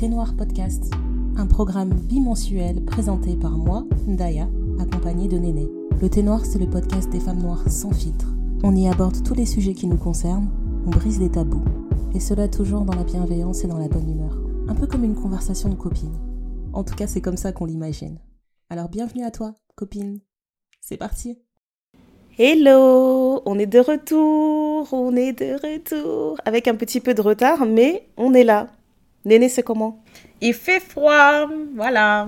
Thé Noir Podcast, un programme bimensuel présenté par moi, Ndaya, accompagnée de Néné. Le Thé Noir, c'est le podcast des femmes noires sans filtre. On y aborde tous les sujets qui nous concernent, on brise les tabous. Et cela toujours dans la bienveillance et dans la bonne humeur. Un peu comme une conversation de copines. En tout cas, c'est comme ça qu'on l'imagine. Alors bienvenue à toi, copine. C'est parti. Hello, on est de retour, on est de retour. Avec un petit peu de retard, mais on est là. Néné, c'est comment Il fait froid, voilà.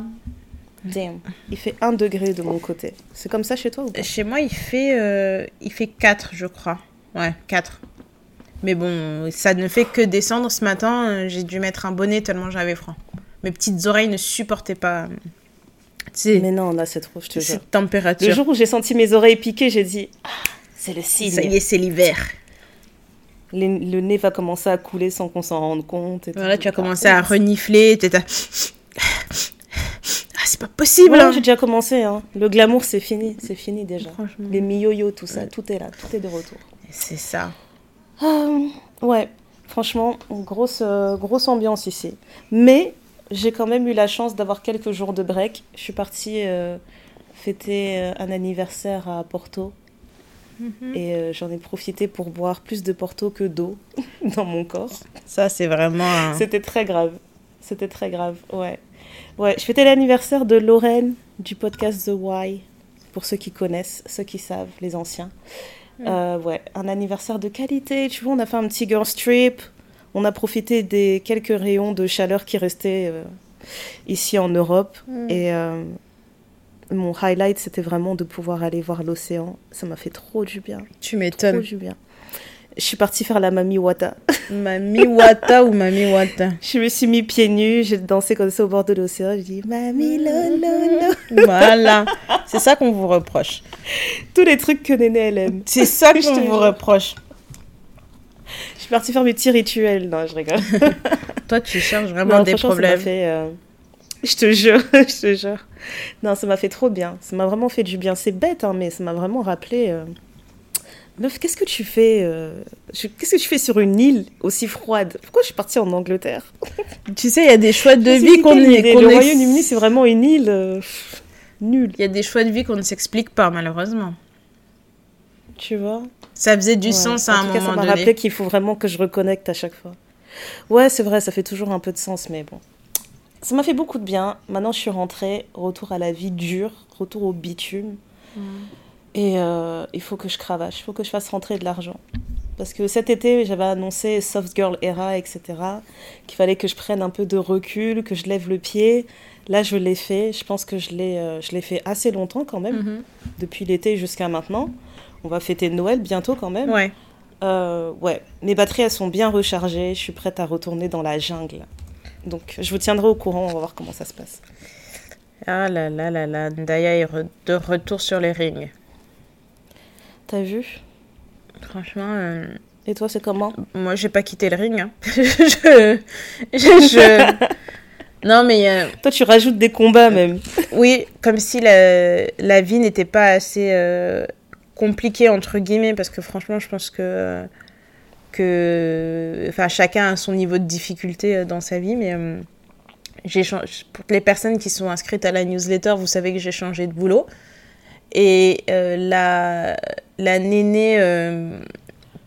Damn, il fait un degré de mon côté. C'est comme ça chez toi ou pas Chez moi, il fait, euh, il fait 4, je crois. Ouais, 4. Mais bon, ça ne fait que descendre. Ce matin, euh, j'ai dû mettre un bonnet tellement j'avais froid. Mes petites oreilles ne supportaient pas. sais, Mais non, là, c'est trop, je te jure. Cette température. Le jour où j'ai senti mes oreilles piquer, j'ai dit ah, c'est le signe. Ça y est, c'est l'hiver. Le nez va commencer à couler sans qu'on s'en rende compte. Et voilà, tu as commencé à renifler. Ah, c'est pas possible. hein. j'ai déjà commencé. Hein. Le glamour, c'est fini. C'est fini déjà. Les mi-yo-yo, tout ça, tout est là. Tout est de retour. C'est ça. Euh, ouais, franchement, grosse, euh, grosse ambiance ici. Mais j'ai quand même eu la chance d'avoir quelques jours de break. Je suis partie euh, fêter un anniversaire à Porto. Mhm. Et j'en ai profité pour boire plus de Porto que d'eau dans mon corps. Ça, c'est vraiment. C'était très grave. C'était très grave, ouais. Ouais, je fêtais l'anniversaire de Lorraine du podcast The Why. Pour ceux qui connaissent, ceux qui savent, les anciens. Euh, ouais, un anniversaire de qualité. Tu vois, on a fait un petit girl trip. On a profité des quelques rayons de chaleur qui restaient euh, ici en Europe. Mm. Et euh, mon highlight, c'était vraiment de pouvoir aller voir l'océan. Ça m'a fait trop du bien. Tu m'étonnes. Trop du bien. Je suis partie faire la Mami Wata. Mami Wata ou Mami Wata? Je me suis mis pieds nus, j'ai dansé comme ça au bord de l'océan. J'ai dit Mami Lolo. Voilà, c'est ça qu'on vous reproche. Tous les trucs que Néné elle aime. C'est ça qu'on vous reproche. Je suis partie faire mes petits rituels. Non, je rigole. Toi, tu cherches vraiment des problèmes. fait, euh, Je te jure, je te jure. Non, ça m'a fait trop bien. Ça m'a vraiment fait du bien. C'est bête, hein, mais ça m'a vraiment rappelé. Euh, Meuf, qu'est-ce que tu fais euh, Qu'est-ce que tu fais sur une île aussi froide? Pourquoi je suis partie en Angleterre? Tu sais, il y a des choix de vie qu'on est. le Royaume-Uni, c'est vraiment une île euh, nulle. Il y a des choix de vie qu'on ne s'explique pas, malheureusement. Tu vois? Ça faisait du sens à un moment donné. Ça m'a rappelé qu'il faut vraiment que je reconnecte à chaque fois. Ouais, c'est vrai, ça fait toujours un peu de sens, mais bon. Ça m'a fait beaucoup de bien. Maintenant, je suis rentrée, retour à la vie dure, retour au bitume. Mm. Et euh, il faut que je cravache, il faut que je fasse rentrer de l'argent. Parce que cet été, j'avais annoncé Soft Girl Era, etc. Qu'il fallait que je prenne un peu de recul, que je lève le pied. Là, je l'ai fait. Je pense que je l'ai, euh, je l'ai fait assez longtemps quand même. Mhm. Depuis l'été jusqu'à maintenant. On va fêter Noël bientôt quand même. Ouais. Euh, ouais. Mes batteries, elles sont bien rechargées. Je suis prête à retourner dans la jungle. Donc, je vous tiendrai au courant. On va voir comment ça se passe. Ah là là là là. Ndaya est de retour sur les rings. T'as vu? Franchement. Euh, Et toi, c'est comment? Moi, j'ai pas quitté le ring. Hein. je... je... Non, mais. Euh, toi, tu rajoutes des combats même. oui, comme si la, la vie n'était pas assez euh, compliquée, entre guillemets, parce que franchement, je pense que. Que... Enfin, chacun a son niveau de difficulté dans sa vie, mais. j'ai Pour les personnes qui sont inscrites à la newsletter, vous savez que j'ai changé de boulot. Et euh, la, la nénée euh,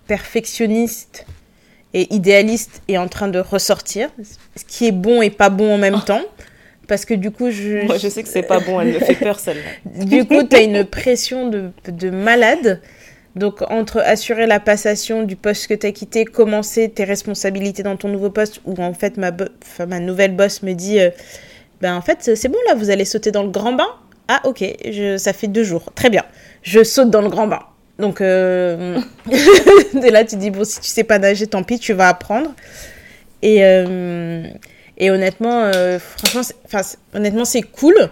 perfectionniste et idéaliste est en train de ressortir, ce qui est bon et pas bon en même temps. Parce que du coup, je. Moi, je sais que c'est pas bon, elle me fait peur celle-là. du coup, tu as une pression de, de malade. Donc, entre assurer la passation du poste que tu as quitté, commencer tes responsabilités dans ton nouveau poste, où en fait, ma, nouvelle boss me dit euh, Ben, en fait, c'est bon là, vous allez sauter dans le grand bain. Ah ok, ça fait deux jours. Très bien. Je saute dans le grand bain. Donc euh, là tu dis bon si tu sais pas nager tant pis tu vas apprendre. Et, euh, et honnêtement franchement honnêtement c'est cool.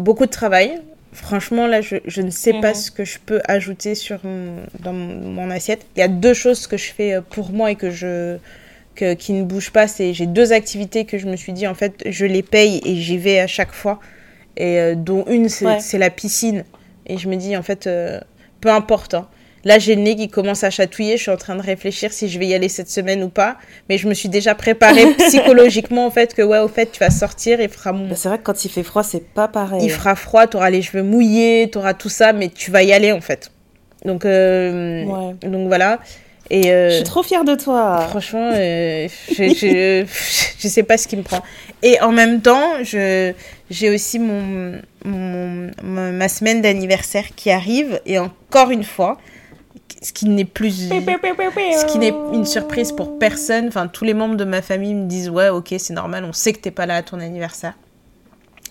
Beaucoup de travail. Franchement là je, je ne sais pas mhm. ce que je peux ajouter sur dans mon, assiette. Il y a deux choses que je fais pour moi et que je que, qui ne bougent pas. C'est j'ai deux activités que je me suis dit en fait je les paye et j'y vais à chaque fois et euh, dont une c'est la piscine et je me dis en fait euh, peu importe hein. Là, j'ai le nez qui commence à chatouiller. Je suis en train de réfléchir si je vais y aller cette semaine ou pas. Mais je me suis déjà préparée psychologiquement, en fait, que ouais, au fait, tu vas sortir, il fera bah, c'est vrai que quand il fait froid, c'est pas pareil. Il fera froid, tu auras les cheveux mouillés, tu auras tout ça, mais tu vas y aller, en fait. Donc, euh, donc voilà. Et euh, je suis trop fière de toi. Franchement, euh, je, je, je, sais pas ce qui me prend. Et en même temps, je j'ai aussi mon, mon, ma semaine d'anniversaire qui arrive et encore une fois, ce qui n'est plus ce qui n'est une surprise pour personne. Enfin, tous les membres de ma famille me disent ouais, ok, c'est normal, on sait que t'es pas là à ton anniversaire.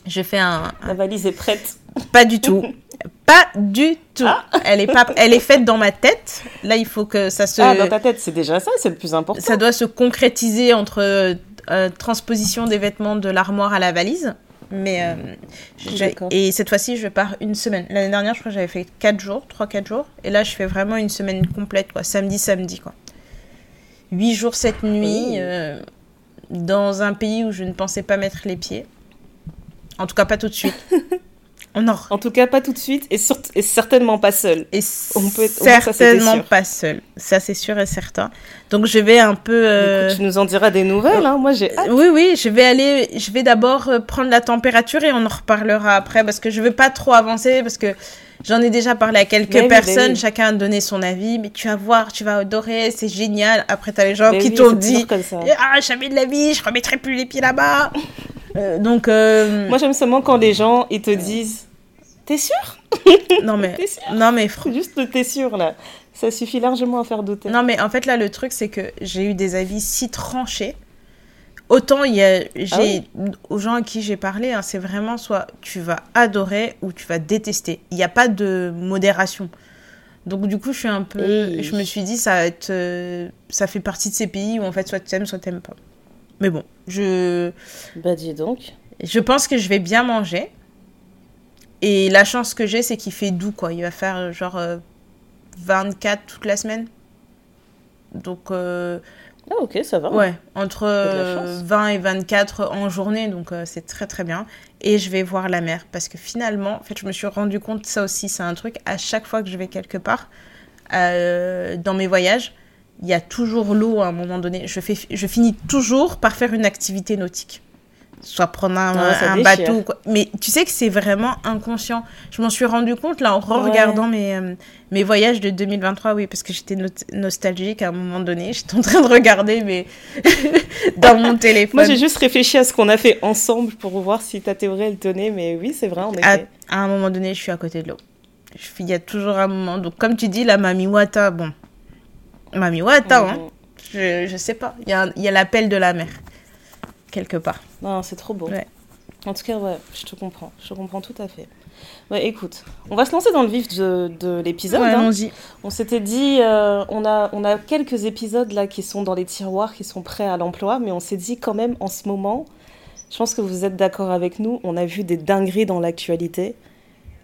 Je fais un, La valise est prête. Pas du tout. Pas du tout. Ah. Elle est pas, elle est faite dans ma tête. Là, il faut que ça se. Ah, dans ta tête, c'est déjà ça, c'est le plus important. Ça doit se concrétiser entre euh, transposition des vêtements de l'armoire à la valise. Mais euh, et cette fois-ci, je pars une semaine. L'année dernière, je crois que j'avais fait 4 jours, 3-4 jours. Et là, je fais vraiment une semaine complète, quoi. Samedi, samedi, quoi. 8 jours, 7 nuits, euh, dans un pays où je ne pensais pas mettre les pieds. En tout cas, pas tout de suite. Non. En tout cas, pas tout de suite et, et certainement pas seul. Et on peut certainement pas seul. Ça, c'est sûr et certain. Donc, je vais un peu. Euh, tu nous en diras des nouvelles. Hein. Moi, j'ai. Oui, oui. Je vais aller. Je vais d'abord euh, prendre la température et on en reparlera après parce que je veux pas trop avancer parce que j'en ai déjà parlé à quelques personnes. Chacun a donné son avis. Mais tu vas voir, tu vas adorer. C'est génial. Après, tu as les gens qui t'ont dit Ah, jamais de la vie, je remettrai plus les pieds là-bas. Euh, donc. Moi, j'aime seulement quand les gens ils te disent T'es sûr? Non mais non mais juste t'es sûr là. Ça suffit largement à faire douter. Non mais en fait là le truc c'est que j'ai eu des avis si tranchés. Autant il y a j'ai ah aux gens à qui j'ai parlé hein, c'est vraiment soit tu vas adorer ou tu vas détester. Il n'y a pas de modération. Donc du coup je suis un peu je me suis dit ça va être euh, ça fait partie de ces pays où en fait soit tu aimes soit tu n'aimes pas. Mais bon, je Bah dis donc. Je pense que je vais bien manger. Et la chance que j'ai, c'est qu'il fait doux, quoi. Il va faire euh, genre 24 euh, toute la semaine. Donc. Euh, ah, ok, ça va. Ouais, entre 20 et 24 en journée, donc c'est très très bien. Et je vais voir la mer parce que finalement, en fait, je me suis rendu compte, ça aussi, c'est un truc, à chaque fois que je vais quelque part, dans mes voyages, il y a toujours l'eau à un moment donné. Je, fais, je finis toujours par faire une activité nautique soit prendre un, ah, bateau. Quoi. Mais tu sais que c'est vraiment inconscient. Je m'en suis rendu compte là en regardant mes, euh, mes voyages de 2023, oui, parce que j'étais nostalgique à un moment donné. J'étais en train de regarder mais dans mon téléphone. Moi, j'ai juste réfléchi à ce qu'on a fait ensemble pour voir si ta théorie elle tenait, mais oui, c'est vrai, en effet. À, un moment donné, je suis à côté de l'eau. Il y a toujours un moment. Donc, comme tu dis, la Mami Wata, bon. Mami Wata, hein. Mhm. Je, je sais pas. Il y a, y a l'appel de la mer quelque part. Non, c'est trop beau. En tout cas, ouais, je te comprends. Je te comprends tout à fait. Ouais, écoute, on va se lancer dans le vif de, de l'épisode. Ouais, hein. On s'était dit, euh, on, a, on a quelques épisodes là qui sont dans les tiroirs, qui sont prêts à l'emploi, mais on s'est dit quand même en ce moment, je pense que vous êtes d'accord avec nous, on a vu des dingueries dans l'actualité.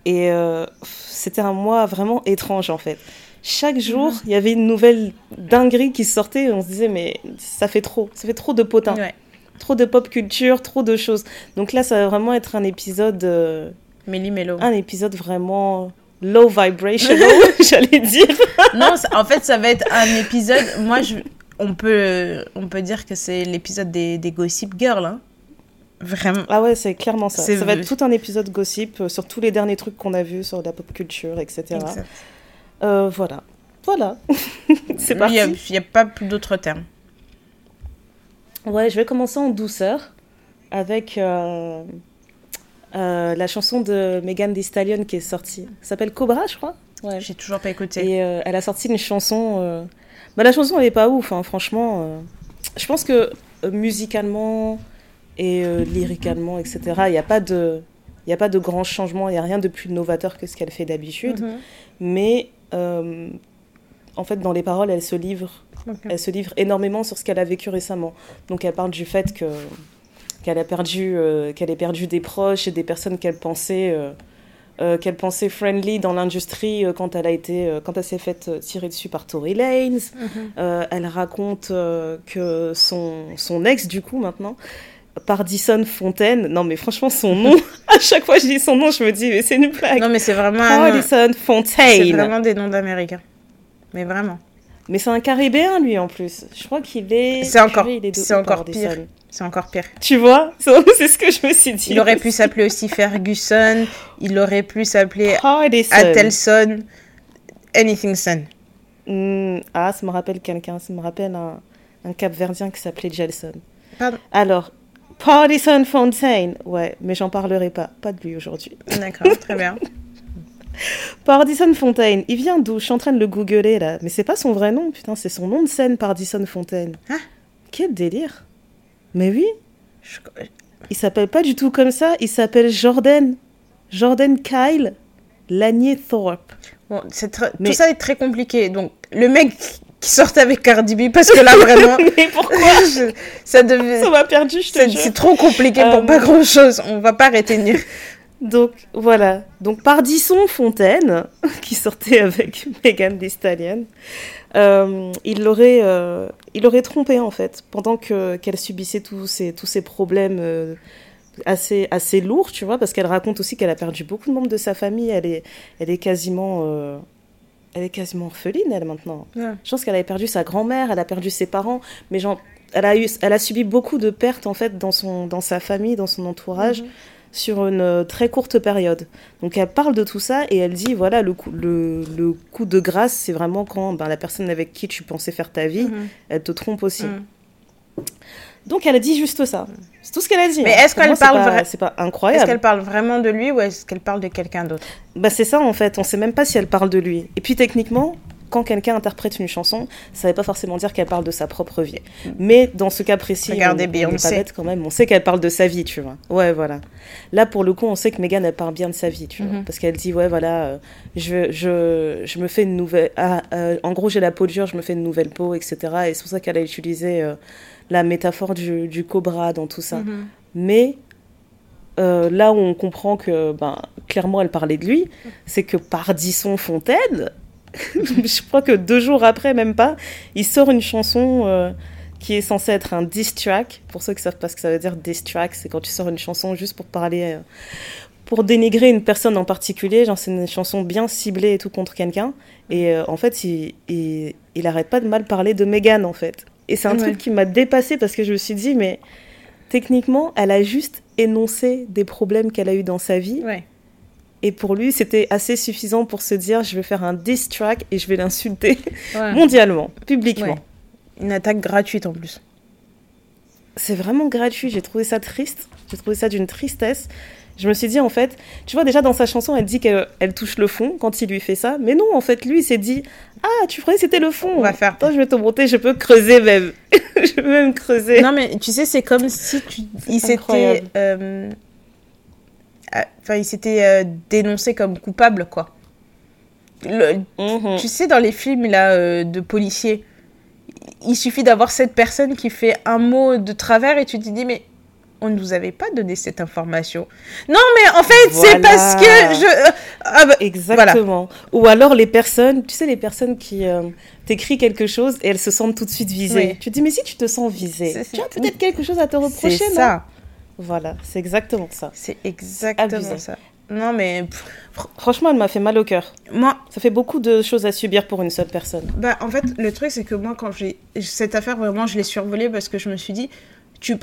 Et euh, c'était un mois vraiment étrange en fait. Chaque jour, il y avait une nouvelle dinguerie qui sortait et on se disait, mais ça fait trop, ça fait trop de potins. Ouais trop de pop culture, trop de choses. Donc là, ça va vraiment être un épisode. Euh, Un épisode vraiment low vibration, j'allais dire. non, en fait, ça va être un épisode. Moi, je, on, peut, on peut dire que c'est l'épisode des, des Gossip Girls. Hein. Vraiment. Ah ouais, c'est clairement ça. Ça va être tout un épisode gossip euh, sur tous les derniers trucs qu'on a vus sur la pop culture, etc. Euh, voilà. Voilà. c'est parti. Il n'y a, a, pas plus d'autres termes. Ouais, je vais commencer en douceur avec euh, euh, la chanson de Megan Thee Stallion qui est sortie. Ça s'appelle Cobra, je crois. Ouais. J'ai toujours pas écouté. Et euh, elle a sorti une chanson. Bah, la chanson, elle est pas ouf, hein, franchement. Je pense que musicalement et lyricalement, etc., il n'y a pas de. Il n'y a pas de grands changements, il n'y a rien de plus novateur que ce qu'elle fait d'habitude. Mhm. Mais en fait, dans les paroles, elle se livre elle se livre énormément sur ce qu'elle a vécu récemment. Donc elle parle du fait que qu'elle a perdu euh, qu'elle ait perdu des proches et des personnes qu'elle pensait euh, euh, qu'elle pensait friendly dans l'industrie quand elle a été quand elle s'est faite tirer dessus par Tory Lanez. Mhm. elle raconte que son son ex du coup maintenant Pardison Fontaine. Non, mais franchement, son nom, à chaque fois que je dis son nom, je me dis, mais c'est une blague. Non, mais c'est vraiment. Pardison Fontaine. C'est vraiment des noms d'Américains. Mais vraiment. Mais c'est un caribéen, lui, en plus. Je crois qu'il est. C'est encore, c'est encore pire. C'est encore pire. Tu vois? C'est ce que je me suis dit. Il aurait pu s'appeler aussi Ferguson. Il aurait pu s'appeler. Atelson. Anythingson. Hmm, ah, ça me rappelle quelqu'un. Ça me rappelle un, un Cap-Verdien qui s'appelait Gelson. Pardon. Alors, Pardison Fontaine. Ouais, mais j'en parlerai pas. Pas de lui aujourd'hui. D'accord, très bien. Pardison Fontaine. Il vient d'où? Je suis en train de le googler là. Mais c'est pas son vrai nom, putain. C'est son nom de scène, Pardison Fontaine. Ah. Quel délire. Mais oui. Je- Il s'appelle pas du tout comme ça. Il s'appelle Jordan. Jordan Kyle Lanier Thorpe. Bon, c'est très- Mais- Tout ça est très compliqué. Donc, le mec qui sortait avec Cardi B, parce que là, vraiment, Mais pourquoi je- ça devait... Ça m'a perdu, je te jure. c'est trop compliqué pour Euh, pas grand chose. On va pas retenir. Donc voilà. Donc Pardisson Fontaine, qui sortait avec Megan Thee Stallion, euh, il l'aurait, euh, il l'aurait trompé en fait, pendant que qu'elle subissait tous ces tous ces problèmes euh, assez assez lourds, tu vois, parce qu'elle raconte aussi qu'elle a perdu beaucoup de membres de sa famille. Elle est elle est quasiment elle est quasiment orpheline elle maintenant. Ouais. Je pense qu'elle avait perdu sa grand-mère, elle a perdu ses parents, mais genre, elle a eu, elle a subi beaucoup de pertes en fait dans son, dans sa famille, dans son entourage, sur une euh, très courte période. Donc elle parle de tout ça et elle dit voilà le coup, le, le coup de grâce, c'est vraiment quand ben, la personne avec qui tu pensais faire ta vie, Mhm. elle te trompe aussi. Mhm. Donc elle a dit juste ça. C'est tout ce qu'elle a dit. Mais hein. est-ce qu'elle parle pas- vrai- C'est pas Est-ce incroyable. qu'elle parle vraiment de lui ou est-ce qu'elle parle de quelqu'un d'autre? Bah c'est ça en fait, on sait même pas si elle parle de lui. Et puis techniquement, quand quelqu'un interprète une chanson, ça veut pas forcément dire qu'elle parle de sa propre vie. Mais dans ce cas précis, Regardez on, on pas bête quand même, on sait qu'elle parle de sa vie, tu vois. Ouais, voilà. Là pour le coup, on sait que Megan elle parle bien de sa vie, tu vois, Mhm. parce qu'elle dit ouais voilà, euh, je, je je me fais une nouvelle ah, euh, en gros, j'ai la peau dure, je me fais une nouvelle peau, etc. Et c'est pour ça qu'elle a utilisé euh, la métaphore du, du cobra dans tout ça. Mhm. Mais là où on comprend que ben, clairement elle parlait de lui, c'est que Pardisson Fontaine, je crois que deux jours après, même pas, il sort une chanson euh, qui est censée être un diss track. Pour ceux qui savent pas ce que ça veut dire, diss track, c'est quand tu sors une chanson juste pour parler, euh, pour dénigrer une personne en particulier. Genre, c'est une chanson bien ciblée et tout contre quelqu'un. Et euh, en fait, il, il, il arrête pas de mal parler de Megan, en fait. Et c'est un Ouais. truc qui m'a dépassé parce que je me suis dit, mais techniquement, elle a juste énoncé des problèmes qu'elle a eu dans sa vie. Ouais. Et pour lui, c'était assez suffisant pour se dire, je vais faire un diss track et je vais l'insulter Ouais. mondialement, publiquement. Ouais. Une attaque gratuite en plus. C'est vraiment gratuit. J'ai trouvé ça triste. J'ai trouvé ça d'une tristesse. Je me suis dit, en fait, tu vois, déjà dans sa chanson, elle dit qu'elle elle touche le fond quand il lui fait ça. Mais non, en fait, lui, il s'est dit, ah, tu croyais que c'était le fond. On va faire. Attends, je vais te montrer, je peux creuser même. je peux même creuser. Non, mais tu sais, c'est comme si tu... il s'était. euh, Enfin, il s'était euh, dénoncé comme coupable, quoi. Le- Mhm. Tu sais, dans les films là, euh, de policiers, il suffit d'avoir cette personne qui fait un mot de travers et tu te dis, mais on ne vous avait pas donné cette information. Non, mais en fait, c'est parce que je. euh, ah bah, Exactement. Ou alors les personnes, tu sais, les personnes qui euh, t'écrivent quelque chose et elles se sentent tout de suite visées. Oui. Tu te dis, mais si tu te sens visée, tu as peut-être quelque chose à te reprocher, c'est non? ça. Voilà, c'est exactement ça. C'est exactement Abusé. ça. Non, mais Franchement, elle m'a fait mal au cœur. moi, Ça fait beaucoup de choses à subir pour une seule personne. Bah, en fait, le truc, c'est que moi, quand j'ai. Cette affaire, vraiment, je l'ai survolée parce que je me suis dit, tu...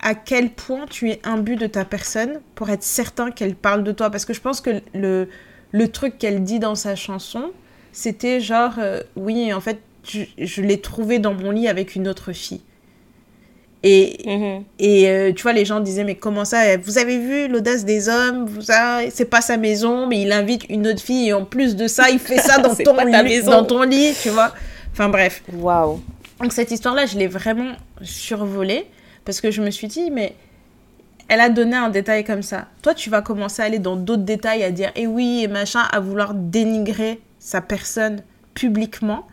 à quel point tu es imbu de ta personne pour être certain qu'elle parle de toi? Parce que je pense que le, le truc qu'elle dit dans sa chanson, c'était genre, euh, oui, en fait, je, je l'ai trouvé dans mon lit avec une autre fille. Et, Mhm. et euh, tu vois, les gens disaient, mais comment ça Vous avez vu l'audace des hommes vous. C'est pas sa maison, mais il invite une autre fille et en plus de ça, il fait ça dans, ton, lit, dans ton lit, tu vois. Enfin bref. Waouh. Donc cette histoire-là, je l'ai vraiment survolée parce que je me suis dit, mais elle a donné un détail comme ça. Toi, tu vas commencer à aller dans d'autres détails, à dire, eh oui, et machin, à vouloir dénigrer sa personne publiquement,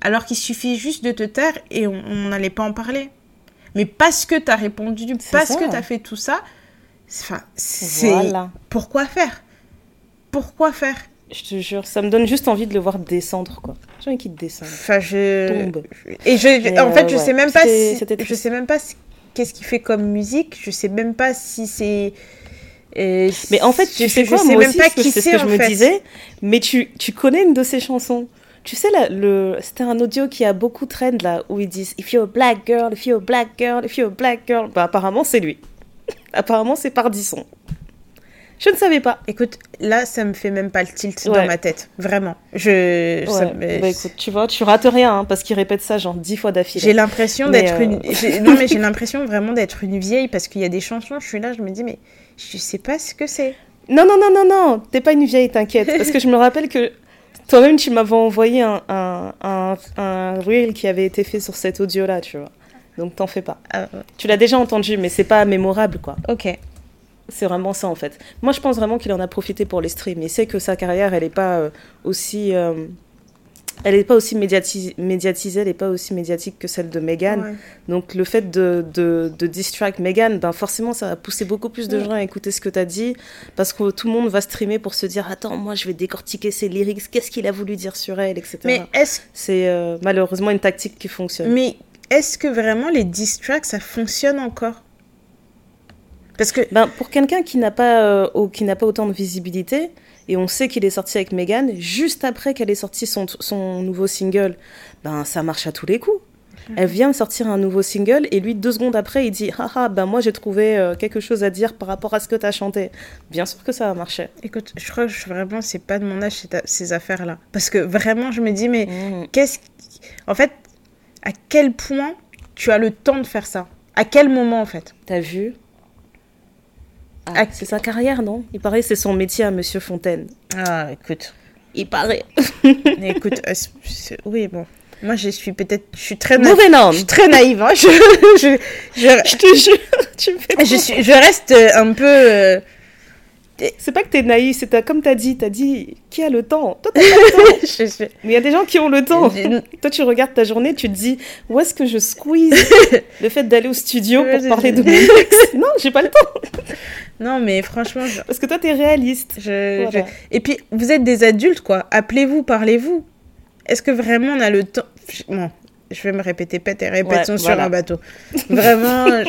alors qu'il suffit juste de te taire et on n'allait pas en parler. Mais parce que tu as répondu, parce ça. que tu as fait tout ça, enfin, c'est... Voilà. Pourquoi faire? Pourquoi faire? Je te jure, ça me donne juste envie de le voir descendre, quoi. J'ai envie qu'il descende. Enfin, je... Tombe. Et je, je- en fait, euh, je ouais, sais même pas si, je sais même pas qu'est-ce qu'il fait comme musique. Je sais même pas si c'est. euh, Mais en fait, je, tu sais je quoi, sais moi même aussi, pas c'est qui ce c'est que je me fait. disais. Mais tu, tu connais une de ces chansons. Tu sais, là, le... c'était un audio qui a beaucoup trend là, où ils disent If you're a black girl, if you're a black girl, if you're a black girl. Bah, apparemment, c'est lui. apparemment, c'est Pardisson. Je ne savais pas. Écoute, là, ça me fait même pas le tilt dans ma tête. Vraiment. Je. Ouais. Bah, écoute, tu vois, tu rates rien, hein, parce qu'il répète ça genre dix fois d'affilée. J'ai l'impression d'être une. Euh, non, mais j'ai l'impression vraiment d'être une vieille, parce qu'il y a des chansons, je suis là, je me dis, mais je sais pas ce que c'est. Non, non, non, non, non, t'es pas une vieille, t'inquiète. Parce que je me rappelle que toi-même, tu m'avais envoyé un, un, un, reel qui avait été fait sur cet audio-là, tu vois. Donc t'en fais pas. Ah, tu l'as déjà entendu, mais c'est pas mémorable, quoi. Ok. C'est vraiment ça, en fait. Moi, je pense vraiment qu'il en a profité pour les streams. Il sait que sa carrière, elle n'est pas euh, aussi... Euh, elle n'est pas aussi médiatisée, elle n'est pas aussi médiatique que celle de Megan. Donc le fait de, de, de distract Megan, ben forcément ça va pousser beaucoup plus de gens à écouter ce que tu as dit, parce que tout le monde va streamer pour se dire attends moi je vais décortiquer ses lyrics, qu'est-ce qu'il a voulu dire sur elle, etc. Mais est-ce c'est euh, malheureusement une tactique qui fonctionne. Mais est-ce que vraiment les distracts ça fonctionne encore? Parce que ben pour quelqu'un qui n'a pas euh, qui n'a pas autant de visibilité et on sait qu'il est sorti avec Megan juste après qu'elle ait sorti son, son nouveau single. Ben, ça marche à tous les coups. Mhm. Elle vient de sortir un nouveau single et lui, deux secondes après, il dit Haha, ben moi j'ai trouvé euh, quelque chose à dire par rapport à ce que tu as chanté. Bien sûr que ça a marché. Écoute, je crois que vraiment, c'est pas de mon âge ces affaires-là. Parce que vraiment, je me dis, mais mhm. qu'est-ce. En fait, à quel point tu as le temps de faire ça? À quel moment en fait? T'as vu? Ah, c'est sa carrière, non? Il paraît c'est son métier à Monsieur Fontaine. Ah, écoute. Il paraît. écoute, euh, oui, bon. Moi, je suis peut-être. Je suis très naïve. Je suis très naïve. Hein. Je, je, je, te jure. Tu me fais je, suis, je reste euh, un peu. C'est pas que t'es naïf, c'est comme t'as dit, t'as dit qui a le temps? Toi, t'as pas le temps. Mais il y a des gens qui ont le temps. Toi, tu regardes ta journée, tu te dis où est-ce que je squeeze le fait d'aller au studio pour parler de mon texte. Non, j'ai pas le temps. Non, mais franchement. Parce que toi, t'es réaliste. Et puis, vous êtes des adultes, quoi. Appelez-vous, parlez-vous. Est-ce que vraiment on a le temps? Bon, je vais me répéter, pète et répétons sur un bateau. Vraiment,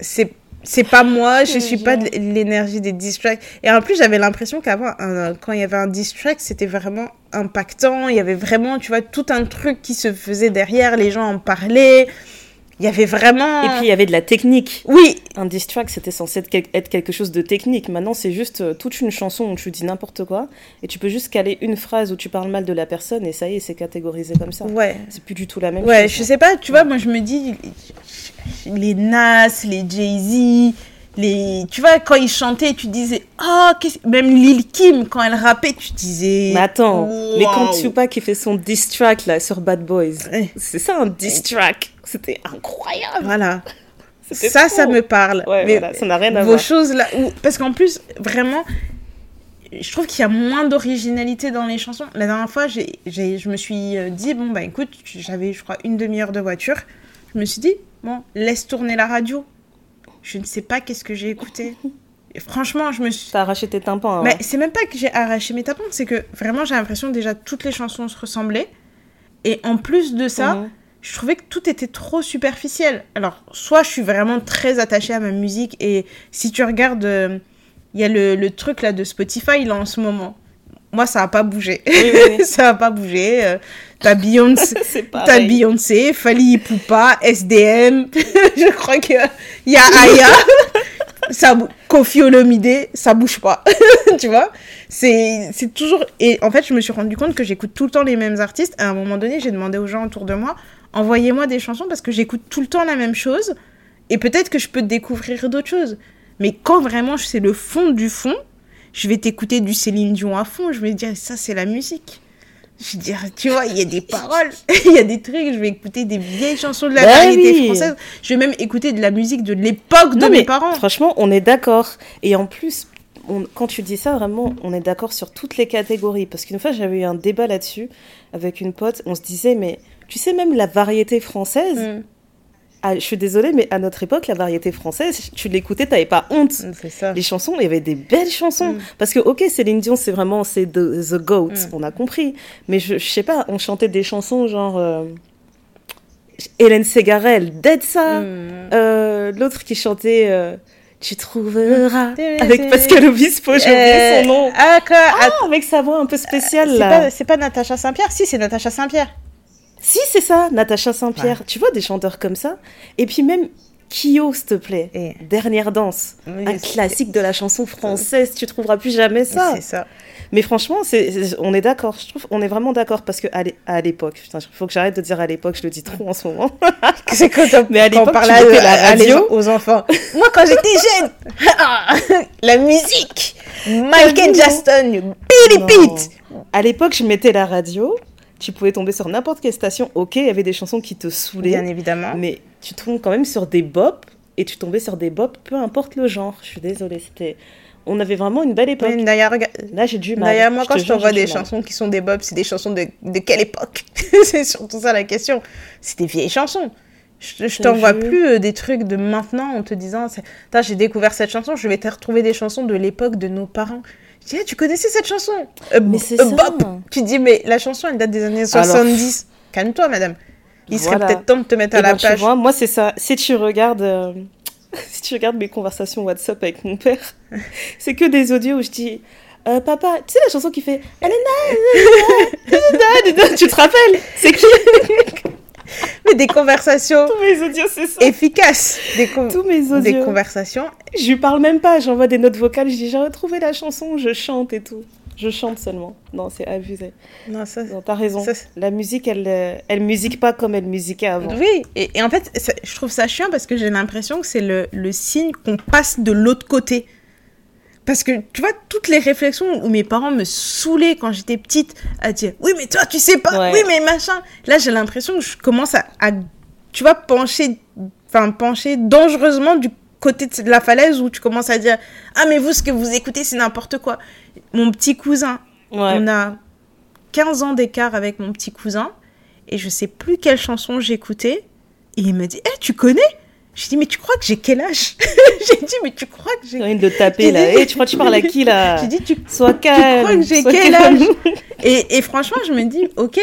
c'est c'est pas moi, je suis pas de l'énergie des distracts. Et en plus, j'avais l'impression qu'avant, quand il y avait un distract, c'était vraiment impactant. Il y avait vraiment, tu vois, tout un truc qui se faisait derrière, les gens en parlaient. Il y avait vraiment. Et puis il y avait de la technique. Oui. Un distract, c'était censé être quelque chose de technique. Maintenant, c'est juste euh, toute une chanson où tu dis n'importe quoi et tu peux juste caler une phrase où tu parles mal de la personne et ça y est, c'est catégorisé comme ça. Ouais. C'est plus du tout la même ouais, chose. Ouais, je sais pas, tu vois, moi je me dis, les Nas, les Jay-Z, les tu vois quand ils chantaient tu disais oh même Lil Kim quand elle rappait tu disais mais attends mais quand Tupac qui fait son diss track là sur Bad Boys c'est ça un diss track c'était incroyable voilà ça ça me parle mais ça n'a rien à vos choses là parce qu'en plus vraiment je trouve qu'il y a moins d'originalité dans les chansons la dernière fois j'ai je me suis euh, dit bon bah écoute j'avais je crois une demi-heure de voiture je me suis dit bon laisse tourner la radio je ne sais pas qu'est-ce que j'ai écouté. franchement, je me suis. T'as arraché tes tympans. Hein. Mais c'est même pas que j'ai arraché mes tympans, c'est que vraiment j'ai l'impression que déjà toutes les chansons se ressemblaient. Et en plus de ça, mhm. Je trouvais que tout était trop superficiel. Alors, soit je suis vraiment très attachée à ma musique et si tu regardes, euh, il y a le, le, truc là de Spotify là en ce moment moi, ça n'a pas bougé. ça n'a pas bougé. Euh, t'as Beyoncé, t'as Beyoncé, Fali Poupa, SDM. je crois qu'il y a Aya. ça, Kofi Olomide, ça bouge pas. tu vois? C'est toujours... Et en fait, je me suis rendu compte que j'écoute tout le temps les mêmes artistes. À un moment donné, j'ai demandé aux gens autour de moi, envoyez-moi des chansons parce que j'écoute tout le temps la même chose. Et peut-être que je peux découvrir d'autres choses. Mais quand vraiment c'est le fond du fond, je vais t'écouter du Céline Dion à fond, je vais dire, ça, c'est la musique. Je vais dire, tu vois, il y a des paroles, il y a des trucs, je vais écouter des vieilles chansons de la bah variété française. Je vais même écouter de la musique de l'époque de mes parents. Franchement, on est d'accord. Et en plus, quand tu dis ça, vraiment, on est d'accord sur toutes les catégories. Parce qu'une fois, j'avais eu un débat là-dessus avec une pote. On se disait, mais tu sais, même la variété française, mm. Ah, je suis désolée, mais à notre époque, la variété française, tu l'écoutais, t'avais pas honte. Ça. Les chansons, il y avait des belles chansons. Mm. Parce que, ok, Céline Dion, c'est vraiment, c'est the, the, GOAT, mm. on a compris. Mais je, je, sais pas, on chantait des chansons genre. Euh, Hélène Ségarel, Dead ça. Mm. Euh, l'autre qui chantait. Euh, tu trouveras. Avec Pascal Obispo, j'ai oublié son nom. Ah, quoi Ah, avec sa voix un peu spéciale C'est pas, pas Natacha Saint-Pierre? Si, c'est Natacha Saint-Pierre. Si, c'est ça, Natacha Saint-Pierre. Tu vois des chanteurs comme ça Et puis même Kyo, s'il te plaît. Et- Dernière danse. Oui, un classique de la chanson française, tu trouveras plus jamais ça. C'est ça. Mais franchement, c'est, on est d'accord. Je trouve, on est vraiment d'accord parce que à l'é- à l'époque, il faut que j'arrête de dire à l'époque, je le dis trop en ce moment. C'est quand on, Mais à quand on parlait à- la radio. aux enfants. Moi, quand j'étais jeune, la musique, Michael. Jackson, Billy. Pitt. À l'époque, je mettais la radio. Tu pouvais tomber sur n'importe quelle station. Ok, il y avait des chansons qui te saoulaient, Bien évidemment. mais tu tombes quand même sur des bops et tu tombais sur des bops, peu importe le genre. Je suis désolée, c'était. On avait vraiment une belle époque. Oui, D'ailleurs, regarde- Là, j'ai du mal. D'ailleurs, moi, Je quand te je t'envoie des mal. chansons qui sont des bobs, c'est des chansons de, de quelle époque? C'est surtout ça la question. C'est des vieilles chansons. Je, t'envoie plus euh, des trucs de maintenant en te disant j'ai découvert cette chanson, je vais te retrouver des chansons de l'époque de nos parents. Je dis, Ah, tu connaissais cette chanson Euh, Mais c'est euh, ça. Bop Tu dis, mais la chanson, elle date des années Alors- 70. Calme-toi, madame. Il serait Voilà. peut-être temps de te mettre à Eh la ben, tu page. vois, moi, c'est ça. Si tu regardes. euh, Si tu regardes mes conversations WhatsApp avec mon père, c'est que des audios où je dis Euh, Papa, tu sais la chanson qui fait Alena, Tu te rappelles C'est qui? Mais des conversations Tous mes audios, ça. efficaces. Des, Tous mes des audios. conversations. Je lui parle même pas, j'envoie des notes vocales, je dis J'ai retrouvé la chanson, je chante et tout. Je chante seulement. Non, c'est abusé. Non, ça, Non, t'as raison. Ça, la musique, elle, euh, elle musique pas comme elle musiquait avant. Oui, et, et en fait, ça- je trouve ça chiant parce que j'ai l'impression que c'est le, le signe qu'on passe de l'autre côté. Parce que, tu vois, toutes les réflexions où mes parents me saoulaient quand j'étais petite à dire Oui, mais toi, tu sais pas, Ouais. oui, mais machin. Là, j'ai l'impression que je commence à, à, tu vois, pencher, enfin, pencher dangereusement du côté de la falaise où tu commences à dire Ah, mais vous, ce que vous écoutez, c'est n'importe quoi. Mon petit cousin, Ouais. on a 15 ans d'écart avec mon petit cousin et je sais plus quelle chanson j'écoutais. Et il me dit, Eh, tu connais J'ai dit, mais tu crois que j'ai quel âge J'ai dit, mais tu crois que J'ai j'ai... envie de le taper là. Eh, tu crois que tu parles à qui là J'ai dit, tu, Sois calme. crois que j'ai quel calme. âge et, et franchement, je me dis, ok,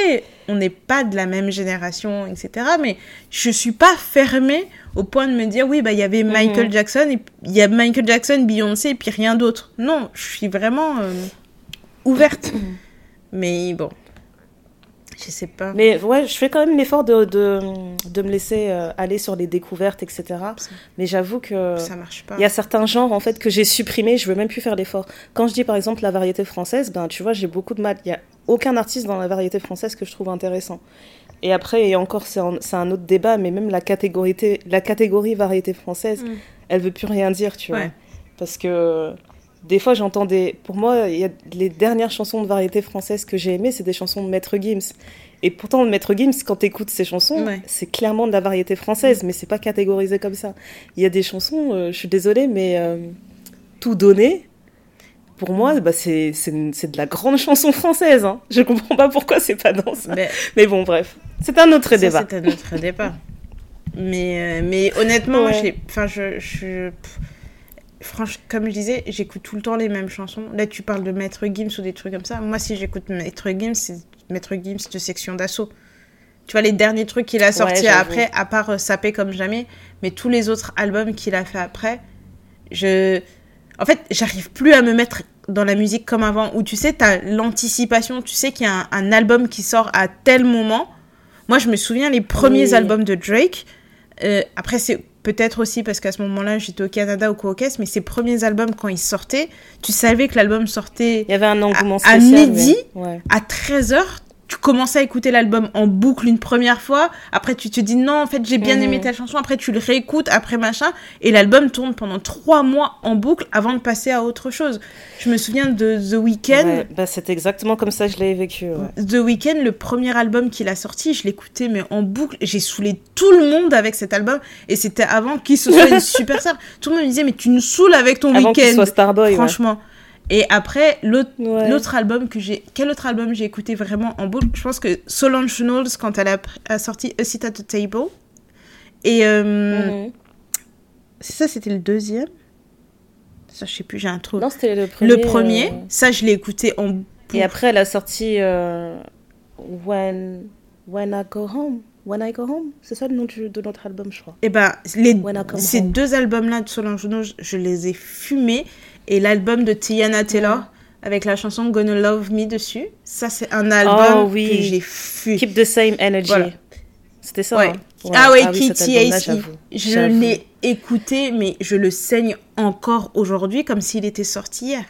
on n'est pas de la même génération, etc. Mais je suis pas fermée au point de me dire, oui, bah il y avait Michael Mhm. Jackson, et il y a Michael Jackson, Beyoncé, et puis rien d'autre. Non, je suis vraiment euh, ouverte. mais bon, je sais pas. Mais ouais, je fais quand même l'effort de, de, de me laisser euh, aller sur les découvertes, etc. Mais j'avoue que Ça marche pas. il y a certains genres en fait que j'ai supprimés, je veux même plus faire l'effort. Quand je dis par exemple la variété française, ben tu vois, j'ai beaucoup de mal. Il y a aucun artiste dans la variété française que je trouve intéressant. Et après, et encore, c'est un, autre débat, mais même la catégorie, la catégorie variété française, Mm. elle veut plus rien dire, tu vois. Parce que des fois, j'entends des. Pour moi, y a les dernières chansons de variété française que j'ai aimées, c'est des chansons de Maître Gims. Et pourtant, Maître Gims, quand tu écoutes ces chansons, Ouais. c'est clairement de la variété française, mais c'est pas catégorisé comme ça. Il y a des chansons, euh, je suis désolée, mais euh, tout donné, pour moi, bah, c'est de la grande chanson française. Hein. Je comprends pas pourquoi c'est pas dans ça. Mais Mais bon, bref, c'est un autre ça, débat. C'est un autre débat. Mais, euh, mais honnêtement, Ouais. enfin, je, je, franchement, comme je disais, j'écoute tout le temps les mêmes chansons. Là, tu parles de Maître Gims ou des trucs comme ça. Moi, si j'écoute Maître Gims, c'est Maître Gims de section d'assaut. Tu vois, les derniers trucs qu'il a sortis après, à part euh, Sapé comme jamais, mais tous les autres albums qu'il a fait après, je. En fait, j'arrive plus à me mettre dans la musique comme avant, où tu sais, tu as l'anticipation, tu sais qu'il y a un, un album qui sort à tel moment. Moi, je me souviens les premiers Oui. albums de Drake. Euh, après, c'est peut-être aussi parce qu'à ce moment-là, j'étais au Canada au caisse, mais ses premiers albums, quand ils sortaient, tu savais que l'album sortait Il y avait un engouement À- à midi, ouais. à 13h. Tu commençais à écouter l'album en boucle une première fois. Après, tu te dis non, en fait, j'ai bien Mhm. aimé telle chanson. Après, tu le réécoutes, après machin. Et l'album tourne pendant trois mois en boucle avant de passer à autre chose. Je me souviens de The Weeknd. Ouais, bah, c'est exactement comme ça que je l'ai vécu. ouais. The Weeknd, le premier album qu'il a sorti, je l'écoutais mais en boucle. J'ai saoulé tout le monde avec cet album et c'était avant qu'il se soit une superstar. Tout le monde me disait mais tu nous saoules avec ton soit Starboy. ouais. Et après l'autre Ouais. album que j'ai quel autre album j'ai écouté vraiment en boucle? Je pense que Solange Knowles quand elle a, a sorti A Seat at the Table. Et euh, ça c'était le deuxième? Ça je sais plus, j'ai un trou. Non, c'était le premier. le premier, euh, ça je l'ai écouté en Et après, elle a sorti euh, When, When I Go Home. When I Go Home, c'est ça le nom de notre album, je crois. Et ben, les, I Come ces Home. deux albums-là de Solange Knowles, je les ai fumés. Et l'album de Tiana Taylor, avec la chanson Gonna Love Me dessus, ça, c'est un album Oh, oui. que j'ai fumé. Keep the same energy. Voilà. C'était ça. Ouais. hein ah ouais, oui, cet KTAC, album-là, j'avoue. je l'ai écouté, mais je le saigne encore aujourd'hui comme s'il était sorti hier.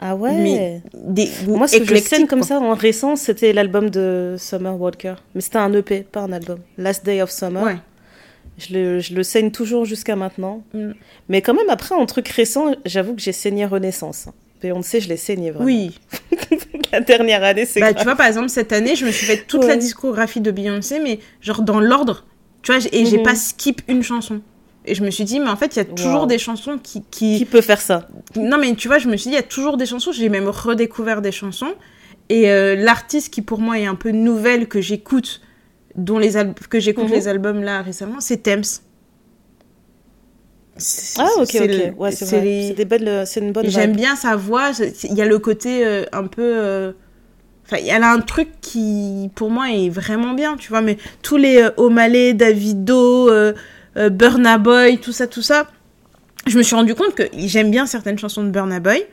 Ah ouais. Mais des goûts Moi, ce que je scène comme ça en récent, c'était l'album de Summer Walker. Mais c'était un EP, pas un album. Last Day of Summer. Ouais. Je le, je le saigne toujours jusqu'à maintenant. Mm. Mais quand même, après, en truc récent, j'avoue que j'ai saigné Renaissance. Beyoncé, je l'ai saigné vraiment. Oui. La dernière année, c'est Bah, grave. tu vois, par exemple, cette année, je me suis fait toute la discographie de Beyoncé, mais genre dans l'ordre. Tu vois, et j'ai Mhm. pas skip une chanson. Et je me suis dit, mais en fait, il y a toujours Wow. des chansons qui, qui... Qui peut faire ça Non, mais tu vois, je me suis dit, il y a toujours des chansons. J'ai même redécouvert des chansons. Et euh, l'artiste qui, pour moi, est un peu nouvelle, que j'écoute, dont les que j'écoute Mhm. les albums là récemment, c'est Thames. Ah, ok, c'est ok. le- Ouais, c'est vrai. les- C'est belles, c'est une bonne J'aime bien sa voix. Il y a le côté euh, un peu. euh, Enfin, elle a un truc qui, pour moi, est vraiment bien, tu vois. Mais tous les euh, O'Malley, Davido, euh, euh, Burna Boy, tout ça, tout ça, je me suis rendu compte que j'aime bien certaines chansons de Burna Boy,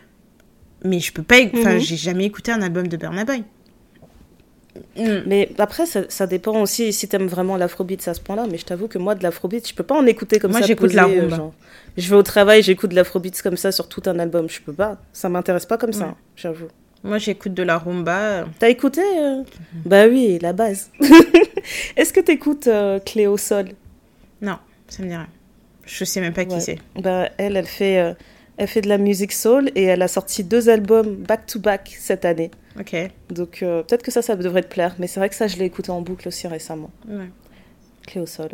mais je peux pas. Enfin, Mhm. j'ai jamais écouté un album de Burna Boy. Mm. Mais après, ça, ça dépend aussi si t'aimes vraiment l'afrobeat à ce point-là. Mais je t'avoue que moi, de l'afrobeat, je peux pas en écouter comme Moi, ça. j'écoute posé, la rumba. genre. Je vais au travail, j'écoute de l'afrobeat comme ça sur tout un album. Je peux pas. Ça m'intéresse pas comme ça, Ouais. hein, j'avoue. Moi, j'écoute de la rumba. T'as écouté euh? Bah oui, la base. Est-ce que t'écoutes euh, Cléo Sol? Non, ça me dit rien. Je sais même pas qui c'est. Bah elle, elle fait, euh, elle fait de la musique soul et elle a sorti deux albums back to back cette année. Ok. Donc euh, peut-être que ça, ça devrait te plaire. Mais c'est vrai que ça, je l'ai écouté en boucle aussi récemment. Ouais. Cléo Sol.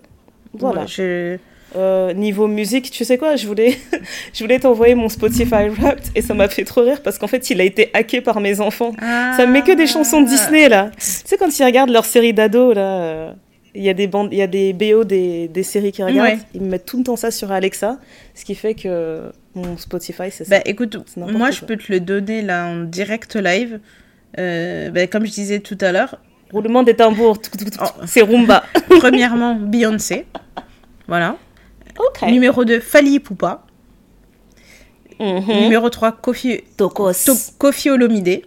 Voilà. Ouais, je... Euh, niveau musique, tu sais quoi, je voulais, je voulais t'envoyer mon Spotify Wrapped et ça m'a fait trop rire parce qu'en fait, il a été hacké par mes enfants. Ça me met que des chansons de Disney là. Tu sais quand ils regardent leur série d'ados là, euh, il y a des bandes, il y a des BO des, des séries qu'ils regardent, Ouais. ils me mettent tout le temps ça sur Alexa, ce qui fait que mon Spotify c'est ça. Bah écoute, moi quoi. je peux te le donner là en direct live. Euh, bah, comme je disais tout à l'heure, Roulement des tambours. Oh. c'est Roomba. premièrement Beyoncé. Voilà. Numéro 2, Fali Poupa. Mhm. Numéro 3, Kofi, Kofi Olomide.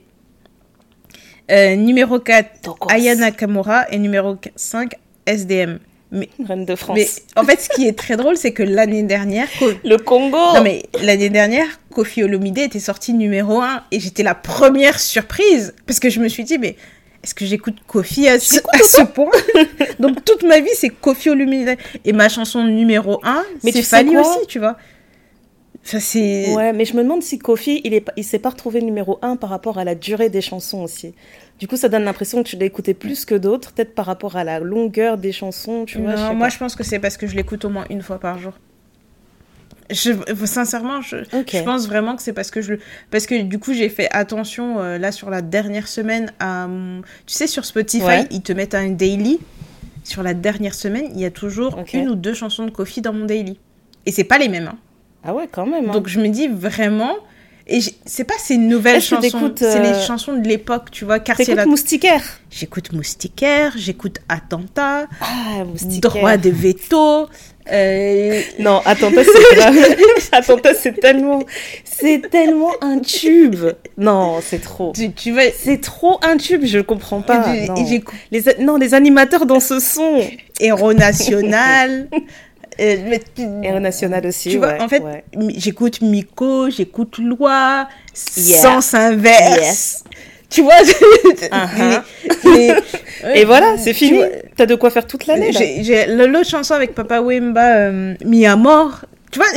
Euh, numéro 4, Tokos. Aya Nakamura. Et numéro 5, SDM. Reine de France. Mais en fait, ce qui est très drôle, c'est que l'année dernière, Le Congo. Non mais l'année dernière, Kofi Olomide était sorti numéro 1 et j'étais la première surprise parce que je me suis dit mais est-ce que j'écoute Kofi à ce, à ce point? Donc toute ma vie c'est Kofi Olomide et ma chanson numéro 1 Mais c'est Fali aussi, tu vois. Ouais, mais je me demande si Kofi, il il s'est pas retrouvé numéro un par rapport à la durée des chansons aussi. Du coup, ça donne l'impression que tu l'as écouté plus que d'autres, peut-être par rapport à la longueur des chansons, tu vois. Non, je sais moi pas. je pense que c'est parce que je l'écoute au moins une fois par jour. Je, sincèrement, je, pense vraiment que c'est parce que je parce que du coup j'ai fait attention euh, là sur la dernière semaine à mon- tu sais sur Spotify Ouais. ils te mettent un daily sur la dernière semaine il y a toujours une ou deux chansons de Kofi dans mon daily et c'est pas les mêmes hein. Ah ouais, quand même. hein. donc je me dis vraiment et c'est pas ces nouvelles chansons c'est les euh, chansons de l'époque tu vois quartier T'écoutes latin Moustiquaire? J'écoute Moustiquaire j'écoute Attentat Ah, Moustiquaire. Droit de veto euh, Non, Attentat, c'est grave. Attentat, c'est tellement... C'est tellement un tube. Non, c'est trop. tu, tu vois C'est trop un tube, je comprends pas. et non. Les, non, les animateurs dans ce son. Héros National. Euh, mais tu- Héros National aussi, Tu vois, ouais, en fait, ouais. j'écoute Miko, j'écoute Loi, Yeah. Sens Inverse. Yes. Tu vois les- Et voilà, c'est fini. T'as de quoi faire toute l'année. J'ai l'autre chanson avec Papa Wemba, euh, Mi à mort. Tu vois,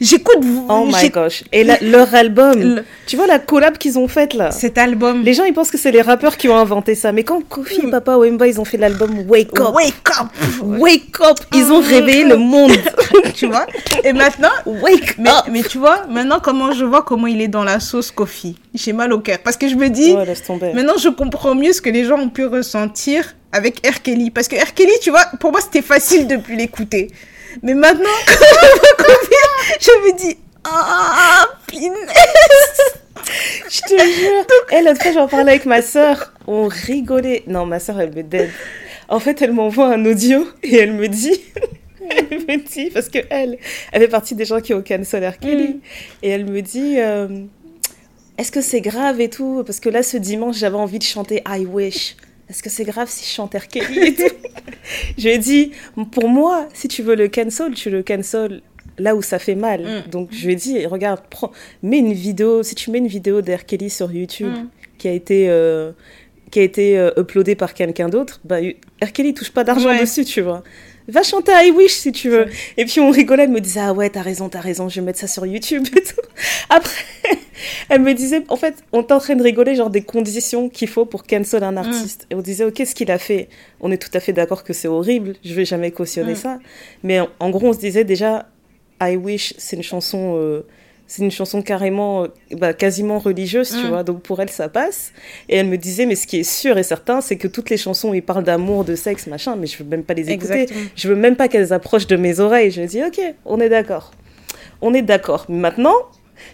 j'écoute Oh my gosh. Et la- leur album, le- tu vois la collab qu'ils ont faite là cet album. Les gens ils pensent que c'est les rappeurs qui ont inventé ça, mais quand Kofi et Papa Wemba ils ont fait l'album Wake Up, Wake up Wake Up, ils ont réveillé le monde. Tu vois? Et maintenant, Wake mais, Up. mais tu vois, maintenant comment je vois comment il est dans la sauce Kofi? J'ai mal au cœur. Parce que je me dis, Ouais, laisse tomber. Maintenant, je comprends mieux ce que les gens ont pu ressentir avec R. Kelly. Parce que R. Kelly, tu vois, pour moi, c'était facile de plus l'écouter. Mais maintenant, quand je vois je me dis, ah, punaise. Je te jure. Et l'autre fois j'en parlais avec ma sœur, on rigolait. Non, ma sœur elle me dead. En fait, elle m'envoie un audio et elle me dit, elle me dit, parce que elle, elle fait partie des gens qui ont cancel R. Kelly, Mm. et elle me dit, euh, est-ce que c'est grave et tout? Parce que là, ce dimanche, j'avais envie de chanter I Wish. Est-ce que c'est grave si je chante R. Kelly et tout Je lui ai dit, pour moi, si tu veux le cancel, tu le cancel là où ça fait mal. Mm. Donc je lui ai dit, regarde, prends, mets une vidéo, si tu mets une vidéo d'R. Kelly sur YouTube Mm. qui a été, euh, qui a été euh, uploadée par quelqu'un d'autre, bah, R. Kelly touche pas d'argent Ouais. dessus, tu vois. Va chanter I Wish si tu veux. Et puis on rigolait, elle me disait, ah ouais, t'as raison, t'as raison, je vais mettre ça sur YouTube et tout. Après, elle me disait, en fait, on est en train de rigoler, genre des conditions qu'il faut pour cancel un artiste. Et on disait, ok, ce qu'il a fait, on est tout à fait d'accord que c'est horrible, je vais jamais cautionner Mm. ça. Mais en, en gros, on se disait déjà, I Wish, c'est une chanson. euh, c'est une chanson carrément, euh, bah, quasiment religieuse, tu Mm. vois. Donc pour elle, ça passe. Et elle me disait, mais ce qui est sûr et certain, c'est que toutes les chansons, ils parlent d'amour, de sexe, machin, mais je veux même pas les écouter. Exactement. Je veux même pas qu'elles approchent de mes oreilles. Je dis, ok, on est d'accord. On est d'accord. Mais Maintenant,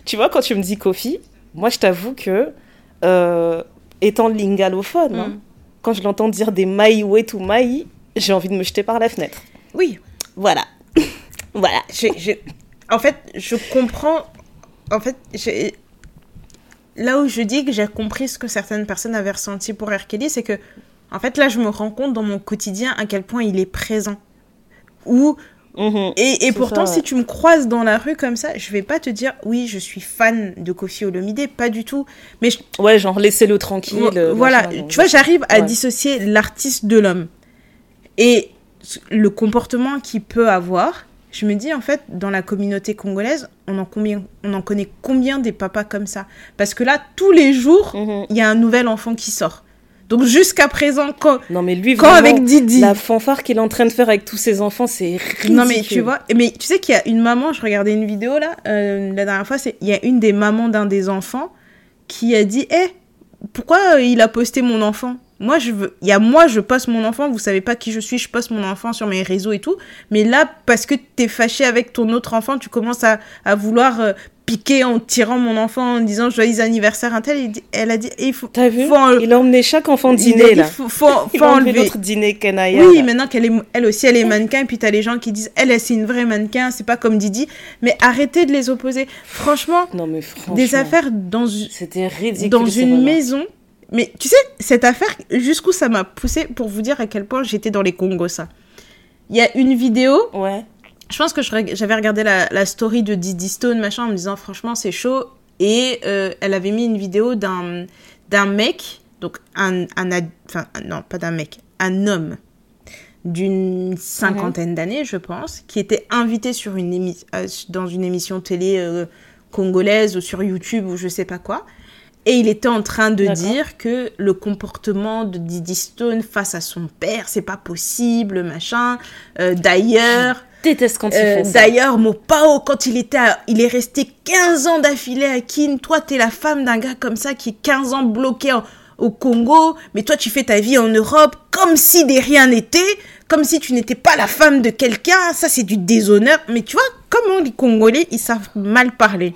tu vois, quand tu me dis Kofi, moi, je t'avoue que, euh, étant lingalophone, hein, Mm. quand je l'entends dire des maï way to maï, j'ai envie de me jeter par la fenêtre. Oui, Voilà. voilà. en fait, je comprends. En fait, là où je dis que j'ai compris ce que certaines personnes avaient ressenti pour R. Kelly, c'est que, en fait, là, je me rends compte dans mon quotidien à quel point il est présent. Ou Mhm. et, et pourtant, ça, si tu me croises dans la rue comme ça, je vais pas te dire oui, je suis fan de Kofi Olomide, pas du tout. Mais je- Ouais, genre, laissez-le tranquille. Euh, voilà, machin, tu vois, j'arrive à Ouais. dissocier l'artiste de l'homme. Et le comportement qu'il peut avoir, je me dis, en fait, dans la communauté congolaise, on en, combien, on en connaît combien des papas comme ça? Parce que là, tous les jours, Mhm. il y a un nouvel enfant qui sort. Donc jusqu'à présent, quand, Non, mais lui, quand vraiment, avec Didi... la fanfare qu'il est en train de faire avec tous ses enfants, c'est ridicule. Non mais tu vois, mais tu sais qu'il y a une maman, je regardais une vidéo là, euh, la dernière fois, c'est il y a une des mamans d'un des enfants qui a dit, eh, pourquoi euh, il a posté mon enfant? Moi je veux, il y a moi je poste mon enfant, vous savez pas qui je suis, je poste mon enfant sur mes réseaux et tout, mais là parce que t'es fâché avec ton autre enfant, tu commences à, à vouloir euh, piquer en tirant mon enfant en disant joyeux anniversaire un tel, il elle a dit, eh, il faut, T'as vu faut en- Il a emmené chaque enfant il dîner, dit, là. faut, faut, Il faut enlever. notre dîner Kenaya. Oui, là. maintenant qu'elle est, elle aussi, elle est mannequin, et puis t'as les gens qui disent, elle, elle, c'est une vraie mannequin, c'est pas comme Didi. Mais arrêtez de les opposer. Franchement, Non, mais franchement. des affaires dans, une- C'était ridicule. dans une maison. Mais tu sais, cette affaire, jusqu'où ça m'a poussé pour vous dire à quel point j'étais dans les Congos, ça. Il y a une vidéo, Ouais. je pense que j'avais regardé la, la story de Didi Stone, machin, en me disant, franchement, c'est chaud. Et euh, elle avait mis une vidéo d'un mec, donc un, un ad- enfin, non, pas d'un mec, un homme d'une cinquantaine d'années, je pense, qui était invité sur une émi- euh, dans une émission télé euh, congolaise ou sur YouTube ou je sais pas quoi. Et il était en train de dire que le comportement de Didi Stone face à son père, c'est pas possible, machin. Euh, D'ailleurs, Déteste quand euh. D'ailleurs, Mopao, quand il était, à- il est resté 15 ans d'affilée à Kin. Toi, t'es la femme d'un gars comme ça qui est 15 ans bloqué en- au Congo, mais toi, tu fais ta vie en Europe comme si de rien n'était, comme si tu n'étais pas la femme de quelqu'un. Ça, c'est du déshonneur. Mais tu vois, comment les Congolais, ils savent mal parler.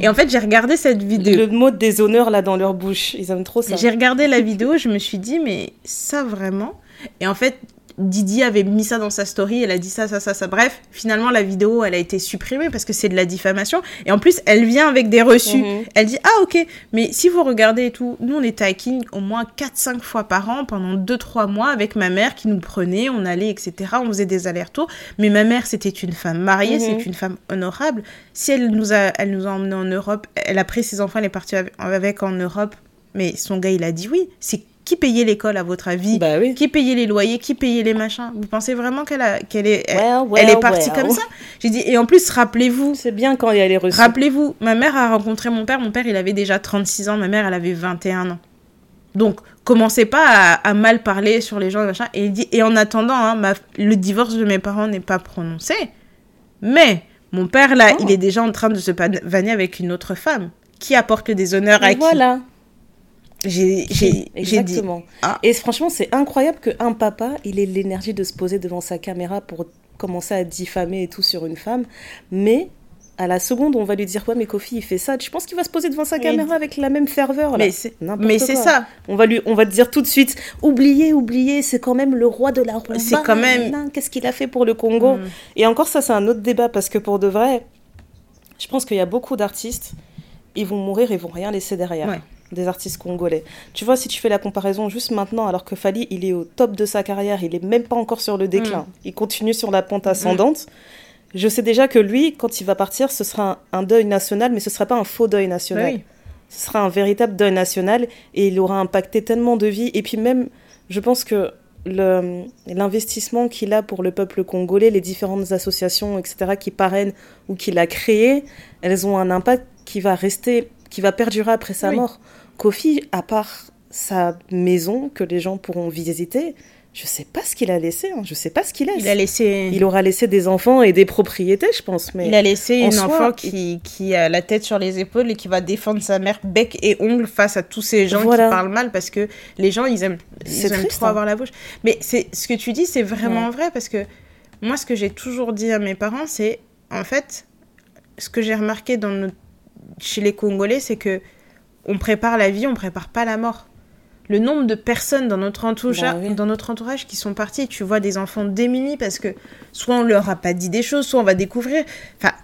Et en fait, j'ai regardé cette vidéo. Le mot de déshonneur là dans leur bouche, ils aiment trop ça. J'ai regardé la vidéo, je me suis dit, mais ça vraiment? Et en fait, Didi avait mis ça dans sa story, elle a dit ça, ça, ça, ça. Bref, finalement, la vidéo, elle a été supprimée parce que c'est de la diffamation. Et en plus, elle vient avec des reçus. Mhm. Elle dit, ah ok, mais si vous regardez et tout, nous, on était à King au moins 4-5 fois par an pendant 2-3 mois avec ma mère qui nous prenait, on allait, etc. On faisait des allers-retours. Mais ma mère, c'était une femme mariée, Mhm. c'est une femme honorable. Si elle nous a, elle nous a emmenés en Europe, elle a pris ses enfants, elle est partie avec- avec en Europe, mais son gars, il a dit oui. C'est qui payait l'école, à votre avis Bah oui. Qui payait les loyers Qui payait les machins Vous pensez vraiment qu'elle est, elle, Well, elle well, est partie well. comme ça J'ai dit, et en plus, rappelez-vous, C'est bien quand il y a les reçus. rappelez-vous, ma mère a rencontré mon père. Mon père, il avait déjà 36 ans. Ma mère, elle avait 21 ans. Donc, commencez pas à, à mal parler sur les gens, machin. Et, il dit, et en attendant, hein, ma- le divorce de mes parents n'est pas prononcé. Mais mon père, là, Oh. il est déjà en train de se vanner avec une autre femme. Qui apporte le déshonneur à qui voilà. J'ai j'ai- j'ai dit. Exactement. Ah. Et franchement, c'est incroyable qu'un papa, il ait l'énergie de se poser devant sa caméra pour commencer à diffamer et tout sur une femme. Mais à la seconde, on va lui dire Ouais, mais Kofi, il fait ça. Je pense qu'il va se poser devant sa Mais caméra avec la même ferveur. Là. Mais c'est mais ça. On va, lui, on va te dire tout de suite Oubliez, oubliez, c'est quand même le roi de la rumba. C'est quand même- Qu'est-ce qu'il a fait pour le Congo? Mm. Et encore, ça, c'est un autre débat parce que pour de vrai, je pense qu'il y a beaucoup d'artistes, ils vont mourir, ils vont rien laisser derrière. Ouais. Des artistes congolais. Tu vois, si tu fais la comparaison juste maintenant, alors que Fali, il est au top de sa carrière, il est même pas encore sur le déclin, Mm. il continue sur la pente ascendante. Je sais déjà que lui, quand il va partir, ce sera un, un deuil national, mais ce sera pas un faux deuil national. Oui. Ce sera un véritable deuil national et il aura impacté tellement de vies. Et puis même, je pense que l'investissement qu'il a pour le peuple congolais, les différentes associations, etc., qui parrainent ou qu'il a créées, elles ont un impact qui va rester, qui va perdurer après sa Oui. mort. Kofi, à part sa maison que les gens pourront visiter, je sais pas ce qu'il a laissé, hein, je sais pas ce qu'il laisse. Il a laissé. Il aura laissé des enfants et des propriétés, je pense. Mais Il a laissé en une soi, enfant qui, qui a la tête sur les épaules et qui va défendre sa mère bec et ongle face à tous ces gens Voilà. qui parlent mal parce que les gens ils aiment, ils C'est aiment triste, trop hein. avoir la bouche. Mais c'est ce que tu dis c'est vraiment vrai parce que moi ce que j'ai toujours dit à mes parents c'est en fait ce que j'ai remarqué dans notre- chez les Congolais c'est que on prépare la vie on prépare pas la mort. Le nombre de personnes dans notre, entourage, Bah oui. dans notre entourage qui sont partis, tu vois des enfants démunis parce que soit on leur a pas dit des choses, soit on va découvrir. Enfin,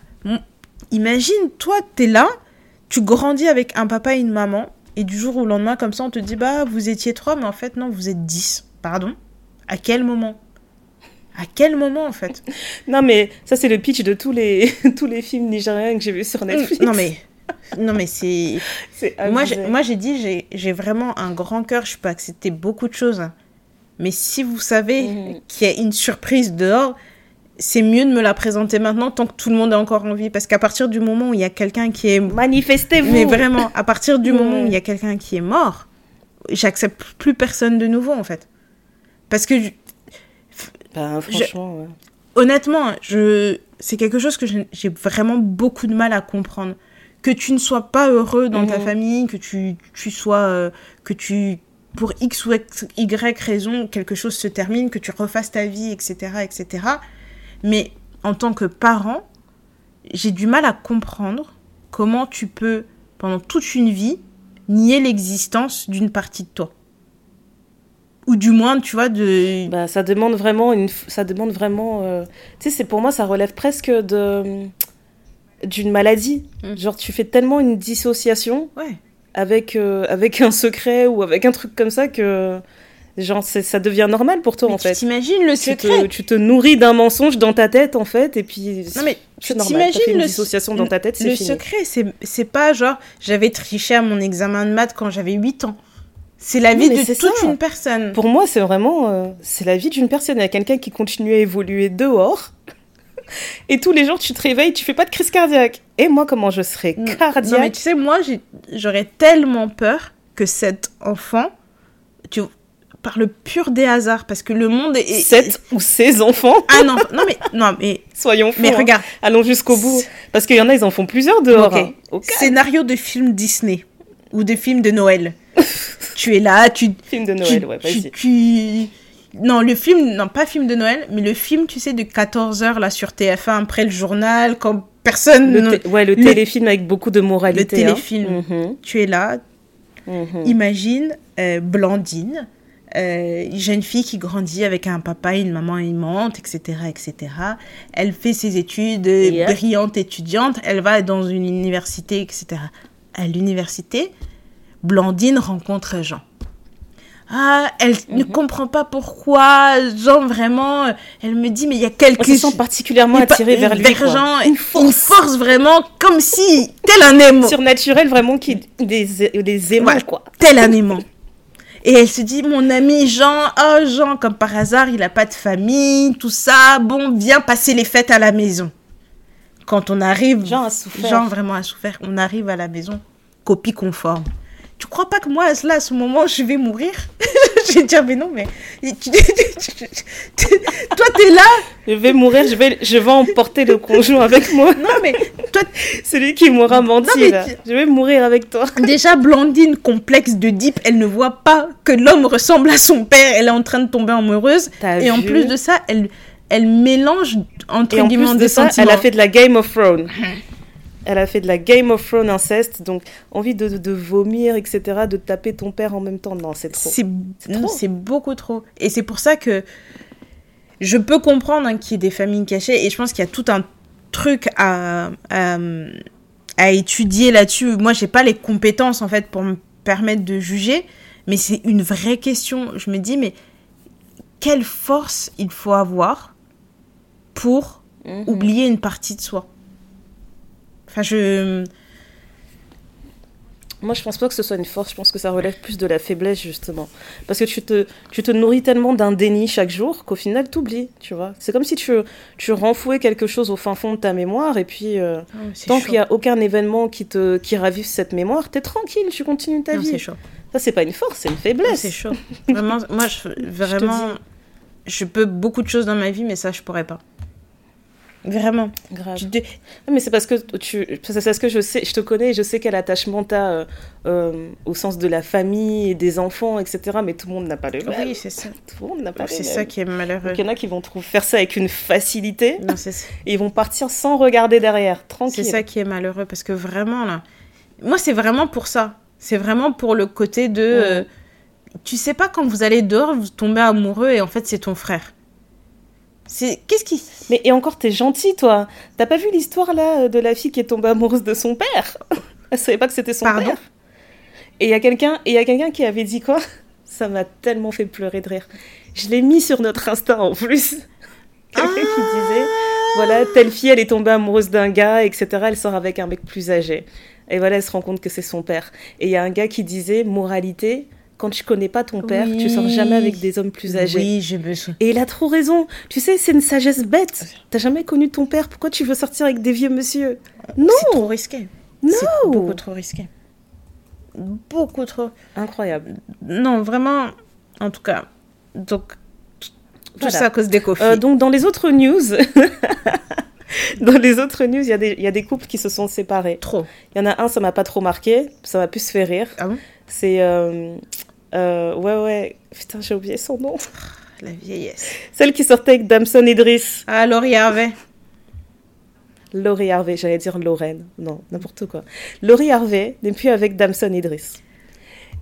imagine, toi, t'es là, tu grandis avec un papa et une maman, et du jour au lendemain, comme ça, on te dit, bah, vous étiez trois, mais en fait, non, vous êtes dix. Pardon? À quel moment? À quel moment, en fait? Non, mais ça, c'est le pitch de tous les, tous les films nigériens que j'ai vus sur Netflix. Non, mais. Non, mais c'est. Moi, j'ai- dit, j'ai- vraiment un grand cœur, je peux accepter beaucoup de choses. Mais si vous savez Mhm. qu'il y a une surprise dehors, c'est mieux de me la présenter maintenant tant que tout le monde est encore en vie. Parce qu'à partir du moment où il y a quelqu'un qui est Manifestez-vous Mais vraiment, à partir du moment où il y a quelqu'un qui est mort, j'accepte plus personne de nouveau, en fait. Parce que, je- Ben, franchement, ouais. honnêtement, je... c'est quelque chose que j'ai vraiment beaucoup de mal à comprendre. Que tu ne sois pas heureux dans ta Mhm. famille, que tu, tu sois... euh, que tu... Pour X ou Y raison, quelque chose se termine, que tu refasses ta vie, etc., etc. Mais en tant que parent, j'ai du mal à comprendre comment tu peux, pendant toute une vie, nier l'existence d'une partie de toi. Ou du moins, tu vois, de... Bah, ça demande vraiment une, ça demande vraiment, euh, tu sais, pour moi, ça relève presque de d'une maladie. Mm. Genre, tu fais tellement une dissociation Ouais. avec euh, avec un secret ou avec un truc comme ça que genre ça devient normal pour toi Mais en tu fait. t'imagines le secret te, tu te nourris d'un mensonge dans ta tête en fait et puis Non mais tu t'imagines une le, dissociation dans ta tête, c'est le fini. secret, c'est pas genre j'avais triché à mon examen de maths quand j'avais 8 ans. C'est la vie de toute ça. une personne. Pour moi, c'est vraiment euh, c'est la vie d'une personne. Il y a quelqu'un qui continue à évoluer dehors. Et tous les jours, tu te réveilles, tu fais pas de crise cardiaque. Et moi, comment je serais cardiaque Non mais tu sais, moi j'aurais tellement peur que cet enfant, tu, par le pur des hasards, parce que le monde est... 7 ou 16 enfants, Ah non, non mais, non mais, soyons fous. mais hein. regarde, Allons jusqu'au bout. Parce qu'il y en a, ils en font plusieurs dehors. Ok. hein. Scénario de film Disney ou de film de Noël. tu es là, tu, Film de tu- Noël, ouais, tu, vas-y. tu- Non, le film, non, pas film de Noël, mais le film, tu sais, de 14h là sur TF1 après le journal, quand personne. Le, ouais, le, le- téléfilm avec beaucoup de moralité. Le hein. téléfilm. Mhm, Tu es là, mhm. imagine euh, Blandine, euh, jeune fille qui grandit avec un papa et une maman aimante, etc., etc. Elle fait ses études, euh, Yeah. brillante étudiante, elle va dans une université, etc. À l'université, Blandine rencontre Jean. Ah, elle ne Mhm. comprend pas pourquoi Jean vraiment. euh, Elle me dit mais il y a quelque On se sent particulièrement il y a pas- attiré vers lui. quoi. Jean, Une une force. force vraiment comme si tel un aimant surnaturel vraiment qui des, des aimants Ouais. quoi. tel un aimant. Et elle se dit, mon ami Jean, oh Jean, comme par hasard, il a pas de famille, tout ça, bon, viens passer les fêtes à la maison. Quand on arrive, Jean a souffert. Jean vraiment a souffert, on arrive à la maison, copie conforme. Tu crois pas que moi, là, à ce moment, je vais mourir? Je vais dire, mais non, mais... Toi, t'es là? Je vais mourir, je vais, je vais emporter le conjoint avec moi. Non, mais toi, Celui qui m'aura menti mais là. Je vais mourir avec toi. Déjà, Blandine, complexe de Deep, elle ne voit pas que l'homme ressemble à son père. Elle est en train de tomber amoureuse. Et en plus de ça, elle, elle mélange, entre Et en guillemets, plus de des ça, sentiments. elle a fait de la Game of Thrones. Elle a fait de la Game of Thrones inceste, donc envie de, de vomir, etc., de taper ton père en même temps. Non, c'est trop. C'est non, c'est beaucoup trop. Et c'est pour ça que je peux comprendre hein, qu'il y ait des familles cachées. Et je pense qu'il y a tout un truc à, à, à étudier là-dessus. Moi, j'ai pas les compétences en fait pour me permettre de juger, mais c'est une vraie question. Je me dis, mais quelle force il faut avoir pour Mhm. oublier une partie de soi? Enfin, je. Moi, je pense pas que ce soit une force, je pense que ça relève plus de la faiblesse, justement. Parce que tu te, tu te nourris tellement d'un déni chaque jour qu'au final, t'oublies, tu vois. C'est comme si tu, tu renfouais quelque chose au fin fond de ta mémoire, et puis, euh, tant qu'il n'y a aucun événement qui, te, qui ravive cette mémoire, t'es tranquille, tu continues ta Non, vie. c'est chaud. Ça, c'est pas une force, c'est une faiblesse. c'est chaud. Vraiment, moi, je, vraiment, je peux beaucoup de choses dans ma vie, mais ça, je pourrais pas. Vraiment. Grave. Tu te- Mais c'est parce que tu, c'est parce que je sais, je te connais, et je sais quel attachement t'as euh, euh, au sens de la famille et des enfants, etc. Mais tout le monde n'a pas le même. Oui, c'est ça. Tout le monde n'a pas C'est les ça qui est malheureux. Donc, il y en a qui vont faire ça avec une facilité Non, c'est ça. et ils vont partir sans regarder derrière, C'est tranquille. ça qui est malheureux parce que vraiment là, moi c'est vraiment pour ça. C'est vraiment pour le côté de, euh, tu sais pas quand vous allez dehors, vous tombez amoureux et en fait c'est ton frère. C'est qu'est-ce qui Mais et encore, t'es gentil, toi. T'as pas vu l'histoire là de la fille qui est tombée amoureuse de son père Elle savait pas que c'était son Pardon père. Et il y a quelqu'un, et il y a quelqu'un qui avait dit quoi? Ça m'a tellement fait pleurer de rire. Je l'ai mis sur notre Insta en plus. Quelqu'un qui disait, voilà, telle fille, elle est tombée amoureuse d'un gars, etc. Elle sort avec un mec plus âgé. Et voilà, elle se rend compte que c'est son père. Et il y a un gars qui disait, moralité, quand tu connais pas ton père, tu sors jamais avec des hommes plus âgés. Oui, je me souviens. Et il a trop raison. Tu sais, c'est une sagesse bête. T'as jamais connu ton père. Pourquoi tu veux sortir avec des vieux monsieur? Non C'est trop risqué. Non C'est beaucoup trop risqué. Beaucoup trop. Incroyable. Non, vraiment. En tout cas, donc tout Voilà. ça à cause des coffres. Euh, donc, dans les autres news... dans les autres news, il y, a des- il y a des couples qui se sont séparés. trop. Il y en a un, ça m'a pas trop marqué. Ça m'a plus fait rire. Ah bon? C'est... euh, euh, ouais, ouais. Putain, j'ai oublié son nom. La vieillesse. Celle qui sortait avec Damson Idris. Ah, Laurie Harvey. Laurie Harvey, j'allais dire Lorraine. Non, n'importe quoi. Laurie Harvey n'est plus avec Damson Idris.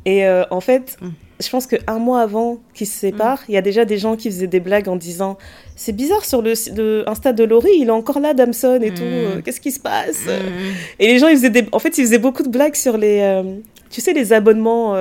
Et euh, en fait, Mm. je pense qu'un mois avant qu'ils se séparent, il y a déjà des gens qui faisaient des blagues en disant C'est bizarre sur le, le Insta de Laurie, il est encore là, Damson et Mm. tout. euh, Qu'est-ce qui se passe? Et les gens, ils faisaient des... en fait, ils faisaient beaucoup de blagues sur les. euh, tu sais, les abonnements,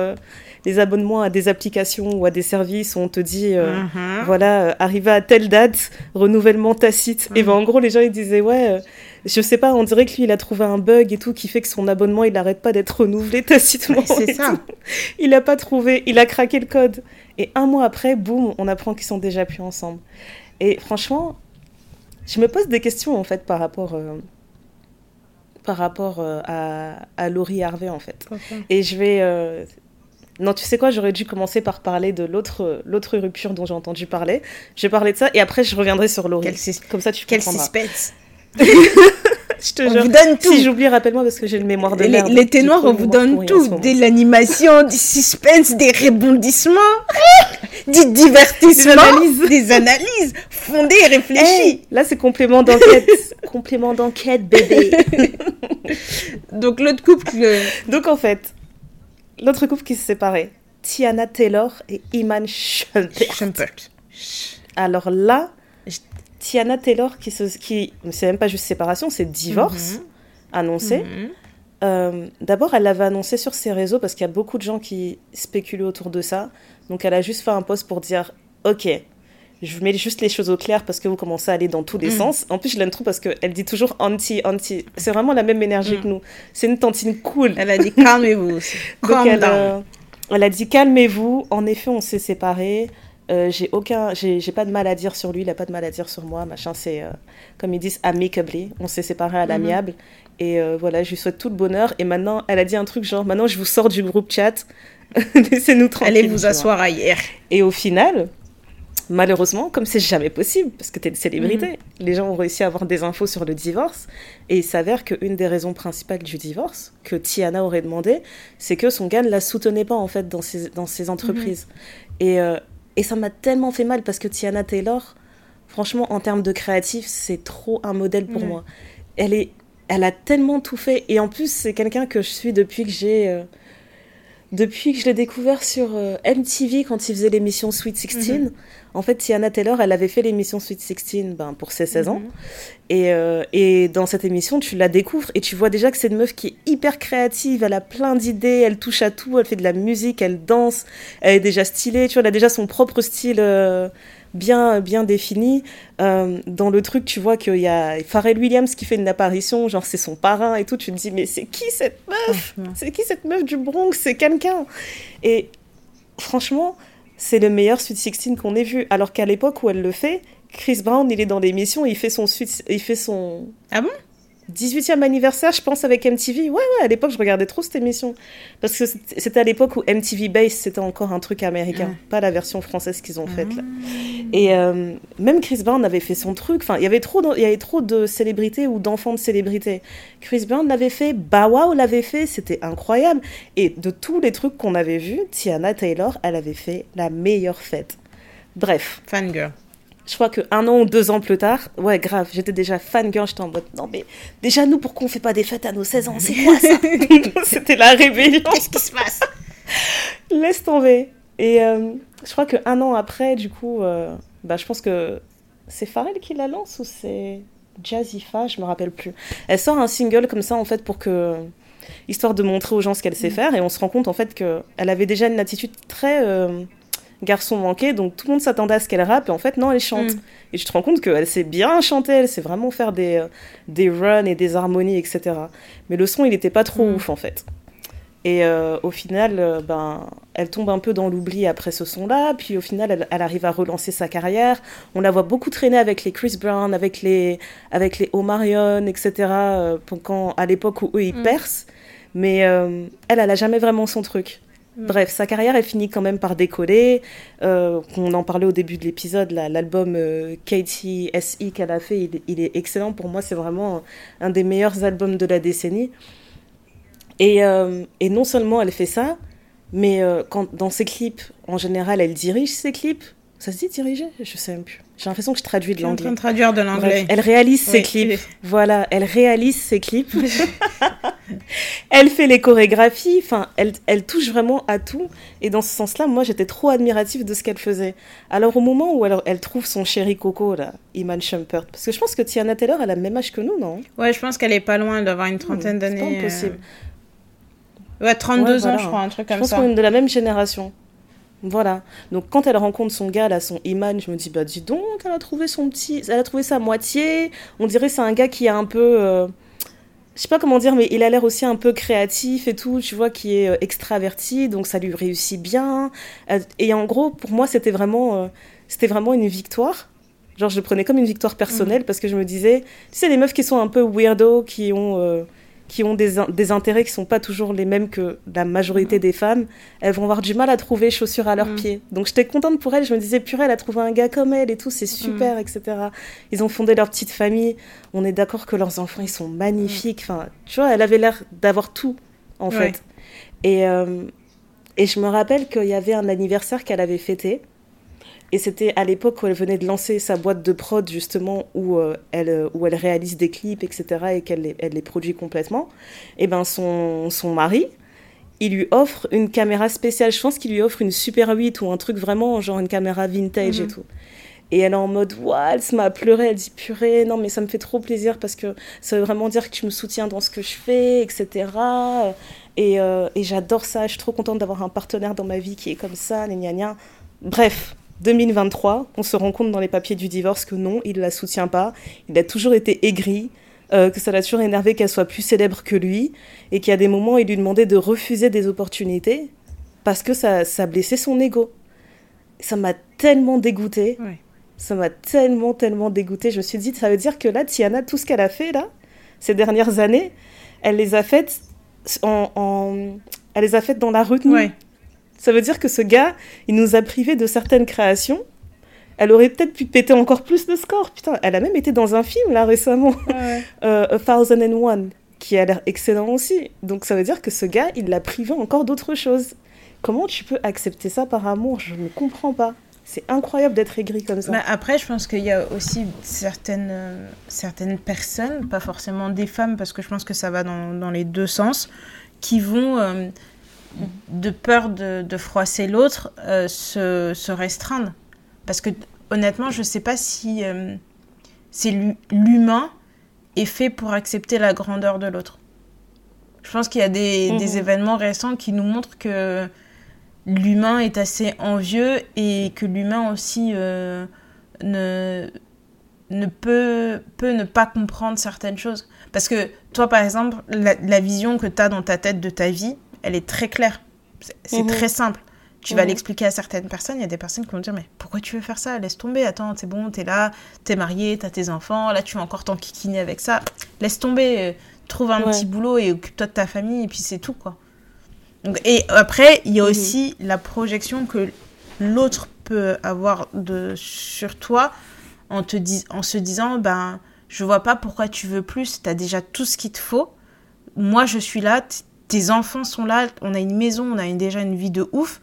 les abonnements à des applications ou à des services où on te dit. euh, Mhm. voilà, euh, arrivé à telle date, renouvellement tacite. Et ben en gros, les gens ils disaient ouais, euh, je sais pas, on dirait que lui il a trouvé un bug et tout qui fait que son abonnement il n'arrête pas d'être renouvelé tacitement. Ouais, c'est ça. tout. Il a pas trouvé, il a craqué le code. Et un mois après, boum, on apprend qu'ils sont déjà plus ensemble. Et franchement, je me pose des questions en fait par rapport. euh, par rapport euh, à, à Laurie Harvey en fait. Et je vais. euh, Non, tu sais quoi, j'aurais dû commencer par parler de l'autre l'autre rupture dont j'ai entendu parler. Je vais parler de ça et après je reviendrai sur Laurie. Quel, Comme ça, tu quel suspense. Je te On jure. vous donne tout. Si j'oublie, rappelle-moi parce que j'ai une mémoire de les, merde. les ténors, trop on vous donne tout. De l'animation, du suspense, des rebondissements, du divertissement, Des analyses. des analyses fondées et réfléchies. Hey, là, c'est complément d'enquête. complément d'enquête, bébé. Donc l'autre couple, euh, Donc en fait, l'autre couple qui s'est séparé, Tiana Taylor et Iman Shumpert. Shumpert. Alors là, Tiana Taylor qui se, qui, c'est même pas juste séparation, c'est divorce annoncé. Mhm. Euh, D'abord, elle l'avait annoncé sur ses réseaux parce qu'il y a beaucoup de gens qui spéculent autour de ça. Donc, elle a juste fait un post pour dire Ok, je vous mets juste les choses au clair parce que vous commencez à aller dans tous les Mm. sens. En plus, je l'aime trop parce qu'elle dit toujours anti, anti. C'est vraiment la même énergie Mm. que nous. C'est une tantine cool. Elle a dit calmez-vous. elle, euh, elle a dit calmez-vous. En effet, on s'est séparés. Euh, j'ai aucun, j'ai j'ai pas de mal à dire sur lui, il a pas de mal à dire sur moi, machin. C'est euh, comme ils disent amicably. On s'est séparés à l'amiable. Et euh, voilà, je lui souhaite tout le bonheur. Et maintenant, elle a dit un truc genre maintenant, je vous sors du groupe chat. Laissez-nous tranquille. Allez vous asseoir ailleurs. Et au final, malheureusement, comme c'est jamais possible, parce que tu es une célébrité, Mhm. les gens ont réussi à avoir des infos sur le divorce. Et il s'avère qu'une des raisons principales du divorce, que Tiana aurait demandé, c'est que son gars ne la soutenait pas, en fait, dans ses, dans ses entreprises. Et, euh, et ça m'a tellement fait mal, parce que Tiana Taylor, franchement, en termes de créatif, c'est trop un modèle pour moi. Elle est elle a tellement tout fait. Et en plus, c'est quelqu'un que je suis depuis que j'ai. euh, depuis que je l'ai découvert sur euh, MTV quand il faisait l'émission Sweet 16. En fait, Tiana Taylor, elle avait fait l'émission Sweet 16 ben, pour ses 16 ans. Mhm. Et, euh, et dans cette émission, tu la découvres et tu vois déjà que c'est une meuf qui est hyper créative, elle a plein d'idées, elle touche à tout, elle fait de la musique, elle danse, elle est déjà stylée, tu vois, elle a déjà son propre style euh, bien, bien défini. Euh, dans le truc, tu vois qu'il y a Pharrell Williams qui fait une apparition, genre c'est son parrain et tout, tu te dis, mais c'est qui cette meuf? C'est qui cette meuf du Bronx? C'est quelqu'un Et franchement, c'est le meilleur Sweet 16 qu'on ait vu. Alors qu'à l'époque où elle le fait, Chris Brown, il est dans l'émission, il fait son Sweet- il fait son Ah bon? 18e anniversaire, je pense, avec MTV. Ouais, ouais, à l'époque, je regardais trop cette émission. Parce que c'était à l'époque où MTV Base, c'était encore un truc américain, pas la version française qu'ils ont faite. là. Ah. Et euh, même Chris Brown avait fait son truc. Enfin, il y avait trop de, il y avait trop de célébrités ou d'enfants de célébrités. Chris Brown l'avait fait, Bow Wow l'avait fait, c'était incroyable. Et de tous les trucs qu'on avait vus, Tiana Taylor, elle avait fait la meilleure fête. Bref, Fangirl. Je crois que un an ou deux ans plus tard, ouais, grave, j'étais déjà fangirl, j'étais en mode, non mais déjà nous, pourquoi on fait pas des fêtes à nos 16 ans? C'est quoi ça? C'était la rébellion. Qu'est-ce qui se passe? Laisse tomber. Et euh, je crois qu'un an après, du coup, euh, bah, je pense que c'est Pharrell qui la lance ou c'est Jazzifa, je me rappelle plus. Elle sort un single comme ça, en fait, pour que. histoire de montrer aux gens ce qu'elle sait faire. Et on se rend compte, en fait, qu'elle avait déjà une attitude très. euh, garçon manqué, donc tout le monde s'attendait à ce qu'elle rappe, et en fait, non, elle chante. Mm. Et tu te rends compte qu'elle sait bien chanter, elle sait vraiment faire des, euh, des runs et des harmonies, etc. Mais le son, il n'était pas trop Mm. ouf, en fait. Et euh, au final, euh, ben, elle tombe un peu dans l'oubli après ce son-là. Puis au final, elle, elle arrive à relancer sa carrière. On la voit beaucoup traîner avec les Chris Brown, avec les, avec les Omarion, etc. euh, quand, à l'époque où eux, ils Mm. percent. Mais elle, elle a jamais vraiment son truc. Mm. Bref, sa carrière, elle finit quand même par décoller. Euh, on en parlait au début de l'épisode, l'album euh, Katie SE qu'elle a fait, il, est- est excellent. Pour moi, c'est vraiment un des meilleurs albums de la décennie. Et, euh, non seulement elle fait ça, mais euh, dans ses clips, en général, elle dirige ses clips. Ça se dit diriger? Je sais même plus. J'ai l'impression que je traduis Je de en l'anglais. de traduire de l'anglais. elle réalise ses clips. Voilà, elle réalise ses clips. elle fait les chorégraphies. Enfin, elle, elle touche vraiment à tout. Et dans ce sens-là, moi, j'étais trop admirative de ce qu'elle faisait. Alors, au moment où elle, elle trouve son chéri Coco, là, Iman Shumpert, parce que je pense que Tiana Taylor, elle a le même âge que nous, non? Ouais, je pense qu'elle est pas loin d'avoir une trentaine Hmm, c'est d'années. pas impossible. euh. Ouais, 32 Ouais, voilà. ans, je crois, un truc Je comme pense ça. qu'on est de la même génération. Voilà. Donc quand elle rencontre son gars, là, son Iman, je me dis, bah dis donc, elle a trouvé son petit... Elle a trouvé sa moitié. On dirait c'est un gars qui est un peu... euh, Je sais pas comment dire, mais il a l'air aussi un peu créatif et tout, tu vois, qui est euh, extraverti, donc ça lui réussit bien. Et en gros, pour moi, c'était vraiment, euh, c'était vraiment une victoire. Genre, je le prenais comme une victoire personnelle parce que je me disais, tu sais, les meufs qui sont un peu weirdo, qui ont, euh, qui ont des, in- des intérêts qui sont pas toujours les mêmes que la majorité des femmes, elles vont avoir du mal à trouver chaussures à leurs Mhm. pieds. Donc, j'étais contente pour elle. Je me disais, purée, elle a trouvé un gars comme elle et tout, c'est super, etc. Ils ont fondé leur petite famille. On est d'accord que leurs enfants, ils sont magnifiques. Enfin, tu vois, elle avait l'air d'avoir tout, en Ouais. fait. Et, euh, et je me rappelle qu'il y avait un anniversaire qu'elle avait fêté. Et c'était à l'époque où elle venait de lancer sa boîte de prod, justement, où, euh, elle, euh, où elle réalise des clips, etc., et qu'elle les, elle les produit complètement. Et ben son, son mari, il lui offre une caméra spéciale. Je pense qu'il lui offre une Super 8 ou un truc vraiment, genre une caméra vintage et Mhm. tout. Et elle est en mode, waouh, elle se met à pleurer. Elle dit, purée, non, mais ça me fait trop plaisir parce que ça veut vraiment dire que tu me soutiens dans ce que je fais, etc. Et, euh, et j'adore ça. Je suis trop contente d'avoir un partenaire dans ma vie qui est comme ça, gna gna. Bref, 2023, on se rend compte dans les papiers du divorce que non, il la soutient pas. Il a toujours été aigri, euh, que ça l'a toujours énervé qu'elle soit plus célèbre que lui, et qu'il y a des moments où il lui demandait de refuser des opportunités parce que ça, ça blessait son ego. Ça m'a tellement dégoûtée. Ouais. Ça m'a tellement, tellement dégoûtée. Je me suis dit, ça veut dire que là, Tiana, tout ce qu'elle a fait, là, ces dernières années, elle les a faites en... en- Elle les a faites dans la retenue. Ouais. Ça veut dire que ce gars, il nous a privés de certaines créations. Elle aurait peut-être pu péter encore plus de score. Putain, elle a même été dans un film, là, récemment. Ouais. euh, A Thousand and One, qui a l'air excellent aussi. Donc ça veut dire que ce gars, il l'a privé encore d'autres choses. Comment tu peux accepter ça par amour? Je ne comprends pas. C'est incroyable d'être aigri comme ça. Mais après, je pense qu'il y a aussi certaines, euh, certaines personnes, pas forcément des femmes, parce que je pense que ça va dans, dans les deux sens, qui vont, euh, de peur de, de froisser l'autre, euh, se, se restreindre. Parce que honnêtement, je sais pas si euh, c'est l'hu- l'humain est fait pour accepter la grandeur de l'autre. Je pense qu'il y a des, Mhm. des événements récents qui nous montrent que l'humain est assez envieux et que l'humain aussi euh, ne, ne peut, peut ne pas comprendre certaines choses. Parce que toi, par exemple, la, la vision que tu as dans ta tête de ta vie, elle est très claire. C'est Mhm. très simple. Tu vas Mhm. l'expliquer à certaines personnes. Il y a des personnes qui vont dire Mais pourquoi tu veux faire ça? Laisse tomber. Attends, c'est bon, t'es là, t'es marié, t'as tes enfants. Là, tu vas encore t'enquiquiner avec ça. Laisse tomber. euh, Trouve un Ouais. petit boulot et occupe-toi de ta famille. Et puis c'est tout, quoi. Donc, et après, il y a Mhm. aussi la projection que l'autre peut avoir de, sur toi en, te dis, en se disant ben, Je vois pas pourquoi tu veux plus. T'as déjà tout ce qu'il te faut. Moi, je suis là. Tes enfants sont là. On a une maison. On a une- déjà une vie de ouf.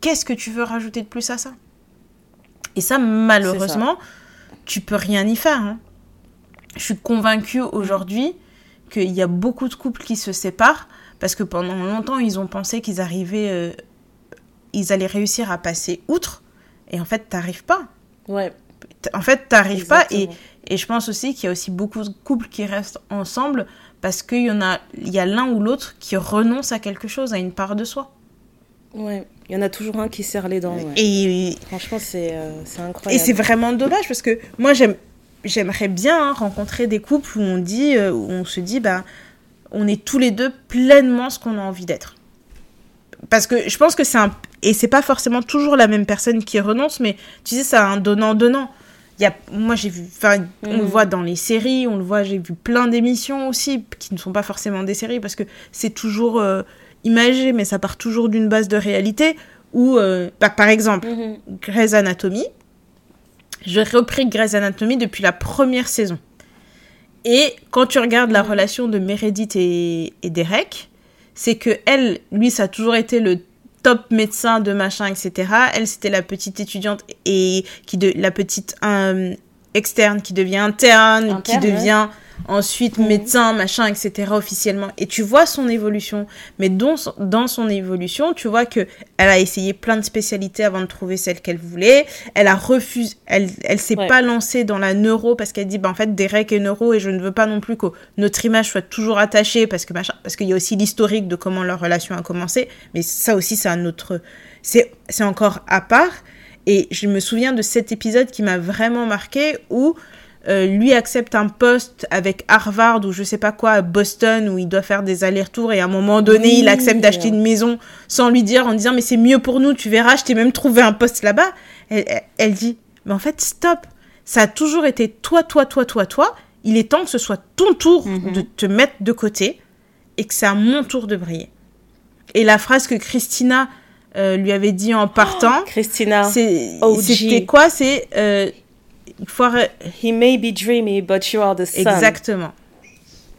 Qu'est-ce que tu veux rajouter de plus à ça? Et ça, malheureusement, tu peux rien y faire. hein. Je suis convaincue aujourd'hui qu'il y a beaucoup de couples qui se séparent parce que pendant longtemps, ils ont pensé qu'ils arrivaient, euh, ils allaient réussir à passer outre. Et en fait, t'arrives pas. Ouais. En fait, t'arrives pas. Et, et je pense aussi qu'il y a aussi beaucoup de couples qui restent ensemble parce qu'il y en a, il y a l'un ou l'autre qui renonce à quelque chose, à une part de soi. Ouais. Il y en a toujours un qui serre les dents. ouais. Et, Franchement, c'est euh, c'est Et incroyable. c'est vraiment dommage parce que moi j'aime j'aimerais bien hein, rencontrer des couples où on dit euh, où on se dit bah on est tous les deux pleinement ce qu'on a envie d'être. Parce que je pense que c'est un et c'est pas forcément toujours la même personne qui renonce mais tu sais c'est un donnant donnant. Y a moi j'ai vu enfin on le Mhm. voit dans les séries, on le voit j'ai vu plein d'émissions aussi qui ne sont pas forcément des séries parce que c'est toujours euh, imagé mais ça part toujours d'une base de réalité où euh, bah, par exemple Mhm. Grey's Anatomy. J'ai repris Grey's Anatomy depuis la première saison. Et quand tu regardes la relation de Meredith et, et Derek, c'est que elle, lui, ça a toujours été le top médecin de machin, etc. Elle, c'était la petite étudiante et qui de la petite euh, externe qui devient interne, Interne, qui ouais. Ensuite Mhm. médecin, machin, etc. officiellement. Et tu vois son évolution. Mais dans son, dans son évolution, tu vois que elle a essayé plein de spécialités avant de trouver celle qu'elle voulait. Elle a refusé, elle, elle s'est Ouais. pas lancée dans la neuro parce qu'elle dit, bah, en fait, Derek est neuro et je ne veux pas non plus que notre image soit toujours attachée parce que machin, parce qu'il y a aussi l'historique de comment leur relation a commencé. Mais ça aussi, c'est un autre, c'est, c'est encore à part. Et je me souviens de cet épisode qui m'a vraiment marqué où euh, lui accepte un poste avec Harvard ou je sais pas quoi à Boston où il doit faire des allers-retours et à un moment donné Oui. il accepte d'acheter une maison sans lui dire en disant mais c'est mieux pour nous tu verras je t'ai même trouvé un poste là-bas. Elle, elle- elle dit mais en fait stop. Ça a toujours été toi toi toi toi toi. Il est temps que ce soit ton tour Mhm. de te mettre de côté et que c'est à mon tour de briller. Et la phrase que Christina euh, lui avait dit en partant Christina, c'était quoi? C'est euh, faut he may be dreamy, but you are the sun. Exactement.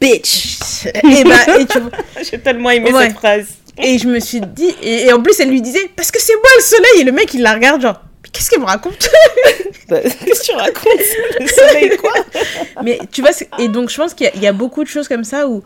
Bitch. et, bah, et, tu- J'ai tellement aimé Ouais. cette phrase. et je me suis dit, et, et en plus elle lui disait, parce que c'est moi le soleil, et le mec il la regarde genre, qu'est-ce qu'elle me raconte Bah, Qu'est-ce que tu racontes? Le soleil, quoi? Mais tu vois, et donc je pense qu'il y a beaucoup de choses comme ça où,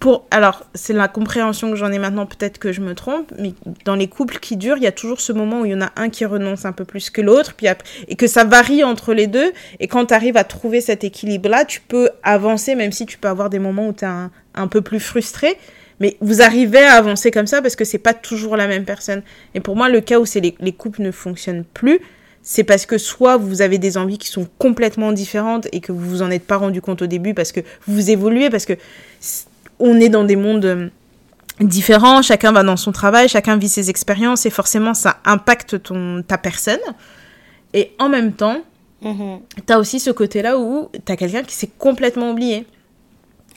pour, alors c'est la compréhension que j'en ai maintenant, peut-être que je me trompe, mais dans les couples qui durent, il y a toujours ce moment où il y en a un qui renonce un peu plus que l'autre, puis après, et que ça varie entre les deux, et quand tu arrives à trouver cet équilibre-là, tu peux avancer, même si tu peux avoir des moments où tu es un, peu plus frustré. Mais vous arrivez à avancer comme ça parce que c'est pas toujours la même personne. Et pour moi, le cas où c'est les, les couples ne fonctionnent plus, c'est parce que soit vous avez des envies qui sont complètement différentes et que vous vous en êtes pas rendu compte au début parce que vous évoluez, parce que on est dans des mondes euh, différents, chacun va dans son travail, chacun vit ses expériences et forcément ça impacte ton, ta personne. Et en même temps, Mhm. T'as aussi ce côté-là où t'as quelqu'un qui s'est complètement oublié.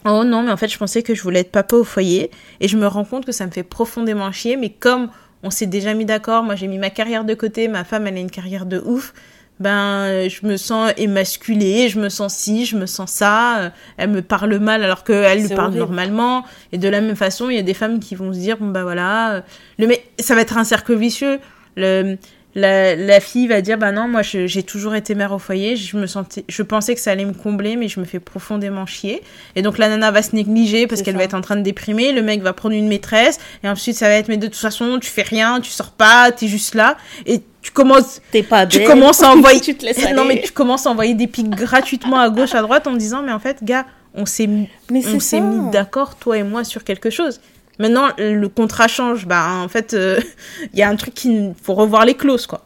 Oh non, mais en fait, je pensais que je voulais être papa au foyer et je me rends compte que ça me fait profondément chier. Mais comme on s'est déjà mis d'accord, moi j'ai mis ma carrière de côté, ma femme elle a une carrière de ouf, ben je me sens émasculée, je me sens ci, je me sens ça. euh, Elle me parle mal alors qu'elle lui parle horrible. normalement. Et de la même façon, il y a des femmes qui vont se dire bon bah voilà, euh, le mais ça va être un cercle vicieux. Le La, la fille va dire bah non moi j'ai toujours été mère au foyer je me sentais je pensais que ça allait me combler mais je me fais profondément chier et donc la nana va se négliger parce qu'elle va être en train de déprimer le mec va prendre une maîtresse et ensuite ça va être mais de toute façon tu fais rien tu sors pas t'es juste là et tu commences T'es pas tu commences à envoyer tu te laisses non mais tu commences à envoyer des pics gratuitement à gauche à droite en disant mais en fait gars on s'est on s'est mis d'accord toi et moi sur quelque chose maintenant le contrat change bah en fait euh, il y a un truc qui faut revoir les clauses quoi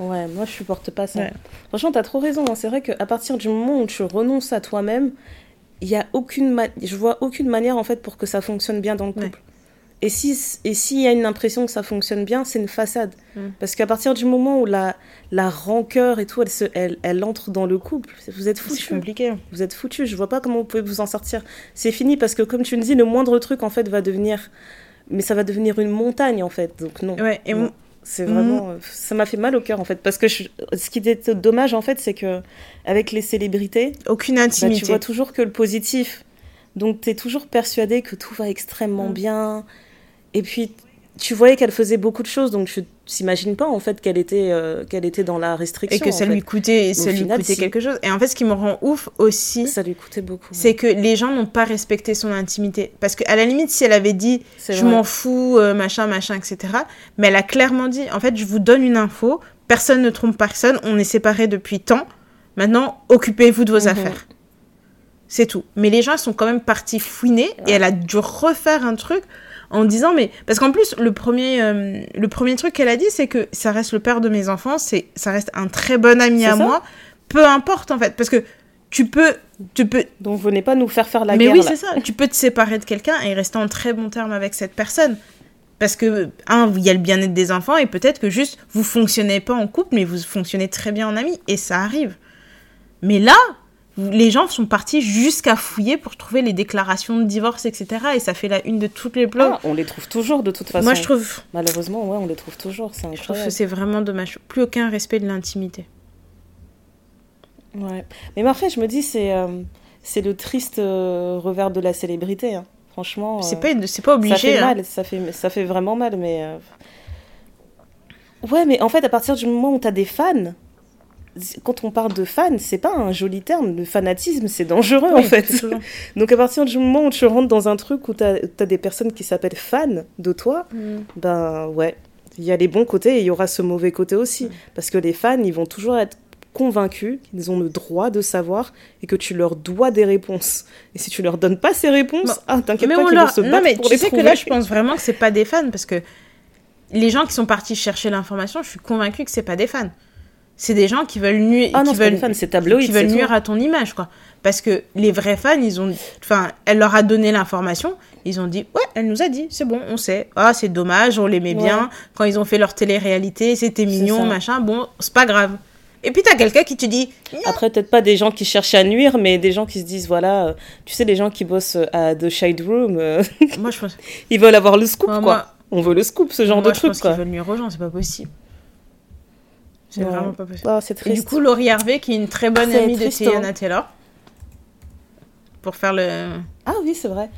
Ouais, moi je supporte pas ça. Ouais. Franchement, t'as trop raison. hein. C'est vrai qu'à partir du moment où tu renonces à toi-même, il y a aucune ma- je vois aucune manière en fait pour que ça fonctionne bien dans le couple. Ouais. Et si et s'il y a une impression que ça fonctionne bien, c'est une façade. Mm. Parce qu'à partir du moment où la la rancœur et tout, elle se elle, elle entre dans le couple, vous êtes c'est foutu. compliqué Vous êtes foutu. Je vois pas comment vous pouvez vous en sortir. C'est fini parce que comme tu me dis, le moindre truc en fait va devenir mais ça va devenir une montagne en fait. Donc non. ouais et Non. C'est Mm. vraiment, euh, ça m'a fait mal au cœur en fait, parce que je- ce qui était dommage en fait, c'est que avec les célébrités, aucune bah, intimité tu vois toujours que le positif, donc tu es toujours persuadé que tout va extrêmement Mm. bien, et puis tu voyais qu'elle faisait beaucoup de choses, donc tu t'imagines pas en fait qu'elle était, euh, qu'elle était dans la restriction. et que ça en lui coûtait ça lui final, coûtait si. quelque chose et en fait ce qui me rend ouf aussi ça lui coûtait beaucoup. c'est que les gens n'ont pas respecté son intimité parce que à la limite si elle avait dit je m'en fous, euh, machin, machin, etc. Mais elle a clairement dit, en fait, je vous donne une info, personne ne trompe personne, on est séparés depuis tant, maintenant, occupez-vous de vos Mhm. affaires. C'est tout. Mais les gens sont quand même partis fouiner et elle a dû refaire un truc en disant, mais... Parce qu'en plus, le premier, euh, le premier truc qu'elle a dit, c'est que ça reste le père de mes enfants, c'est, ça reste un très bon ami à ça. moi, peu importe, en fait. Parce que tu peux... Tu peux, Donc venez pas nous faire faire la mais guerre. oui, là. c'est ça. Tu peux te séparer de quelqu'un et rester en très bon terme avec cette personne. Parce que, un, il y a le bien-être des enfants et peut-être que juste, vous fonctionnez pas en couple, mais vous fonctionnez très bien en ami. Et ça arrive. Mais là, les gens sont partis jusqu'à fouiller pour trouver les déclarations de divorce, etc. Et ça fait la une de toutes les blogs. Ah, on les trouve toujours de toute façon. Moi, je trouve, Malheureusement, ouais, on les trouve toujours. C'est je trouve que c'est vraiment dommage. Plus aucun respect de l'intimité. Ouais. Mais parfait, je me dis, c'est euh, c'est le triste euh, revers de la célébrité. hein. Franchement. C'est euh, pas, c'est pas ça obligé. fait hein. mal, ça fait, ça fait vraiment mal, mais. Ouais, mais en fait, à partir du moment où tu as des fans, quand on parle de fans, c'est pas un joli terme. Le fanatisme, c'est dangereux en fait. toujours. Donc à partir du moment où tu rentres dans un truc où tu as, des personnes qui s'appellent fans de toi, Mm. ben ouais, il y a les bons côtés et il y aura ce mauvais côté aussi. Parce que les fans, ils vont toujours être convaincus qu'ils ont le droit de savoir et que tu leur dois des réponses. Et si tu leur donnes pas ces réponses, Bon, ah, t'inquiète pas qu'ils leur- vont se non, battre mais pour tu les sais trouver. que là, je pense vraiment que c'est pas des fans parce que les gens qui sont partis chercher l'information, je suis convaincue que c'est pas des fans. C'est des gens qui veulent nuire, Ah non, qui veulent, c'est tabloïd, qui veulent nuire tout. à ton image, quoi. Parce que les vrais fans, ils ont, enfin, elle leur a donné l'information, ils ont dit, ouais, elle nous a dit, c'est bon, on sait. Ah, c'est dommage, on l'aimait Ouais. bien. Quand ils ont fait leur télé-réalité, c'était mignon, machin. Bon, c'est pas grave. Et puis t'as quelqu'un qui te dit, Après, peut-être pas des gens qui cherchent à nuire, mais des gens qui se disent, voilà, euh, tu sais, les gens qui bossent euh, à The Shade Room, euh, moi je pense, ils veulent avoir le scoop, Ouais, quoi. moi- On veut le scoop, ce genre moi, de truc, quoi. veulent nuire aux gens, c'est pas possible. C'est Ouais. vraiment pas possible. Ah, c'est Et du coup, Laurie Harvey, qui est une très bonne amie de Tiana hein. Taylor, pour faire le, Ah oui, c'est vrai.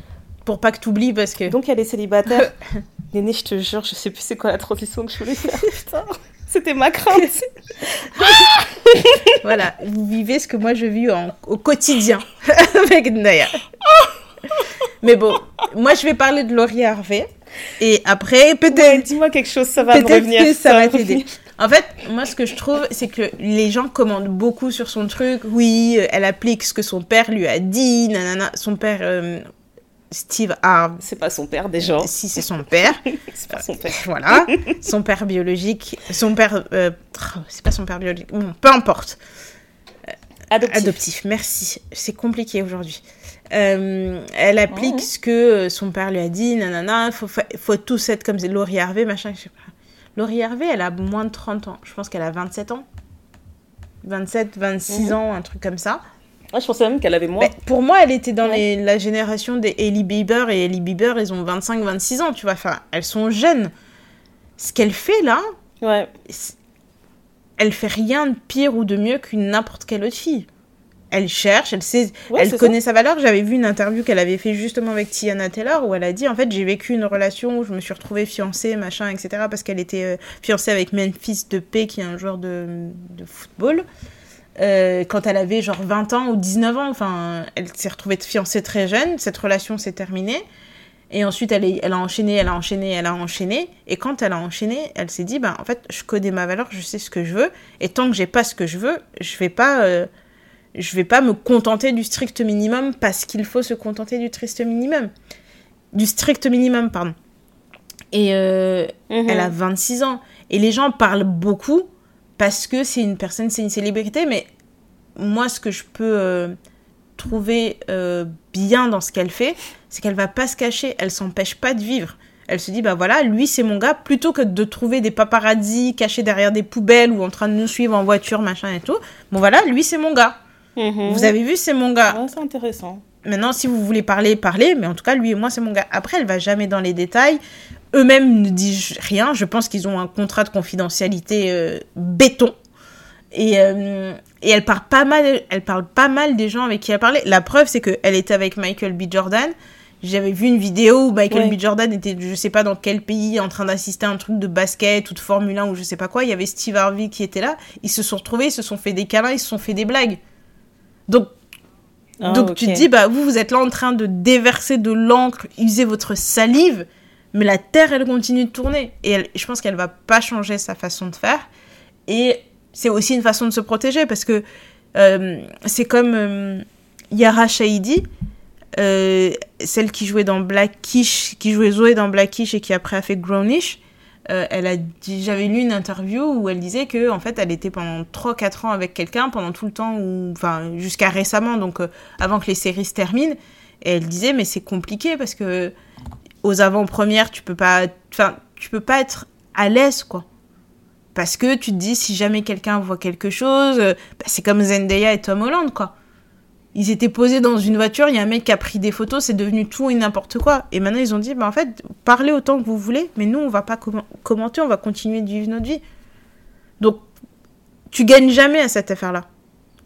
pour pas que t'oublies parce que Donc, elle est célibataire. Néné, je te jure, je sais plus c'est quoi la transition que je voulais faire. Putain, c'était ma crainte. voilà, vous vivez ce que moi je vis en- au quotidien avec Naya. Mais bon, moi je vais parler de Laurie Harvey et après Ouais, peut-être Dis-moi quelque chose, ça va me revenir. que ça va t'aider. En fait, moi ce que je trouve, c'est que les gens commandent beaucoup sur son truc. Oui, euh, elle applique ce que son père lui a dit, nanana. Son père, euh, Steve Harvey, C'est pas son père, déjà. si c'est son père, C'est pas son père. voilà, son père biologique, son père, euh, c'est pas son père biologique, bon, peu importe. Adoptif. Adoptif, merci. C'est compliqué aujourd'hui. Euh, elle applique ce que euh, son père lui a dit, nanana, faut, fa- faut tous être comme Laurie Harvey, machin, je sais pas. Laurie Harvey, elle a moins de 30 ans. Je pense qu'elle a 27 ans. 27, 26 Mhm. ans, un truc comme ça. Ah, je pensais même qu'elle avait moins. Mais pour moi, elle était dans Ouais. les- la génération des Hailey Bieber et Hailey Bieber, ils ont 25, 26 ans, tu vois. Enfin, elles sont jeunes. Ce qu'elle fait là, Ouais. elle fait rien de pire ou de mieux qu'une n'importe quelle autre fille. Elle cherche, elle sait, Ouais, elle connaît sa valeur. J'avais vu une interview qu'elle avait fait justement avec Tiana Taylor où elle a dit en fait j'ai vécu une relation où je me suis retrouvée fiancée machin etc parce qu'elle était euh, fiancée avec Memphis Depay qui est un joueur de, de football. Euh, quand elle avait genre 20 ans ou 19 ans, enfin, elle s'est retrouvée fiancée très jeune, cette relation s'est terminée. Et ensuite, elle, est- elle a enchaîné, elle a enchaîné, elle a enchaîné. Et quand elle a enchaîné, elle s'est dit, bah, en fait, je connais ma valeur, je sais ce que je veux. Et tant que j'ai pas ce que je veux, je vais pas, euh, je vais pas me contenter du strict minimum parce qu'il faut se contenter du strict minimum. Du strict minimum, pardon. Et euh, Mhm. elle a 26 ans. Et les gens parlent beaucoup parce que c'est une personne, c'est une célébrité. Mais moi, ce que je peux euh, trouver euh, bien dans ce qu'elle fait, c'est qu'elle va pas se cacher. Elle s'empêche pas de vivre. Elle se dit, bah voilà, lui c'est mon gars, plutôt que de trouver des paparazzis cachés derrière des poubelles ou en train de nous suivre en voiture, machin et tout. Bon voilà, lui c'est mon gars. Mhm. Vous avez vu, c'est mon gars. Ouais, c'est intéressant. Maintenant, si vous voulez parler, parlez. Mais en tout cas, lui et moi, c'est mon gars. Après, elle va jamais dans les détails. Eux-mêmes ne disent rien. Je pense qu'ils ont un contrat de confidentialité euh, béton. Et, euh, et elle parle pas mal. Elle parle pas mal des gens avec qui elle parlait. La preuve, c'est qu'elle était avec Michael B. Jordan. J'avais vu une vidéo où Michael Ouais. B. Jordan était, je sais pas dans quel pays, en train d'assister à un truc de basket ou de Formule 1 ou je sais pas quoi. Il y avait Steve Harvey qui était là. Ils se sont retrouvés, ils se sont fait des câlins, ils se sont fait des blagues. Donc, Ah, donc tu te dis, bah vous, vous êtes là en train de déverser de l'encre, user votre salive, mais la Terre, elle continue de tourner. Et elle- je pense qu'elle va pas changer sa façon de faire. Et c'est aussi une façon de se protéger, parce que euh, c'est comme euh, Yara Shahidi, euh, celle qui jouait dans Blackish, qui jouait Zoé dans Blackish et qui après a fait Grownish. Euh, elle a dit, j'avais lu une interview où elle disait que en fait elle était pendant 3-4 ans avec quelqu'un pendant tout le temps où, enfin jusqu'à récemment donc euh, avant que les séries se terminent. Et elle disait mais c'est compliqué parce que aux avant-premières tu peux pas enfin tu peux pas être à l'aise quoi. Parce que tu te dis si jamais quelqu'un voit quelque chose euh, bah, c'est comme Zendaya et Tom Holland quoi ils étaient posés dans une voiture, il y a un mec qui a pris des photos, c'est devenu tout et n'importe quoi. Et maintenant, ils ont dit, bah, en fait, parlez autant que vous voulez, mais nous, on va pas com- commenter, on va continuer de vivre notre vie. Donc, tu gagnes jamais à cette affaire-là.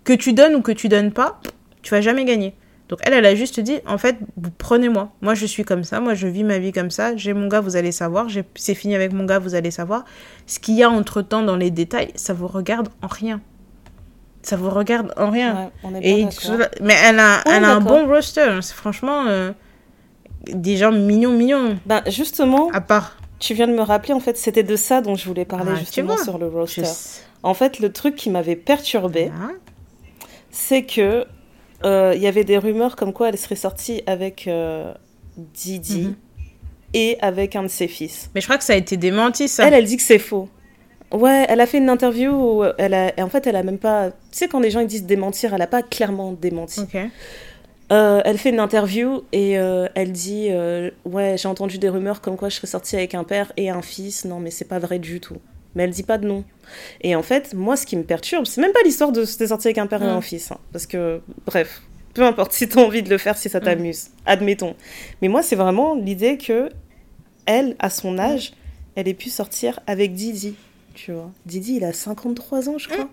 Que tu donnes ou que tu donnes pas, tu vas jamais gagner. Donc, elle, elle a juste dit, en fait, prenez-moi. Moi, je suis comme ça, moi, je vis ma vie comme ça. J'ai mon gars, vous allez savoir. C'est fini avec mon gars, vous allez savoir. Ce qu'il y a entre-temps dans les détails, ça vous regarde en rien. Ça vous regarde en rien. Ouais, on est bien Et d'accord. mais elle a, Ouais, elle a un bon roster. C'est franchement euh, des gens mignons, mignons. Ben, justement, À part. tu viens de me rappeler, en fait, c'était de ça dont je voulais parler Ah, justement sur le roster. En fait, le truc qui m'avait perturbée, Hein c'est que euh, il y avait des rumeurs comme quoi elle serait sortie avec euh, Didi Mhm. et avec un de ses fils. Mais je crois que ça a été démenti, ça. Elle, elle dit que c'est faux. Ouais, elle a fait une interview où elle a, et en fait, elle a même pas. Tu sais, quand les gens ils disent démentir, elle a pas clairement démenti. Ok. Euh, elle fait une interview et euh, elle dit euh, Ouais, j'ai entendu des rumeurs comme quoi je serais sortie avec un père et un fils. Non, mais c'est pas vrai du tout. Mais elle dit pas de nom. Et en fait, moi, ce qui me perturbe, c'est même pas l'histoire de se sortir avec un père et un fils. hein, parce que, bref, peu importe si t'as envie de le faire, si ça t'amuse, admettons. Mais moi, c'est vraiment l'idée que elle, à son âge, elle ait pu sortir avec Didi. Tu vois, Didi, il a 53 ans, je crois.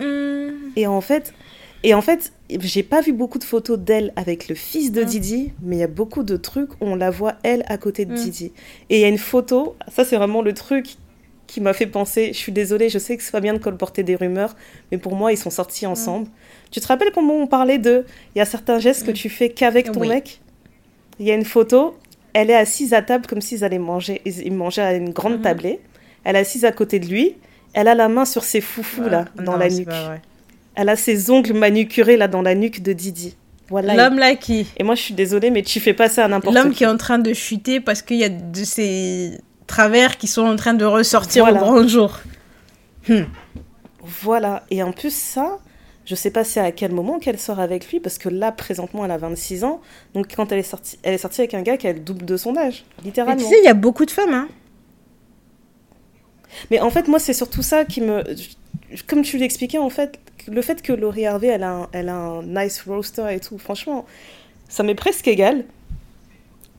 Hum, Et en fait, et en fait, j'ai pas vu beaucoup de photos d'elle avec le fils de Mm. Didi, mais il y a beaucoup de trucs où on la voit elle à côté de Mm. Didi. Et il y a une photo, ça c'est vraiment le truc qui m'a fait penser. Je suis désolée, je sais que c'est pas bien de colporter des rumeurs, mais pour moi ils sont sortis ensemble. Tu te rappelles comment on parlait de Il y a certains gestes que Mm. tu fais qu'avec ton Oui. mec? Il y a une photo, elle est assise à table comme s'ils allaient manger, ils mangeaient à une grande Mhm. tablée. Elle est assise à côté de lui. Elle a la main sur ses foufous là, dans non, la nuque. Elle a ses ongles manucurés là dans la nuque de Didi. Voilà. L'homme là qui. Et moi je suis désolée, mais tu fais pas ça à n'importe L'homme qui. qui est en train de chuter parce qu'il y a de ces travers qui sont en train de ressortir Voilà. au grand jour. Voilà. Et en plus ça, je sais pas c'est à quel moment qu'elle sort avec lui parce que là présentement elle a 26 ans. Donc quand elle est sortie, elle est sortie avec un gars qui a le double de son âge, Mais littéralement. tu sais, il y a beaucoup de femmes, hein. Mais en fait moi c'est surtout ça qui me, comme tu l'expliquais en fait, le fait que Laurie Harvey elle a un, elle a un nice roster et tout, franchement, ça m'est presque égal.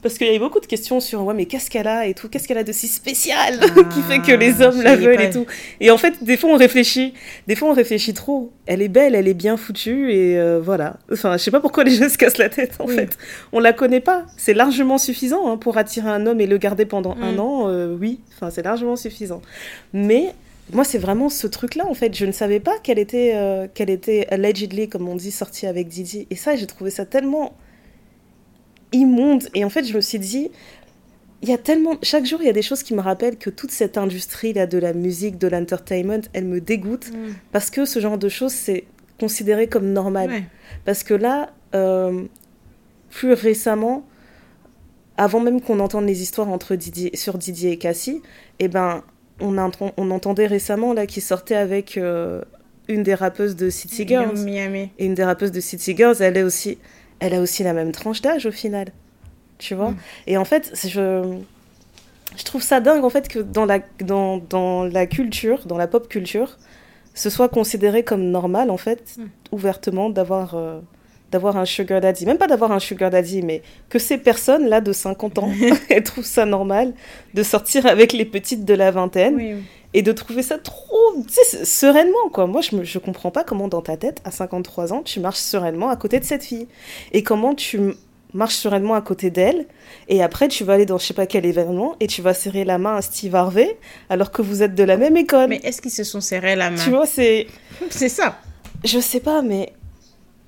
Parce qu'il y avait beaucoup de questions sur ouais, mais qu'est-ce qu'elle a et tout, qu'est-ce qu'elle a de si spécial qui fait que les hommes la veulent et tout. Et en fait, des fois on réfléchit, des fois on réfléchit trop. Elle est belle, elle est bien foutue et euh, voilà. Enfin, je sais pas pourquoi les gens se cassent la tête en fait. On la connaît pas. C'est largement suffisant hein, pour attirer un homme et le garder pendant un mm. an. Euh, oui, enfin c'est largement suffisant. Mais moi, c'est vraiment ce truc-là, en fait. Je ne savais pas qu'elle était, euh, qu'elle était allegedly, comme on dit, sortie avec Didi. Et ça, j'ai trouvé ça tellement immonde. Et en fait, je me suis dit, il y a tellement. Chaque jour, il y a des choses qui me rappellent que toute cette industrie-là de la musique, de l'entertainment, elle me dégoûte. Mm. Parce que ce genre de choses, c'est considéré comme normal. Parce que là, euh, plus récemment, avant même qu'on entende les histoires entre Didier, sur Didier et Cassie, eh ben, on, on entendait récemment là qui sortait avec euh, une des rappeuses de City Girls. Miami. Et une des rappeuses de City Girls, elle est aussi elle a aussi la même tranche d'âge au final. Tu vois mm. Et en fait, je, je trouve ça dingue en fait que dans la, dans, dans la culture, dans la pop culture, ce soit considéré comme normal en fait, mm. ouvertement, d'avoir euh, d'avoir un sugar daddy. Même pas d'avoir un sugar daddy, mais que ces personnes-là de 50 ans, elles trouvent ça normal de sortir avec les petites de la vingtaine. Et de trouver ça trop, sereinement, quoi. Moi, je, me, je comprends pas comment, dans ta tête, à 53 ans, tu marches sereinement à côté de cette fille. Et comment tu marches sereinement à côté d'elle, et après tu vas aller dans je sais pas quel événement, et tu vas serrer la main à Steve Harvey, alors que vous êtes de la même école. Mais est-ce qu'ils se sont serrés la main? Tu vois, c'est... C'est ça. Je sais pas, mais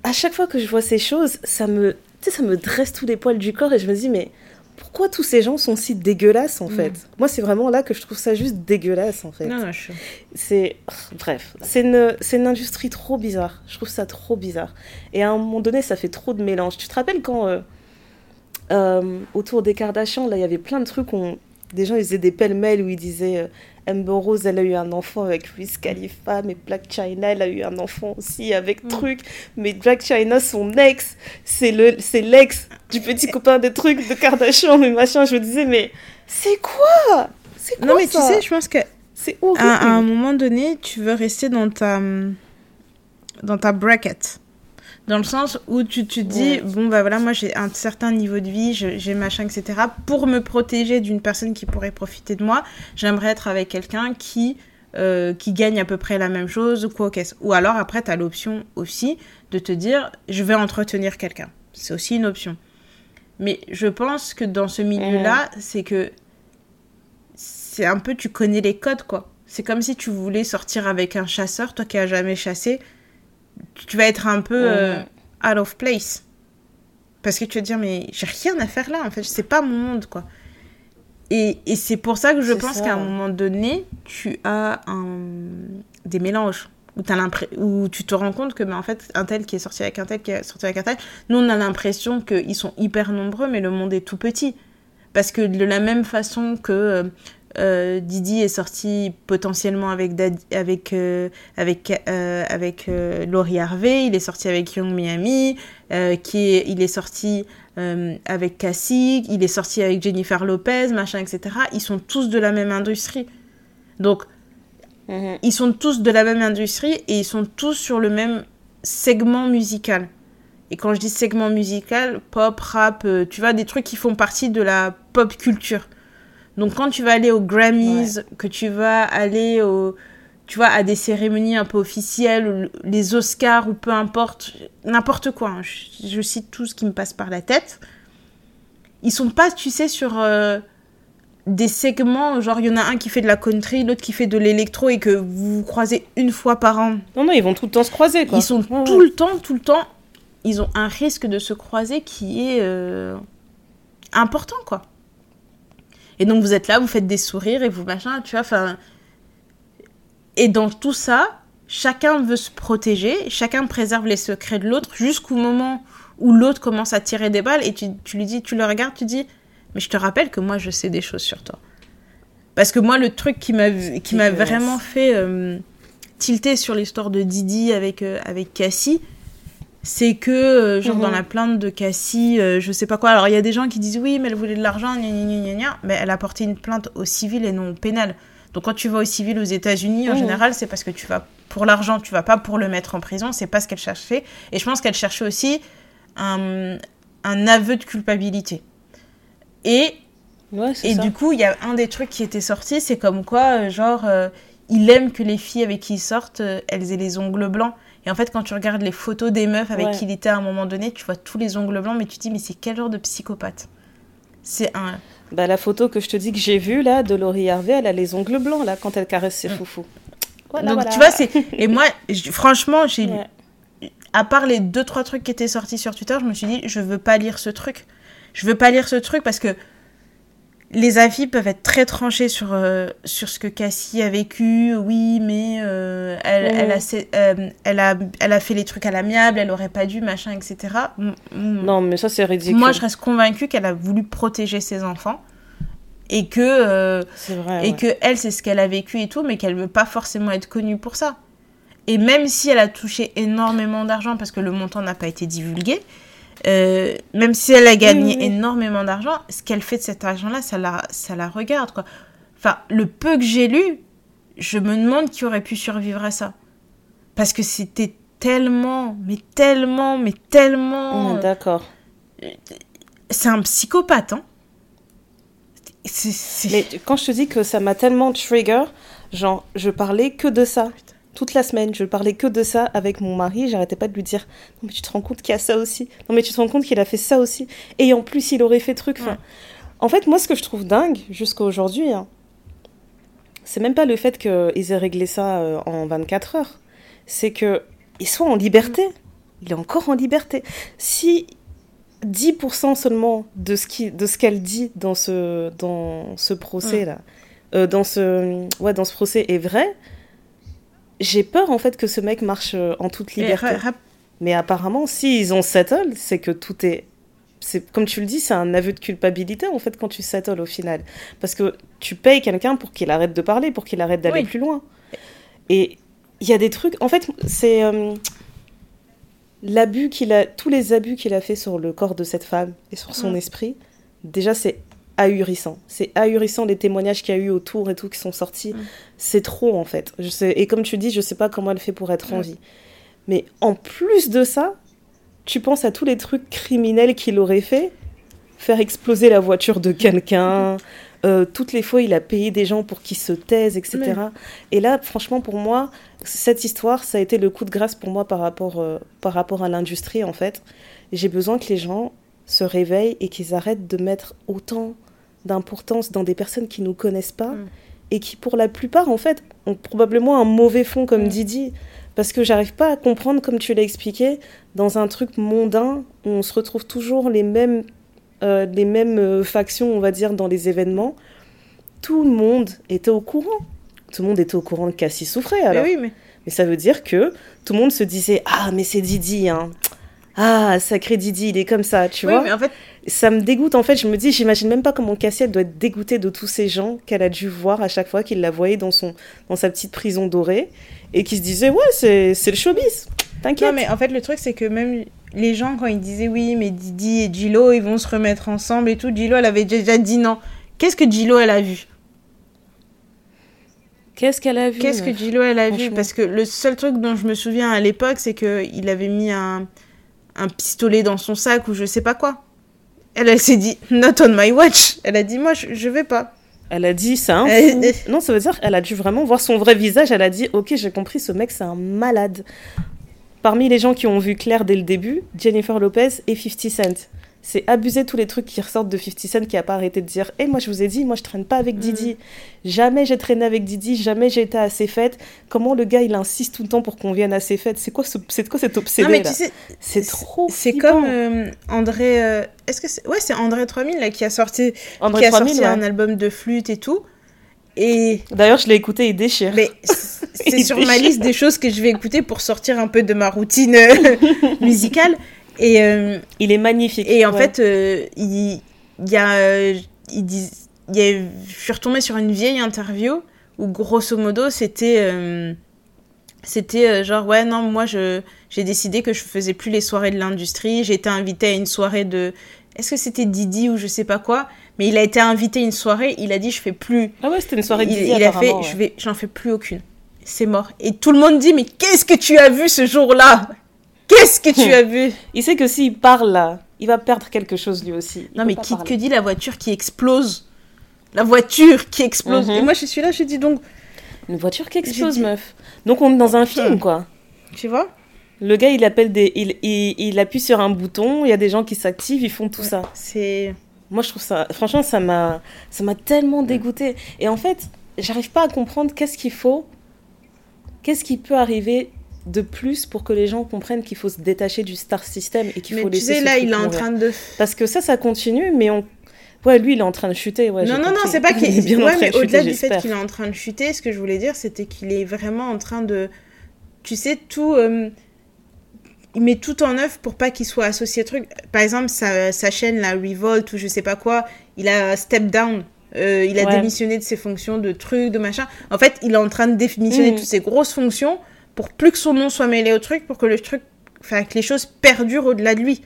à chaque fois que je vois ces choses, ça me, ça me dresse tous les poils du corps et je me dis, mais pourquoi tous ces gens sont si dégueulasses en mm. fait? Moi, c'est vraiment là que je trouve ça juste dégueulasse en fait. Non, non, je... C'est. Bref, c'est une, une industrie trop bizarre. Je trouve ça trop bizarre. Et à un moment donné, ça fait trop de mélange. Tu te rappelles quand, euh, euh, autour des Kardashians, là, il y avait plein de trucs, on... des gens ils faisaient des pêle-mêles où ils disaient. Euh, Amber Rose, elle a eu un enfant avec Wiz Khalifa, mais Black China, elle a eu un enfant aussi avec mm. Truc. Mais Black China, son ex, c'est le, c'est l'ex du petit copain de Truc, de Kardashian, mais machin. Je me disais, mais c'est quoi? C'est quoi Non, mais tu sais, je pense que c'est à, à, un moment donné, tu veux rester dans ta dans ta bracket. Dans le sens où tu te dis, bon, bah voilà, moi j'ai un certain niveau de vie, j'ai machin, etc. Pour me protéger d'une personne qui pourrait profiter de moi, j'aimerais être avec quelqu'un qui, euh, qui gagne à peu près la même chose, quoi qu'est-ce. Ou alors après, tu as l'option aussi de te dire, je vais entretenir quelqu'un. C'est aussi une option. Mais je pense que dans ce milieu-là, c'est que c'est un peu, tu connais les codes, quoi. C'est comme si tu voulais sortir avec un chasseur, toi qui as jamais chassé tu vas être un peu euh, out of place. Parce que tu vas te dire, mais j'ai rien à faire là, en fait, c'est pas mon monde, quoi. Et, et c'est pour ça que je pense qu'à un moment donné, tu as un... des mélanges. Où, où tu te rends compte que, mais en fait, un tel qui est sorti avec un tel qui est sorti avec un tel, nous, on a l'impression qu'ils sont hyper nombreux, mais le monde est tout petit. Parce que de la même façon que euh, Didi est sorti potentiellement avec avec euh, avec euh, avec Laurie Harvey, il est sorti avec Young Miami, qui est, il est sorti avec Cassie, il est sorti avec Jennifer Lopez, machin, etc. Ils sont tous de la même industrie, donc mhm. ils sont tous de la même industrie et ils sont tous sur le même segment musical. Et quand je dis segment musical, pop, rap, tu vois, des trucs qui font partie de la pop culture. Donc quand tu vas aller aux Grammys, que tu vas aller au, tu vois, à des cérémonies un peu officielles, les Oscars ou peu importe, n'importe quoi, hein, je, cite tout ce qui me passe par la tête, ils sont pas, tu sais, sur euh, des segments, genre il y en a un qui fait de la country, l'autre qui fait de l'électro et que vous vous croisez une fois par an. Non, non, ils vont tout le temps se croiser, quoi. Ils sont tout le temps, tout le temps, ils ont un risque de se croiser qui est euh, important, quoi. Et donc vous êtes là, vous faites des sourires et vous machin, tu vois, enfin. Et dans tout ça, chacun veut se protéger, chacun préserve les secrets de l'autre jusqu'au moment où l'autre commence à tirer des balles et tu, tu, lui dis, tu le regardes, tu dis, mais je te rappelle que moi je sais des choses sur toi. Parce que moi, le truc qui m'a qui m'a vraiment fait euh, tilter sur l'histoire de Didi avec, euh, avec Cassie, c'est que, euh, genre, dans mhm. la plainte de Cassie, euh, je sais pas quoi. Alors, il y a des gens qui disent oui, mais elle voulait de l'argent, gna gna gna mais elle a porté une plainte au civil et non au pénal. Donc, quand tu vas au civil aux États-Unis, en mhm. général, c'est parce que tu vas pour l'argent, tu vas pas pour le mettre en prison, c'est pas ce qu'elle cherchait. Et je pense qu'elle cherchait aussi un, un, aveu de culpabilité. Et, Ouais, et ça. du coup, il y a un des trucs qui était sorti, c'est comme quoi, euh, genre, euh, il aime que les filles avec qui il sortent, elles aient les ongles blancs. Et en fait, quand tu regardes les photos des meufs avec Ouais. qui il était à un moment donné, tu vois tous les ongles blancs, mais tu te dis, mais c'est quel genre de psychopathe? C'est un. Bah, la photo que je te dis que j'ai vue là de Laurie Harvey, elle a les ongles blancs là quand elle caresse ses foufous. Voilà, Donc, voilà. tu vois, c'est. Et moi, franchement, j'ai. Ouais. À part les deux, trois trucs qui étaient sortis sur Twitter, je me suis dit, je veux pas lire ce truc. Je veux pas lire ce truc parce que les avis peuvent être très tranchés sur, euh, sur ce que Cassie a vécu. Oui, mais euh, elle, Mhm. elle, a, sé- euh, elle, a, elle a fait les trucs à l'amiable, elle aurait pas dû, machin, etc. M- m- Non, mais ça c'est ridicule. Moi, je reste convaincue qu'elle a voulu protéger ses enfants et que, C'est vrai. et ouais. que elle, c'est ce qu'elle a vécu et tout, mais qu'elle veut pas forcément être connue pour ça. Et même si elle a touché énormément d'argent, parce que le montant n'a pas été divulgué, euh, même si elle a gagné Oui, oui. énormément d'argent, ce qu'elle fait de cet argent-là, ça la, ça la regarde, quoi. Enfin, le peu que j'ai lu, je me demande qui aurait pu survivre à ça. Parce que c'était tellement, mais tellement, mais tellement... D'accord. C'est un psychopathe, hein. Mais quand je te dis que ça m'a tellement trigger, genre, je parlais que de ça. Toute la semaine, je parlais que de ça avec mon mari. J'arrêtais pas de lui dire Non, mais tu te rends compte qu'il y a ça aussi. Non, mais tu te rends compte qu'il a fait ça aussi. Et en plus, il aurait fait truc. Enfin, Ouais. En fait, moi, ce que je trouve dingue jusqu'à aujourd'hui, hein, c'est même pas le fait qu'ils aient réglé ça euh, en 24 heures. C'est que il soit en liberté. Il est encore en liberté. Si 10% seulement de ce qui de ce qu'elle dit dans ce dans ce procès là euh, dans ce ouais dans ce procès est vrai j'ai peur en fait que ce mec marche euh, en toute liberté. mais apparemment si ils ont settle c'est que tout est c'est comme tu le dis c'est un aveu de culpabilité en fait quand tu settle au final. Parce que tu payes quelqu'un pour qu'il arrête de parler pour qu'il arrête d'aller Oui. plus loin. Et il y a des trucs en fait c'est euh, l'abus qu'il a, tous les abus qu'il a fait sur le corps de cette femme et sur son esprit, déjà c'est ahurissant. C'est ahurissant les témoignages qu'il y a eu autour et tout qui sont sortis. Mm. C'est trop en fait. Je sais, et comme tu dis, je sais pas comment elle fait pour être en Mm. vie. Mais en plus de ça, tu penses à tous les trucs criminels qu'il aurait fait, faire exploser la voiture de quelqu'un. euh, toutes les fois, il a payé des gens pour qu'ils se taisent, etc. Et là, franchement, pour moi, cette histoire, ça a été le coup de grâce pour moi par rapport, euh, par rapport à l'industrie, en fait. J'ai besoin que les gens se réveillent et qu'ils arrêtent de mettre autant d'importance dans des personnes qui nous connaissent pas Mm. et qui, pour la plupart, en fait, ont probablement un mauvais fond comme Mm. Didi. Parce que j'arrive pas à comprendre, comme tu l'as expliqué, dans un truc mondain où on se retrouve toujours les mêmes, euh, les mêmes euh, factions, on va dire, dans les événements. Tout le monde était au courant. Tout le monde était au courant que Cassie souffrait, alors. Mais oui, mais... Mais ça veut dire que tout le monde se disait Ah, mais c'est Didi, hein. Ah, sacré Didi, il est comme ça, tu oui, vois. mais en fait, Ça me dégoûte, en fait. Je me dis, j'imagine même pas comment Cassie, elle doit être dégoûtée de tous ces gens qu'elle a dû voir à chaque fois qu'il la voyait dans, son, dans sa petite prison dorée et qui se disait Ouais, c'est c'est le showbiz. T'inquiète. Non, mais en fait, le truc, c'est que même les gens, quand ils disaient oui, mais Didi et Gilo, ils vont se remettre ensemble et tout, Gilo, elle avait déjà dit non. Qu'est-ce que Gilo, elle a vu? Qu'est-ce qu'elle a vu Qu'est-ce que Gilo, elle a vu? Parce que le seul truc dont je me souviens à l'époque, c'est qu'il avait mis un, un pistolet dans son sac ou je sais pas quoi. Elle, elle s'est dit, not on my watch. Elle a dit, moi, je, je vais pas. Elle a dit c'est un fou. Non, ça veut dire qu'elle a dû vraiment voir son vrai visage. Elle a dit Ok, j'ai compris, ce mec, c'est un malade. Parmi les gens qui ont vu Claire dès le début, Jennifer Lopez et 50 Cent. C'est abuser tous les trucs qui ressortent de 50 Cent qui a pas arrêté de dire Eh, moi, je vous ai dit, moi, je traîne pas avec Didi. Jamais j'ai traîné avec Didi, jamais j'ai été à ses fêtes. Comment le gars, il insiste tout le temps pour qu'on vienne à ses fêtes? C'est quoi, ce... c'est quoi cet obsédé non, mais là? tu sais, C'est trop c'est comme euh, André. euh, Est-ce que c'est. Ouais, c'est André 3000 là, qui a sorti, André qui a 3000, sorti ouais. un album de flûte et tout. Et. D'ailleurs, je l'ai écouté, il déchire. Mais c'est sur ma liste des choses que je vais écouter pour sortir un peu de ma routine euh, musicale. Et, euh, Il est magnifique. et en ouais. fait, euh, il, il y a. euh, il dit, il y a, je suis retombée sur une vieille interview où, grosso modo, c'était. c'était genre, ouais, non, moi, je, j'ai décidé que je faisais plus les soirées de l'industrie. J'ai été invitée à une soirée de. Est-ce que c'était Didi ou je sais pas quoi? Mais il a été invité à une soirée, il a dit, je fais plus Ah ouais, c'était une soirée de il, Didi, il a fait, je vais, j'en fais plus aucune. C'est mort. Et tout le monde dit, mais qu'est-ce que tu as vu ce jour-là? Qu'est-ce que tu as vu? Il sait que s'il parle là, il va perdre quelque chose lui aussi. Il Non, mais qui que dit la voiture qui explose? La voiture qui explose. Mhm. Et moi, je suis là, je dis donc, Une voiture qui explose, dit- meuf. Donc on est dans un film, quoi. tu vois? Le gars, il appelle des, il, il, il appuie sur un bouton, il y a des gens qui s'activent, ils font tout ça. C'est. Moi, je trouve ça, franchement, ça m'a, ça m'a tellement dégoûté. Et en fait, j'arrive pas à comprendre qu'est-ce qu'il faut, qu'est-ce qui peut arriver de plus pour que les gens comprennent qu'il faut se détacher du star system et qu'il Mais faut tu laisser sais, là, il est en mourir. train de. Parce que ça, ça continue, mais on, ouais, lui, il est en train de chuter. Ouais, non, non, non, c'est pas Il est qu'il. bien en Ouais, train mais de chuter, au-delà du fait qu'il est en train de chuter, ce que je voulais dire, c'était qu'il est vraiment en train de. Tu sais, tout. euh, Il met tout en œuvre pour pas qu'il soit associé à truc. Par exemple, sa, sa chaîne, la Revolt ou je sais pas quoi, il a step down. Euh, il a Ouais. démissionné de ses fonctions de trucs, de machin. En fait, il est en train de démissionner Mhm. toutes ses grosses fonctions pour plus que son nom soit mêlé au truc, pour que le truc. Enfin, que les choses perdurent au-delà de lui.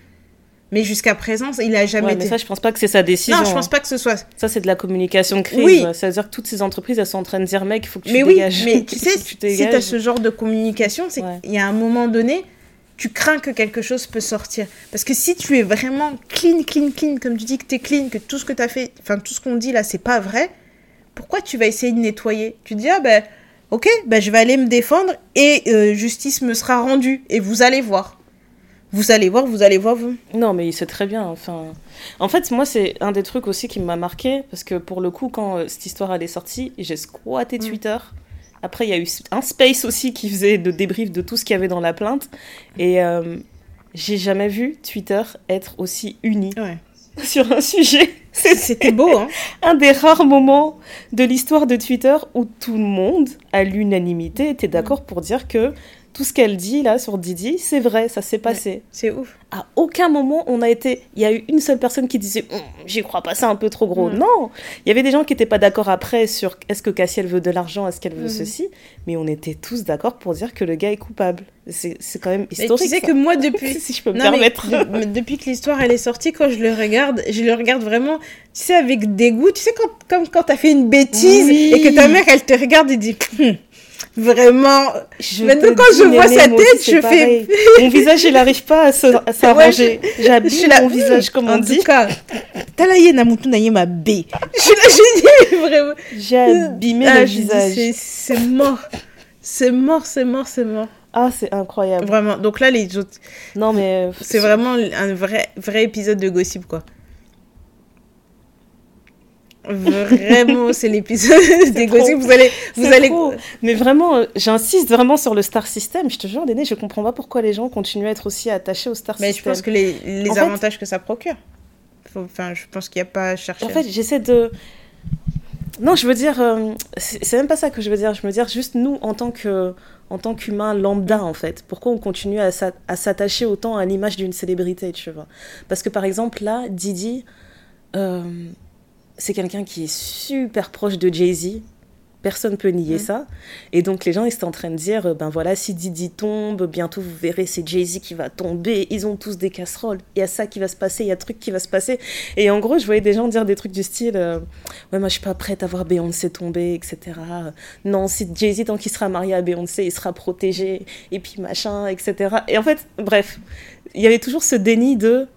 Mais jusqu'à présent, il a jamais Ouais, été. mais ça, je pense pas que c'est sa décision. non, je pense hein. pas que ce soit Ça, c'est de la communication crise. Oui. Ça veut dire que toutes ces entreprises, elles sont en train de dire, mec, il faut que tu mais oui, dégages. mais tu sais, tu si tu as dégages. ce genre de communication, c'est Ouais. qu'il y a un moment donné, tu crains que quelque chose peut sortir. Parce que si tu es vraiment clean, clean, clean, comme tu dis que tu es clean, que tout ce que tu as fait, enfin tout ce qu'on dit là, c'est pas vrai, pourquoi tu vas essayer de nettoyer? Tu te dis, ah ben, ok, ben, je vais aller me défendre et euh, justice me sera rendue. Et vous allez voir. Vous allez voir, vous allez voir. Vous... Non, mais il sait très bien. Enfin, en fait, moi, c'est un des trucs aussi qui m'a marqué parce que pour le coup, quand euh, cette histoire elle est sortie, j'ai squatté Mm. Twitter. Après, il y a eu un space aussi qui faisait le débrief de tout ce qu'il y avait dans la plainte. Et euh, j'ai jamais vu Twitter être aussi uni Ouais. sur un sujet. C'était beau, hein. Un des rares moments de l'histoire de Twitter où tout le monde, à l'unanimité, était d'accord pour dire que tout ce qu'elle dit là sur Didi, c'est vrai, ça s'est passé. C'est ouf. À aucun moment on a été. Il y a eu une seule personne qui disait Hum, J'y crois pas, c'est un peu trop gros. Non Il y avait des gens qui n'étaient pas d'accord après sur est-ce que Cassie elle veut de l'argent, est-ce qu'elle veut Mhm. ceci. Mais on était tous d'accord pour dire que le gars est coupable. C'est quand même Mais historique. tu sais ça. que moi, depuis, si je peux me Non, mais permettre. de- mais depuis que l'histoire elle est sortie, quand je le regarde, je le regarde vraiment, tu sais, avec dégoût. Tu sais, quand, comme quand t'as fait une bêtise Oui. et que ta mère elle te regarde et dit Hum, vraiment. Je Maintenant, te quand je vois sa tête, je fais-. Mon visage, il n'arrive pas à s'arranger. suis là, mon visage, comme en on dit. tout cas, talaye namutu naye ma B. Je je dis vraiment. J'ai abîmé Ah, le visage. c'est- C'est mort. C'est mort, c'est mort, c'est mort. Ah, c'est incroyable. Vraiment. Donc là, les autres, Non, mais. euh, c'est vraiment un vrai, vrai épisode de gossip, quoi. Vraiment, c'est l'épisode des trop. gossip. Vous allez, vous allez. trop. Mais vraiment, euh, j'insiste vraiment sur le star system. Je te jure, Déné, je comprends pas pourquoi les gens continuent à être aussi attachés au star Mais je system. pense que les, les En fait- avantages que ça procure. Enfin, je pense qu'il n'y a pas à chercher. En fait, j'essaie de. Non, je veux dire, euh, c'est même pas ça que je veux dire. Je veux dire juste nous en tant que, en tant qu'humains lambda en fait. Pourquoi on continue à s'attacher autant à l'image d'une célébrité, tu vois? Parce que par exemple là, Didi, euh, c'est quelqu'un qui est super proche de Jay Z. Personne peut nier ça. Et donc les gens ils étaient en train de dire, ben voilà, si Didi tombe, bientôt vous verrez c'est Jay Z qui va tomber. Ils ont tous des casseroles. Il y a ça qui va se passer, il y a truc qui va se passer. Et en gros, je voyais des gens dire des trucs du style euh, Ouais, moi je suis pas prête à voir Beyoncé tomber, etc. Non, si Jay-Z, tant qu'il sera marié à Beyoncé, il sera protégé, et puis machin, etc. Et en fait, bref, il y avait toujours ce déni de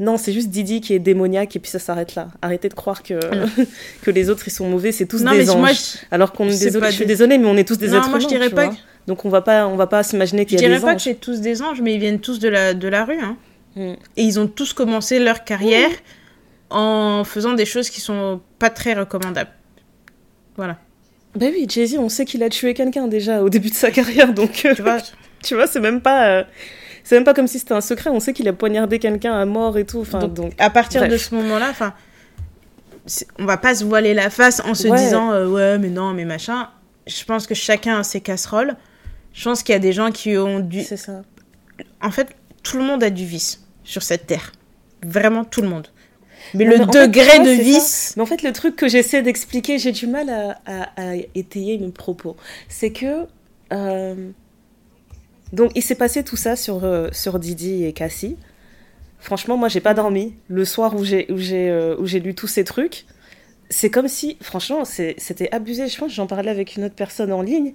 Non, c'est juste Didi qui est démoniaque, et puis ça s'arrête là. Arrêtez de croire que, que les autres ils sont mauvais, c'est tous non, des mais anges. moi, je, Alors qu'on désolé, je suis désolée, mais on est tous des Non, êtres moi, je dirais pas vois. Donc on va pas, on va pas s'imaginer je qu'il y a dirais des pas que anges. c'est tous des anges, mais ils viennent tous de la, de la rue. Hein. Mm. Et ils ont tous commencé leur carrière en faisant des choses qui sont pas très recommandables. Voilà. Ben oui, Jay-Z, on sait qu'il a tué quelqu'un déjà au début de sa carrière, donc Tu vois Tu vois, c'est même pas. euh, C'est même pas comme si c'était un secret. On sait qu'il a poignardé quelqu'un à mort et tout. Enfin, Donc, donc, à partir bref. de ce moment-là, enfin, on va pas se voiler la face en se Ouais. disant euh, ouais, mais non, mais machin. Je pense que chacun a ses casseroles. Je pense qu'il y a des gens qui ont du. c'est ça. En fait, tout le monde a du vice sur cette terre. Vraiment tout le monde. Mais Non, le mais en fait, degré de vice. Mais en fait, le truc que j'essaie d'expliquer, j'ai du mal à, à- à étayer mes propos. C'est que. euh, Donc, il s'est passé tout ça sur, euh, sur Didi et Cassie. Franchement, moi, j'ai pas dormi. Le soir où j'ai où j'ai euh, où j'ai lu tous ces trucs, c'est comme si, franchement, c'est- c'était abusé. Je pense que j'en parlais avec une autre personne en ligne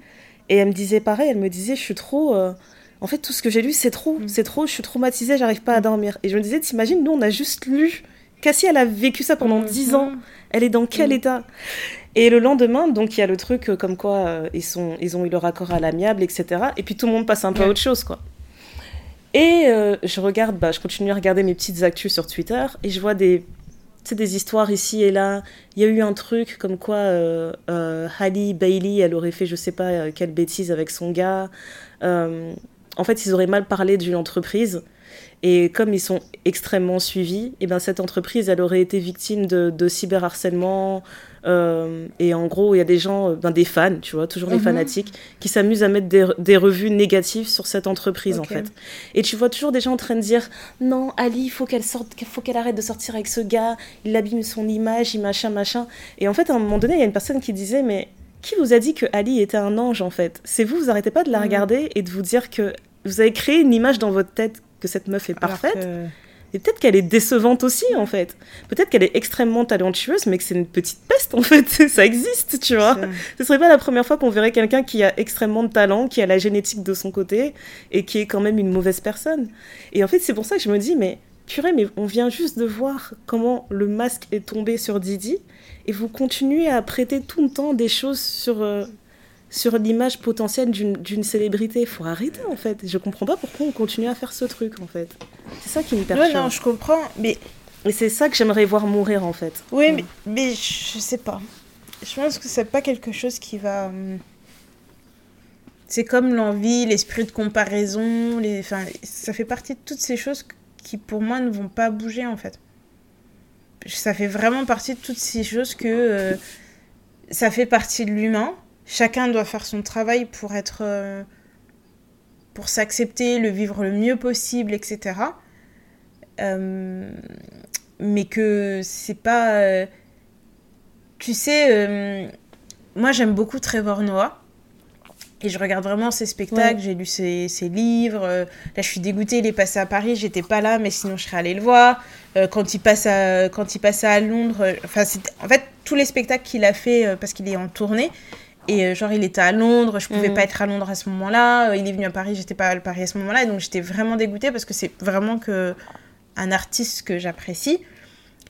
et elle me disait pareil. Elle me disait, je suis trop. euh, en fait, tout ce que j'ai lu, c'est trop, mm. c'est trop, je suis traumatisée, j'arrive pas à dormir. Et je me disais, t'imagines, nous, on a juste lu. Cassie, elle a vécu ça pendant mm. dix ans. Elle est dans quel mm. état? Et le lendemain, donc, il y a le truc euh, comme quoi euh, ils, sont, ils ont eu leur accord à l'amiable, etc. Et puis tout le monde passe un peu à autre chose, quoi. Et euh, je regarde, bah, je continue à regarder mes petites actus sur Twitter et je vois des, des histoires ici et là. Il y a eu un truc comme quoi euh, Bailey, elle aurait fait je sais pas quelle bêtise avec son gars en fait, ils auraient mal parlé d'une entreprise. Et comme ils sont extrêmement suivis, et eh ben cette entreprise, elle aurait été victime de, de cyberharcèlement. Euh, et en gros, il y a des gens, euh, ben des fans, tu vois, toujours les mhm. fanatiques, qui s'amusent à mettre des, revues négatives sur cette entreprise, en fait. Et tu vois toujours des gens en train de dire Non, Ali, il faut qu'elle sorte, faut qu'elle arrête de sortir avec ce gars, il abîme son image, il machin, machin. Et en fait, à un moment donné, il y a une personne qui disait Mais qui vous a dit que Ali était un ange en fait? C'est vous, vous arrêtez pas de la mm. regarder et de vous dire que vous avez créé une image dans votre tête que cette meuf est parfaite. Et peut-être qu'elle est décevante aussi, en fait. Peut-être qu'elle est extrêmement talentueuse, mais que c'est une petite peste, en fait. Ça existe, tu vois. Ce serait pas la première fois qu'on verrait quelqu'un qui a extrêmement de talent, qui a la génétique de son côté, et qui est quand même une mauvaise personne. Et en fait, c'est pour ça que je me dis, mais purée, mais on vient juste de voir comment le masque est tombé sur Didi et vous continuez à prêter tout le temps des choses sur, euh, sur l'image potentielle d'une célébrité. Il faut arrêter en fait. Je comprends pas pourquoi on continue à faire ce truc en fait. C'est ça qui me perturbe. non, je comprends, mais. Et c'est ça que j'aimerais voir mourir en fait. Oui, mais, mais je sais pas. Je pense que c'est pas quelque chose qui va. Hum, c'est comme l'envie, l'esprit de comparaison, les... enfin, ça fait partie de toutes ces choses qui pour moi ne vont pas bouger en fait ça fait vraiment partie de toutes ces choses que euh, ça fait partie de l'humain. Chacun doit faire son travail pour être. Euh, pour s'accepter, le vivre le mieux possible, etc. Euh, mais que c'est pas. tu sais, moi j'aime beaucoup Trevor Noah. Et je regarde vraiment ses spectacles, j'ai lu ses, ses livres. Euh, là, je suis dégoûtée, il est passé à Paris, j'étais pas là, mais sinon je serais allée le voir. Euh, quand, il passe à, quand il passait à Londres, euh, enfin, en fait, tous les spectacles qu'il a fait, parce qu'il est en tournée, et genre, il était à Londres, je pouvais mhm. pas être à Londres à ce moment-là. Il est venu à Paris, j'étais pas à Paris à ce moment-là. Et donc, j'étais vraiment dégoûtée parce que c'est vraiment que un artiste que j'apprécie.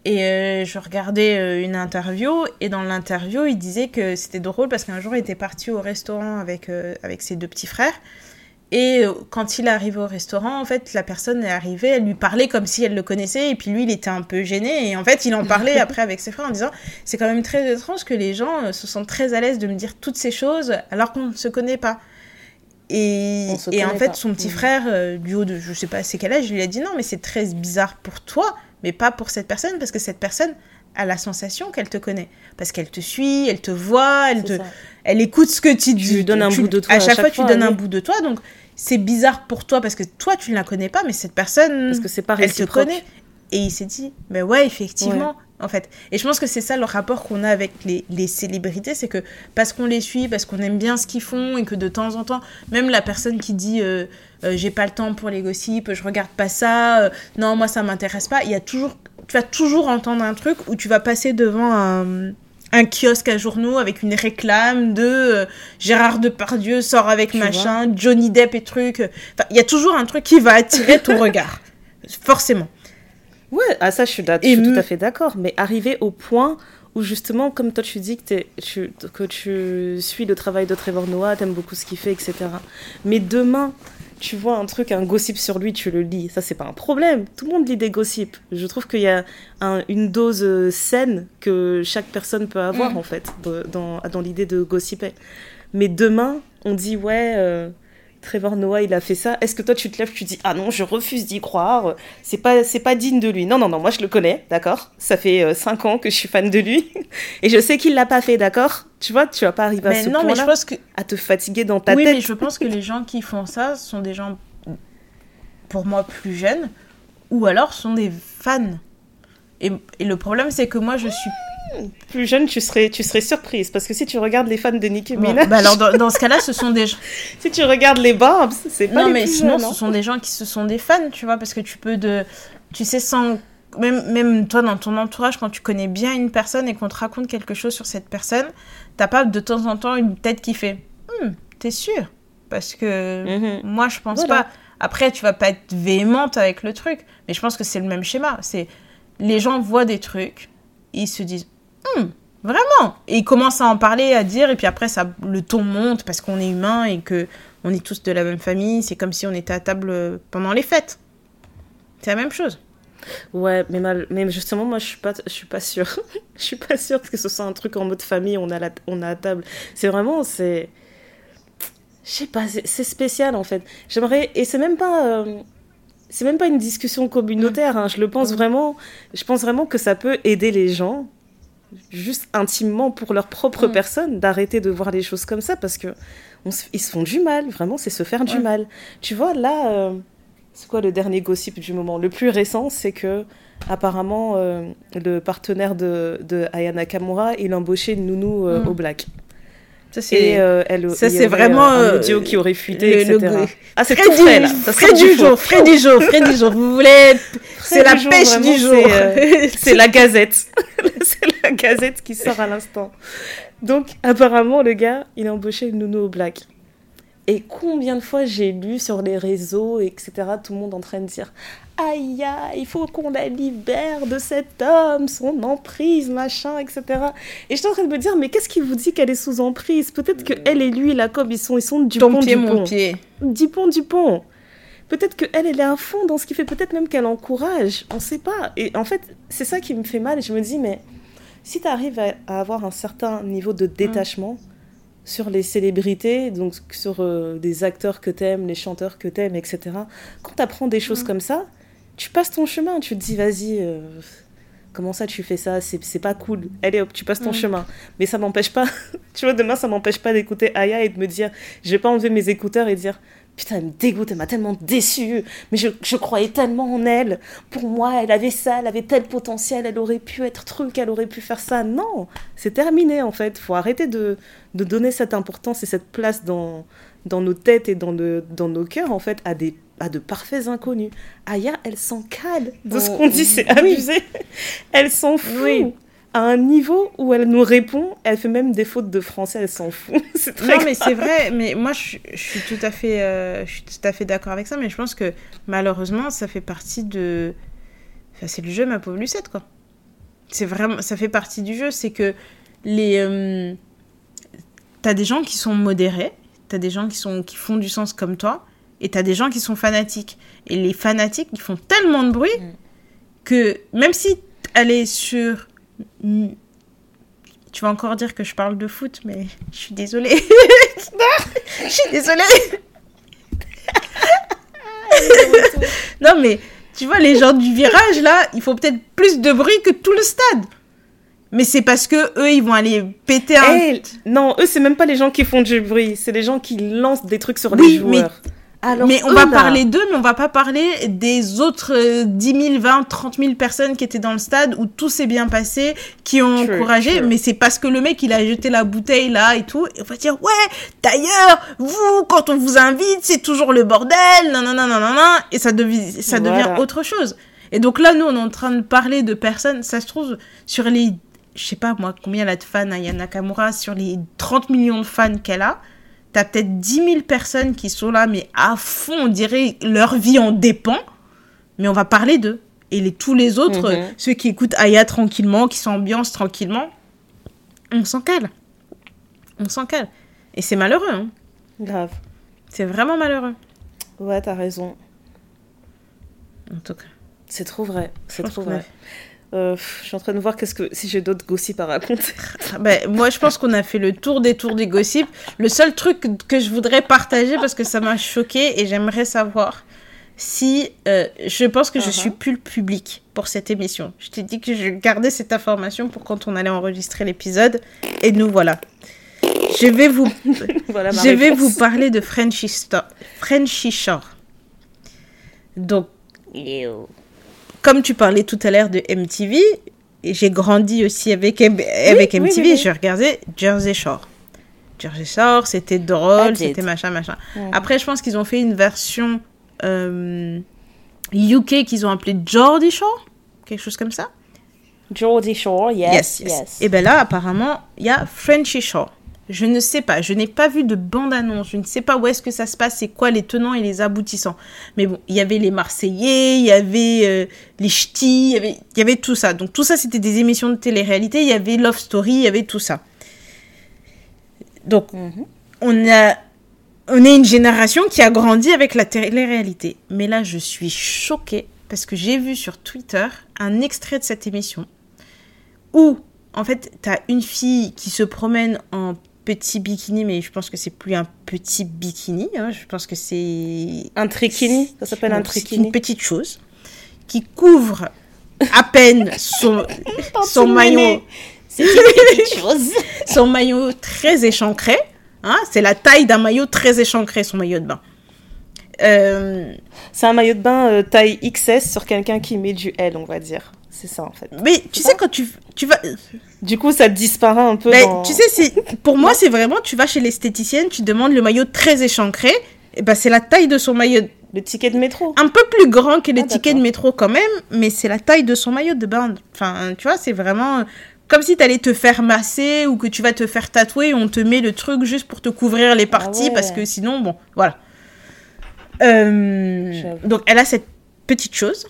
Et euh, je regardais euh, une interview, et dans l'interview, il disait que c'était drôle parce qu'un jour, il était parti au restaurant avec, euh, avec ses deux petits frères. Et quand il est arrivé au restaurant, en fait, la personne est arrivée, elle lui parlait comme si elle le connaissait, et puis lui, il était un peu gêné. Et en fait, il en parlait après avec ses frères en disant C'est quand même très étrange que les gens se sentent très à l'aise de me dire toutes ces choses alors qu'on ne se connaît pas. Et, et en fait, son petit mmh. frère, du haut de je sais pas c'est quel âge, lui a dit Non, mais c'est très bizarre pour toi mais pas pour cette personne, parce que cette personne a la sensation qu'elle te connaît. Parce qu'elle te suit, elle te voit, elle, te, elle écoute ce que tu dis. Tu donnes un bout de toi. À chaque, fois, tu donnes un bout de toi. Donc, c'est bizarre pour toi parce que toi, tu ne la connais pas, mais cette personne, parce que c'est pas elle te connaît. Et il s'est dit, mais ouais, effectivement, en fait. Et je pense que c'est ça le rapport qu'on a avec les, les célébrités, c'est que parce qu'on les suit, parce qu'on aime bien ce qu'ils font, et que de temps en temps, même la personne qui dit, euh, euh, j'ai pas le temps pour les gossips, je regarde pas ça, euh, non, moi ça m'intéresse pas. Il y a toujours, tu vas toujours entendre un truc où tu vas passer devant un, un kiosque à journaux avec une réclame de euh, Gérard Depardieu sort avec machin, Johnny Depp et truc. Enfin, il y a toujours un truc qui va attirer ton regard, forcément. Ouais, à ça je suis, je suis tout à fait d'accord, mais arriver au point où justement, comme toi tu dis que, tu, que tu suis le travail de Trevor Noah, t'aimes beaucoup ce qu'il fait, etc. Mais demain, tu vois un truc, un gossip sur lui, tu le lis. Ça, c'est pas un problème. Tout le monde lit des gossips. Je trouve qu'il y a une dose euh, saine que chaque personne peut avoir, mm. en fait, dans, dans l'idée de gossiper. Mais demain, on dit, ouais, euh, Trevor Noah, il a fait ça. Est-ce que toi, tu te lèves, tu dis ah non, je refuse d'y croire? C'est pas, c'est pas digne de lui. Non, non, non. Moi, je le connais, d'accord? Ça fait euh, cinq ans que je suis fan de lui et je sais qu'il l'a pas fait, d'accord? Tu vois, tu vas pas arriver à ce non, mais je pense que... à te fatiguer dans ta tête. Oui, mais je pense que les gens qui font ça sont des gens, pour moi, plus jeunes, ou alors sont des fans. Et, et le problème, c'est que moi, je suis plus jeune, tu serais, tu serais surprise. Parce que si tu regardes les fans de Nicki Minaj. Bah alors, dans, ce cas-là, ce sont des gens. si tu regardes les Barbs, c'est pas Non, les mais plus sinon, jeunes, ce sont des gens qui se sont des fans, tu vois, parce que tu peux de. Tu sais, sans. Même, même toi, dans ton entourage, quand tu connais bien une personne et qu'on te raconte quelque chose sur cette personne, t'as pas de temps en temps une tête qui fait Hum, t'es sûr? Parce que Mhm. moi, je pense Voilà. pas. Après, tu vas pas être véhémente avec le truc, mais je pense que c'est le même schéma. C'est les gens voient des trucs, ils se disent, Hum, vraiment, et ils commencent à en parler, à dire, et puis après, ça, le ton monte parce qu'on est humain et que on est tous de la même famille. C'est comme si on était à table euh, pendant les fêtes. C'est la même chose. Ouais, mais, mal... mais justement, moi, je suis pas, je suis pas sûre. je suis pas sûre que ce soit un truc en mode famille, on a la, on a à table. C'est vraiment, c'est. Je sais pas, c'est c'est spécial en fait. J'aimerais. Et c'est même pas. euh, C'est même pas une discussion communautaire, hein. je le pense vraiment. Je pense vraiment que ça peut aider les gens, juste intimement pour leur propre Mm. personne, d'arrêter de voir les choses comme ça parce que on se- ils se font du mal, vraiment, c'est se faire du mal. Tu vois, là, euh, c'est quoi le dernier gossip du moment? Le plus récent, c'est que apparemment euh, le partenaire de, de Aya Nakamura, il a embauché une nounou euh, Mm. au black. Ça, c'est euh, vraiment, euh, un euh, audio qui aurait fuité, le- le etc. go- ah, c'est tout frais là. Ça frais du jour, frais du jour, frais du jour. Vous voulez, c'est la jour, pêche vraiment, du jour. c'est, euh, C'est la Gazette. c'est la Gazette qui sort à l'instant. Donc, apparemment, le gars, il a embauché une nounou au black. Et combien de fois j'ai lu sur les réseaux, etc., tout le monde en train de dire Aïe, aïe, il faut qu'on la libère de cet homme, son emprise, machin, etc. Et j'étais en train de me dire Mais qu'est-ce qui vous dit qu'elle est sous emprise? Peut-être que elle et lui, là, comme ils sont, ils sont du Ton pont pied, du mon pont. pied. Dupont, Dupont. Peut-être qu'elle, elle est à fond dans ce qu'il fait. Peut-être même qu'elle encourage. On sait pas. Et en fait, c'est ça qui me fait mal. Je me dis, mais si tu arrives à, à avoir un certain niveau de détachement sur les célébrités, donc sur euh, des acteurs que t'aimes, les chanteurs que t'aimes, etc., quand tu apprends des choses Mm. comme ça, tu passes ton chemin. Tu te dis, vas-y. euh, Comment ça tu fais ça C'est c'est pas cool. Allez hop, tu passes ton Mm. chemin. Mais ça m'empêche pas. tu vois, demain, ça m'empêche pas d'écouter Aya et de me dire, je vais pas enlever mes écouteurs et dire, putain, elle me dégoûte, elle m'a tellement déçue. Mais je, je croyais tellement en elle. Pour moi, elle avait ça, elle avait tel potentiel, elle aurait pu être truc, elle aurait pu faire ça. Non, c'est terminé en fait. Faut arrêter de, de donner cette importance et cette place dans, dans nos têtes et dans, le, dans nos cœurs en fait à des à de parfaits inconnus. Aya, elle s'en cale de ce qu'on dit, c'est abusé. Elle s'en fout. Oui. À un niveau où elle nous répond, elle fait même des fautes de français, elle s'en fout. c'est très Non, mais c'est vrai. Mais moi, je, je suis tout à fait, euh, je suis tout à fait d'accord avec ça. Mais je pense que malheureusement, ça fait partie de. Enfin, c'est le jeu, ma pauvre Lucette, quoi. C'est vraiment, ça fait partie du jeu. C'est que les, euh, t'as des gens qui sont modérés, t'as des gens qui sont qui font du sens comme toi, et t'as des gens qui sont fanatiques. Et les fanatiques, ils font tellement de bruit Mm. que même si elle est sur tu vas encore dire que je parle de foot, mais je suis désolée. je suis désolée. non, mais tu vois, les gens du virage, là, il faut peut-être plus de bruit que tout le stade. Mais c'est parce que eux, ils vont aller péter un... Eh, non, eux, c'est même pas les gens qui font du bruit, c'est les gens qui lancent des trucs sur Oui, les mais- joueurs. Alors, mais on va parler d'eux, mais on va pas parler des autres euh, 10 000, 20, 30 000 personnes qui étaient dans le stade où tout s'est bien passé, qui ont True, encouragé, true. mais c'est parce que le mec il a jeté la bouteille là et tout, et on va dire ouais, d'ailleurs, vous, quand on vous invite, c'est toujours le bordel, non, non, non, non, non, non, et ça, devi- ça devient autre chose. Et donc là, nous, on est en train de parler de personnes, ça se trouve, sur les, je sais pas moi, combien elle a de fans, Aya Nakamura, sur les 30 millions de fans qu'elle a, T'as peut-être 10 000 personnes qui sont là, mais à fond, on dirait leur vie en dépend. Mais on va parler d'eux. Et les, tous les autres, Mhm. ceux qui écoutent Aya tranquillement, qui s'ambiancent tranquillement, on s'en cale. On s'en cale. Et c'est malheureux. Hein. Grave. C'est vraiment malheureux. Ouais, t'as raison. En tout cas. C'est trop vrai. C'est trop vrai. Euh, je suis en train de voir qu'est-ce que si j'ai d'autres gossips à raconter. Ben, moi, je pense qu'on a fait le tour des tours des gossips. Le seul truc que je voudrais partager, parce que ça m'a choqué et j'aimerais savoir si euh, je pense que je Uh-huh. suis plus le public pour cette émission. Je t'ai dit que je gardais cette information pour quand on allait enregistrer l'épisode. Et nous voilà. Je vais vous, voilà je vais vous parler de Frenchy, Sto- Frenchy Shore. Donc, comme tu parlais tout à l'heure de MTV, j'ai grandi aussi avec, M- avec oui, MTV, oui, oui. je regardais Jersey Shore. Jersey Shore, c'était drôle, it. c'était machin, machin. Ouais. Après, je pense qu'ils ont fait une version euh, UK qu'ils ont appelée Geordie Shore, quelque chose comme ça. Geordie Shore, yes, yes. Et ben là, apparemment, il y a Frenchy Shore. Je ne sais pas. Je n'ai pas vu de bande-annonce. Je ne sais pas où est-ce que ça se passe, c'est quoi les tenants et les aboutissants. Mais bon, il y avait les Marseillais, il y avait euh, les Ch'tis, il y avait, il y avait tout ça. Donc tout ça, c'était des émissions de télé-réalité. Il y avait Love Story, il y avait tout ça. Donc, on a on est une génération qui a grandi avec la télé-réalité. Mais là, je suis choquée parce que j'ai vu sur Twitter un extrait de cette émission où, en fait, tu as une fille qui se promène en petit bikini, mais je pense que c'est plus un petit bikini. hein, je pense que c'est. Un trikini Ça s'appelle un trikini. une petite chose qui couvre à peine son, son maillot. C'est une petite chose. son maillot très échancré. Hein, c'est la taille d'un maillot très échancré, son maillot de bain. Euh, C'est un maillot de bain euh, taille XS sur quelqu'un qui met du L, on va dire. C'est ça en fait. mais tu sais, quand tu, tu vas. Du coup, ça disparaît un peu. Mais dans- tu sais, pour moi, c'est vraiment, tu vas chez l'esthéticienne, tu demandes le maillot très échancré. Et ben, c'est la taille de son maillot. le ticket de métro. Un peu plus grand que les Ah, d'accord. de métro quand même, mais c'est la taille de son maillot de bain. Enfin, tu vois, c'est vraiment comme si tu allais te faire masser ou que tu vas te faire tatouer, on te met le truc juste pour te couvrir les parties Ah ouais. parce que sinon, bon, voilà. Euh, donc, elle a cette petite chose.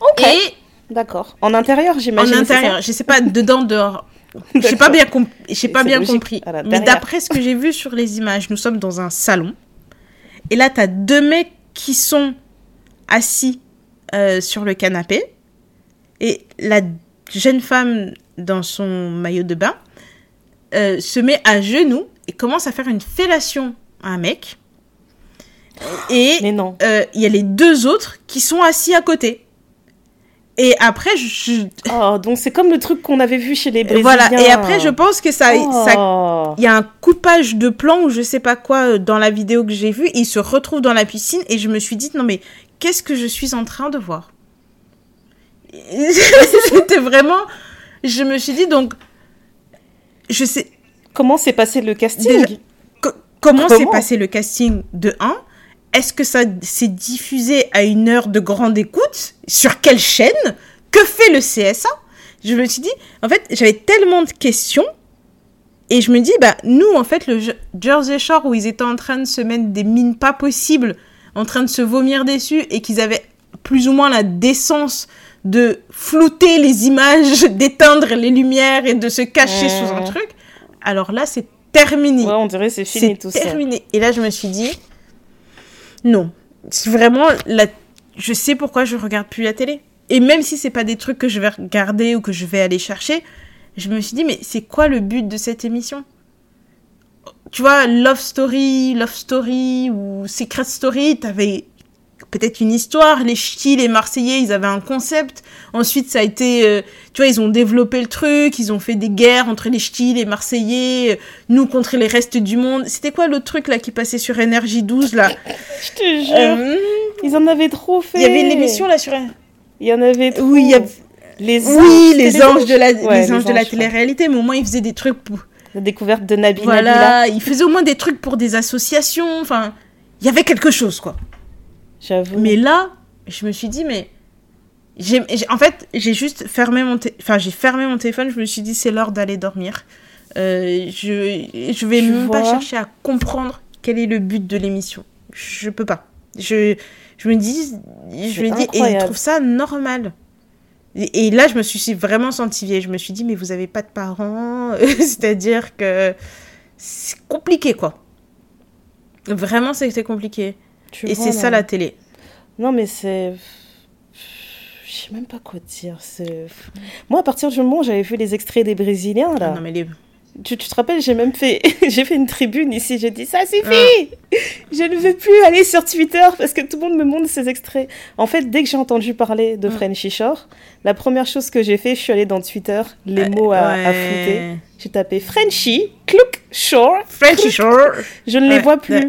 Ok. Et D'accord. En intérieur, en j'imagine. ça intérieur, je sais pas, dedans, dehors. J'ai pas D'accord. bien, j'ai pas bien logique. compris. Mais d'après ce que j'ai vu sur les images, nous sommes dans un salon. Et là, tu as deux mecs qui sont assis euh, sur le canapé. Et la jeune femme, dans son maillot de bain, euh, se met à genoux et commence à faire une fellation à un mec. Et euh, il y a les deux autres qui sont assis à côté. Et après, je, Oh, donc c'est comme le truc qu'on avait vu chez les Brésiliens. voilà. Et après, je pense que ça, Oh. il y a un coupage de plan ou je sais pas quoi euh, dans la vidéo que j'ai vue. Il se retrouve dans la piscine et je me suis dit non mais qu'est-ce que je suis en train de voir? C'était vraiment. Je me suis dit donc je sais Comment s'est passé le casting? Déjà- co- comment s'est Comment? passé le casting de 1 Est-ce que ça s'est diffusé à une heure de grande écoute Sur quelle chaîne? Que fait le CSA Je me suis dit, en fait, j'avais tellement de questions. Et je me dis, bah, nous, en fait, le Je- Jersey Shore, où ils étaient en train de se mettre des mines pas possibles, en train de se vomir dessus, et qu'ils avaient plus ou moins la décence de flouter les images, d'éteindre les lumières et de se cacher Mmh. sous un truc. Alors là, c'est terminé. Ouais, on dirait c'est fini tout ça. terminé. Et là, je me suis dit, non. Vraiment, la... je sais pourquoi je regarde plus la télé. Et même si c'est pas des trucs que je vais regarder ou que je vais aller chercher, je me suis dit, mais c'est quoi le but de cette émission? Tu vois, Love Story, Love Story ou Secret Story, t'avais peut-être une histoire. Les ch'tis, les Marseillais, ils avaient un concept. Ensuite, ça a été, euh, tu vois, ils ont développé le truc, ils ont fait des guerres entre les ch'tis, les Marseillais, euh, nous contre les restes du monde. C'était quoi l'autre truc là qui passait sur Énergie 12 là? Je te jure. Euh, Ils en avaient trop fait. Il y avait l'émission là sur. Il y en avait trop. Oui, il y a- Les anges, Oui, c'était les anges de la, Ouais, les anges de la je crois. télé-réalité, mais au moins ils faisaient des trucs pour. La découverte de Nabi Nabila. Voilà, ils faisaient au moins des trucs pour des associations. Enfin, il y avait quelque chose quoi. J'avoue. Mais là, je me suis dit, mais. j'ai- j'ai- en fait, j'ai juste fermé mon, enfin, j'ai fermé mon téléphone. Je me suis dit, c'est l'heure d'aller dormir. Euh, je, je vais même pas chercher à comprendre quel est le but de l'émission. Je peux pas. Je, je me dis, je me dis, et je trouve ça normal. Et, et là, je me suis vraiment sentie vieille. Je me suis dit, mais vous avez pas de parents. C'est-à-dire que c'est compliqué, quoi. Vraiment, c'était compliqué. Tu Et c'est ça la télé. Non, mais c'est. Je sais même pas quoi te dire. Moi, à partir du moment où j'avais vu les extraits des Brésiliens, là, Ah non, mais les... tu, tu te rappelles, j'ai même fait... j'ai fait une tribune ici, j'ai dit ça suffit Je ne veux plus aller sur Twitter parce que tout le monde me montre ces extraits. En fait, dès que j'ai entendu parler de Mm. Frenchy Shore, la première chose que j'ai fait, je suis allée dans Twitter, les mots à, à flouter. J'ai tapé Frenchy, Clook, Shore, Frenchy Shore. je ne les Ouais, vois plus. ouais.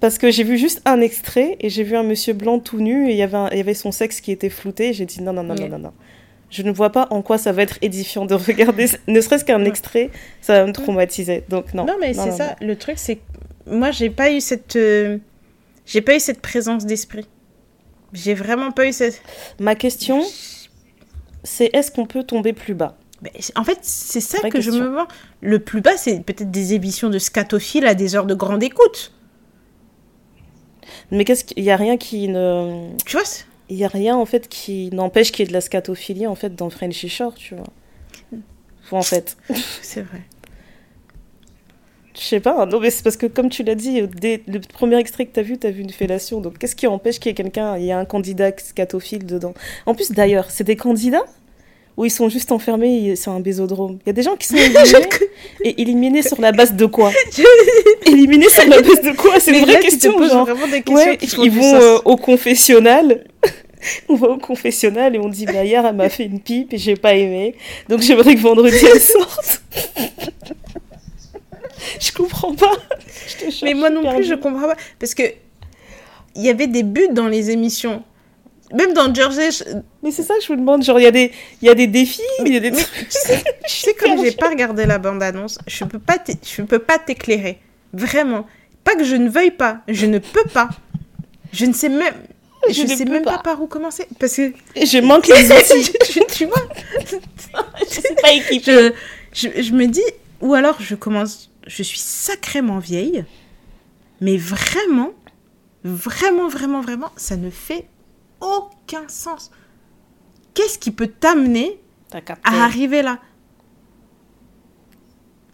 Parce que j'ai vu juste un extrait et j'ai vu un monsieur blanc tout nu et il y avait, un- il y avait son sexe qui était flouté. J'ai dit non, non, non, non, non, non. Je ne vois pas en quoi ça va être édifiant de regarder, ne serait-ce qu'un extrait, ça va me traumatiser. Donc non. Non, mais c'est non, ça. Le truc, c'est que moi, j'ai pas eu cette. euh, J'ai pas eu cette présence d'esprit. J'ai vraiment pas eu cette. Ma question, c'est est-ce qu'on peut tomber plus bas? Mais en fait, c'est ça Vraie que je me vois. Le plus bas, c'est peut-être des émissions de scatophiles à des heures de grande écoute. Mais qu'est-ce qu'il y a rien qui ne. Tu vois c'est- Il y a rien en fait qui n'empêche qu'il y ait de la scatophilie en fait dans Frenchy Shore, tu vois. Enfin, en fait, C'est vrai. je sais pas, hein, non mais c'est parce que comme tu l'as dit, dès le premier extrait que t'as vu, t'as vu une fellation. Donc qu'est-ce qui empêche qu'il y ait quelqu'un, il y a un candidat scatophile dedans? En plus d'ailleurs, c'est des candidats? Où ils sont juste enfermés, c'est un bésodrome. Il y a des gens qui sont éliminés et éliminés sur la base de quoi Éliminés sur la base de quoi C'est une vraie là, question, genre. vraiment des questions Ouais, qui font ils vont euh, au confessionnal. On va au confessionnal et on dit bah hier elle m'a fait une pipe et j'ai pas aimé. Donc j'aimerais que vendredi elle sorte. je comprends pas. Je te jure, Mais moi non plus, perdue. je comprends pas. Parce que il y avait des buts dans les émissions. Même dans Jersey, je- Mais c'est ça que je vous demande, genre il y a des il y a des défis, il y a des mais tu sais, tu sais comme j'ai pas regardé la bande-annonce, je peux pas je peux pas t'éclairer. Vraiment. Pas que je ne veuille pas, je ne peux pas. Je ne sais même je, Je ne sais même pas. pas. par où commencer parce que je manque les outils. tu, tu vois, je suis pas équipée. je, je, je me dis ou alors je commence je suis sacrément vieille mais vraiment vraiment vraiment vraiment ça ne fait aucun sens. Qu'est-ce qui peut t'amener à arriver là?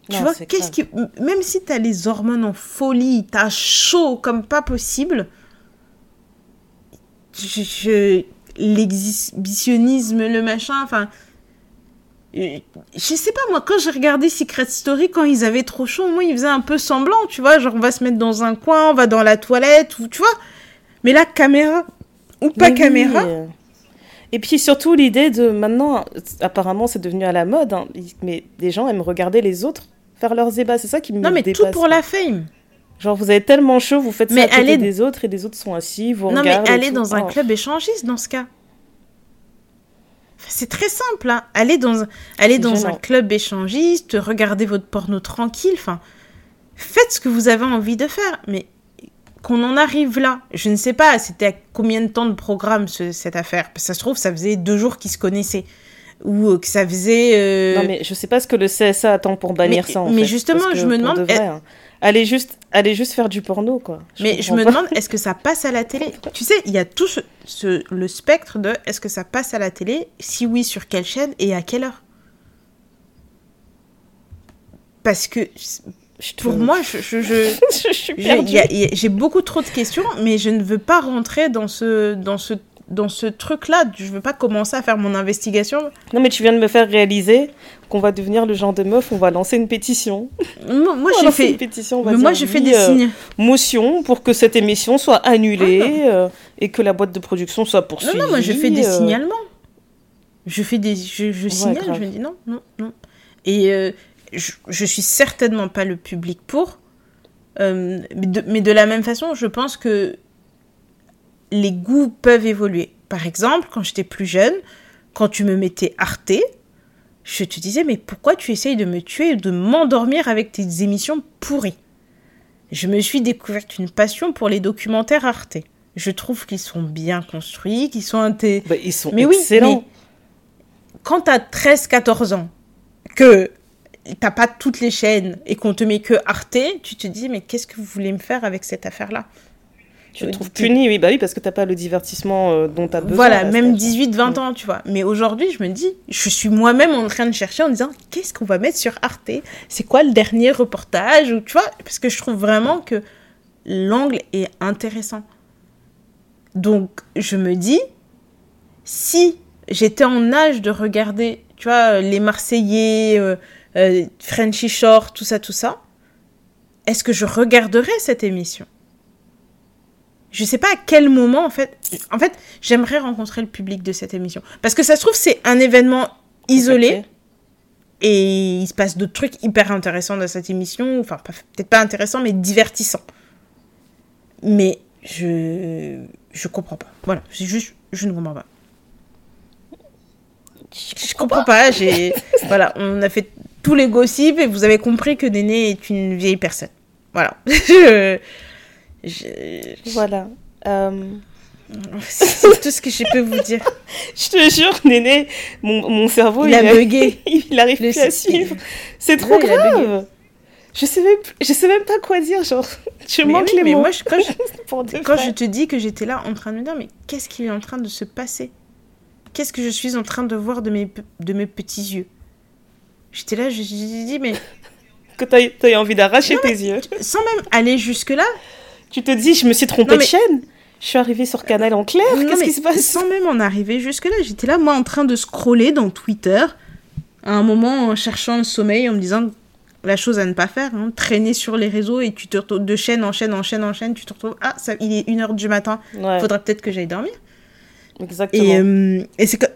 Tu Non, vois, qu'est-ce qui. Même si t'as les hormones en folie, t'as chaud comme pas possible, je. je- L'exhibitionnisme, le machin, enfin. euh, Je sais pas, moi, quand j'ai regardé Secret Story, quand ils avaient trop chaud, moi, ils faisaient un peu semblant, tu vois, genre on va se mettre dans un coin, on va dans la toilette, ou tu vois. Mais là, caméra ou pas Mais caméra. Et puis surtout l'idée de maintenant, apparemment c'est devenu à la mode, hein, mais des gens aiment regarder les autres faire leurs ébats, c'est ça qui me non mais dépasse. tout pour la fame. Genre vous avez tellement chaud, vous faites Mais ça à côté allez- des autres et les autres sont assis, vous Non, mais regardent. et aller tout. dans un Oh. club échangiste dans ce cas. Enfin, C'est très simple, hein. Aller dans, C'est dans un club échangiste, regarder votre porno tranquille, enfin, faites ce que vous avez envie de faire. Mais qu'on en arrive là, je ne sais pas, c'était à combien de temps de programme ce- cette affaire? Parce que ça se trouve, ça faisait deux jours qu'ils se connaissaient. Ou euh, que ça faisait... euh, Non mais je sais pas ce que le CSA attend pour bannir Mais- ça en mais fait, justement, je me demande, de vrai, est- hein, allez juste allez juste faire du porno quoi. Mais je me pas. demande, est-ce que ça passe à la télé? Tu sais, il y a tout ce, ce- le spectre de est-ce que ça passe à la télé? Si oui, sur quelle chaîne et à quelle heure? Parce que Je te- pour moi, je, j'ai beaucoup trop de questions, mais je ne veux pas rentrer dans ce, dans ce, dans ce truc-là. Je veux pas commencer à faire mon investigation. Non mais tu viens de me faire réaliser qu'on va devenir le genre de meuf, on va lancer une pétition. Moi, j'ai fait, une pétition, on va mais moi, j'ai fait des euh, signes. motion pour que cette émission soit annulée Ah euh, et que la boîte de production soit Non, poursuivie. non, moi, je fais des euh, signalements. Je fais des, je, je signale, grave. je me dis non, non, non. Et euh, je, je suis certainement pas le public pour. Euh, mais, de, mais de la même façon, je pense que les goûts peuvent évoluer. Par exemple, quand j'étais plus jeune, quand tu me mettais Arte, je te disais, mais pourquoi tu essayes de me tuer de m'endormir avec tes émissions pourries? Je me suis découverte une passion pour les documentaires Arte. Je trouve qu'ils sont bien construits, qu'ils sont inté- bah, ils sont mais oui, excellents. mais quand t'as 13-14 ans, que t'as pas toutes les chaînes et qu'on te met que Arte, tu te dis, mais qu'est-ce que vous voulez me faire avec cette affaire-là Tu te trouves puni, oui, bah oui, parce que t'as pas le divertissement euh, dont t'as besoin. Voilà, même cet âge. 18-20 ans, tu vois. Mais aujourd'hui, je me dis, je suis moi-même en train de chercher en disant, qu'est-ce qu'on va mettre sur Arte? C'est quoi le dernier reportage Ou tu vois, parce que je trouve vraiment que l'angle est intéressant. Donc, je me dis, si j'étais en âge de regarder, tu vois, les Marseillais, euh, euh, Frenchy Shore, tout ça, tout ça, est-ce que je regarderais cette émission? Je sais pas à quel moment, en fait. En fait, j'aimerais rencontrer le public de cette émission. Parce que ça se trouve, c'est un événement isolé et il se passe d'autres trucs hyper intéressants dans cette émission. Enfin, peut-être pas intéressants, mais divertissants. Mais je. Je comprends pas. Voilà, c'est juste. Je ne comprends pas. Je comprends pas. J'ai. voilà, on a fait tous les gossips et vous avez compris que Néné est une vieille personne. Voilà. je. je- Voilà. Euh, C'est tout ce que je peux vous dire. Je te jure, Néné, mon, mon cerveau, Il a bugué. il arrive Le plus à suivre. C'est trop grave. Je sais, même, je sais même pas quoi dire, genre, je Mais manque oui, les mais mots. moi, je- quand, je, quand je te dis que j'étais là en train de me dire, mais qu'est-ce qui est en train de se passer? Qu'est-ce que je suis en train de voir de mes, de mes petits yeux? J'étais là, je me dit, mais Que t'as eu envie d'arracher tes yeux. sans même aller jusque-là, Tu te dis, je me suis trompée Non, de mais- chaîne. Je suis arrivée sur Canal en clair. Qu'est-ce mais qui se passe? Sans même en arriver jusque-là, j'étais là, moi, en train de scroller dans Twitter, à un moment, en cherchant le sommeil, en me disant la chose à ne pas faire, hein, traîner sur les réseaux et tu te retrouves de chaîne en chaîne en chaîne en chaîne, tu te retrouves, ah, ça, il est 1h du matin, Ouais, faudrait peut-être que j'aille dormir. exactement. Et, euh,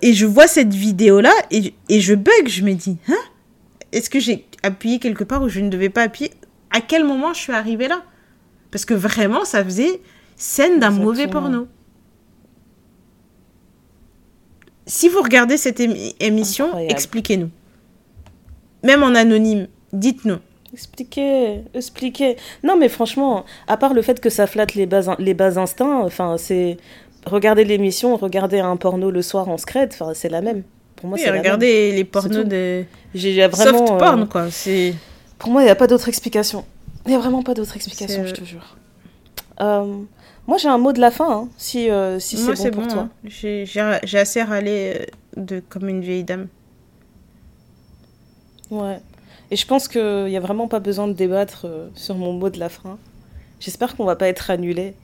et je vois cette vidéo-là et, et je bug, je me dis, hein? Est-ce que j'ai appuyé quelque part où je ne devais pas appuyer? À quel moment je suis arrivée là? Parce que vraiment, ça faisait scène d'un mauvais porno. Si vous regardez cette émi- émission, expliquez-nous. Même en anonyme, dites-nous. Expliquez, expliquez. Non, mais franchement, à part le fait que ça flatte les bas, les bas instincts, enfin, c'est. Regarder l'émission, regarder un porno le soir en secret, enfin, c'est la même. Pour moi, Oui, c'est regardez les pornos de J'ai vraiment. soft euh, porn, quoi. C'est... Pour moi, il n'y a pas d'autre explication. Il n'y a vraiment pas d'autre explication, je te jure. Euh, moi, j'ai un mot de la fin, hein, si, euh, si c'est bon pour toi. hein. J'ai, assez râlé euh, de, comme une vieille dame. Ouais. Et je pense qu'il n'y a vraiment pas besoin de débattre euh, sur mon mot de la fin. J'espère qu'on va pas être annulé.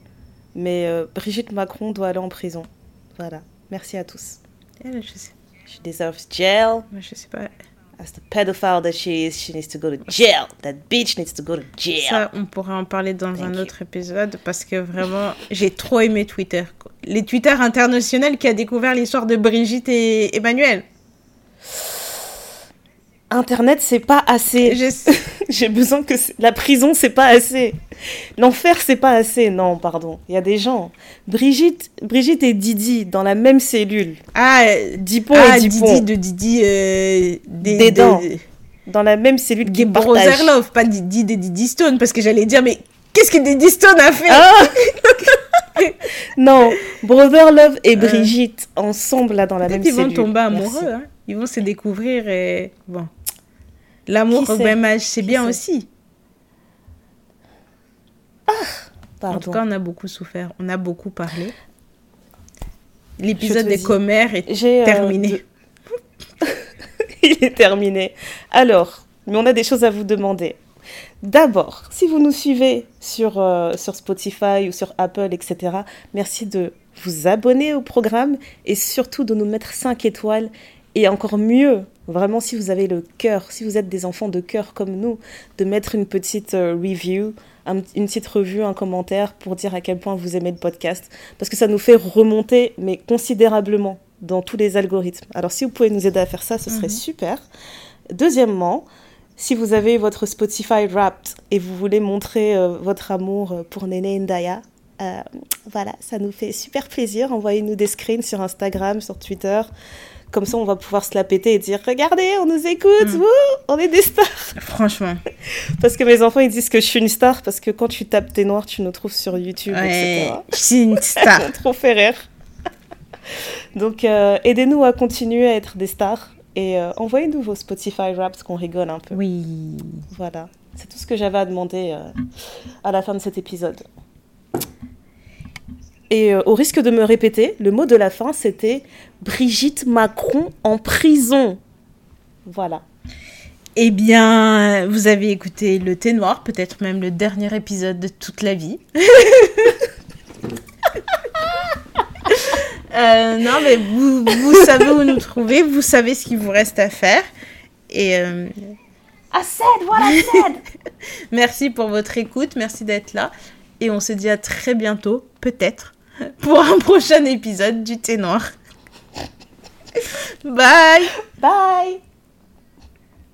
Mais euh, Brigitte Macron doit aller en prison. Voilà. Merci à tous. Elle, je sais, She deserves jail. je sais pas. As the pedophile that she is, she needs to go to jail. That bitch needs to go to jail. Ça, on pourra en parler dans Thank un you. autre épisode parce que vraiment, j'ai trop aimé Twitter. Les Twitter internationaux qui a découvert l'histoire de Brigitte et Emmanuel. Internet, c'est pas assez. J'ai besoin que la prison, c'est pas assez. L'enfer, c'est pas assez. Non, pardon. Il y a des gens. Brigitte, Brigitte et Didi dans la même cellule. Ah, euh, Dipon ah et Dipon Didi de Didi. Euh, des, Des de- dents. dans la même cellule Des. Brotherlove, pas Didi de Didi Stone parce que j'allais dire, mais qu'est-ce que Didi Stone a fait? Ah non, Brother Love et Brigitte ensemble là dans la même Peut-être ils vont cellule. tomber amoureux. Hein. Ils vont se découvrir et. Bon. L'amour au même âge, c'est bien aussi. En tout Pardon. cas, on a beaucoup souffert. On a beaucoup parlé. L'épisode des dis. commères est euh, terminé. de- Il est terminé. Alors, mais on a des choses à vous demander. D'abord, si vous nous suivez sur, euh, sur Spotify ou sur Apple, etc., merci de vous abonner au programme et surtout de nous mettre 5 étoiles. Et encore mieux, vraiment, si vous avez le cœur, si vous êtes des enfants de cœur comme nous, de mettre une petite euh, review, un- une petite revue, un commentaire pour dire à quel point vous aimez le podcast. Parce que ça nous fait remonter, mais considérablement, dans tous les algorithmes. Alors, si vous pouvez nous aider à faire ça, ce serait Mhm. super. Deuxièmement, si vous avez votre Spotify Wrapped et vous voulez montrer euh, votre amour euh, pour Néné Ndaya, euh, voilà, ça nous fait super plaisir. Envoyez-nous des screens sur Instagram, sur Twitter. Comme ça, on va pouvoir se la péter et dire Regardez, on nous écoute, Mm. wouh, on est des stars. Franchement. Parce que mes enfants, ils disent que je suis une star parce que quand tu tapes T'es noir, tu nous trouves sur YouTube, Ouais. etc. Je suis une Ça star. m'a trop fait rire. Donc, euh, aidez-nous à continuer à être des stars et euh, envoyez-nous vos Spotify Raps qu'on rigole un peu. oui. Voilà, c'est tout ce que j'avais à demander euh, à la fin de cet épisode. Et euh, au risque de me répéter, le mot de la fin, c'était Brigitte Macron en prison. Voilà. Eh bien, vous avez écouté le thé noir, peut-être même le dernier épisode de toute la vie. Euh, non, mais vous, vous savez où nous trouver, vous savez ce qu'il vous reste à faire. Et euh, I said what I said merci pour votre écoute, merci d'être là. Et on se dit à très bientôt, peut-être, pour un prochain épisode du thé noir. Bye Bye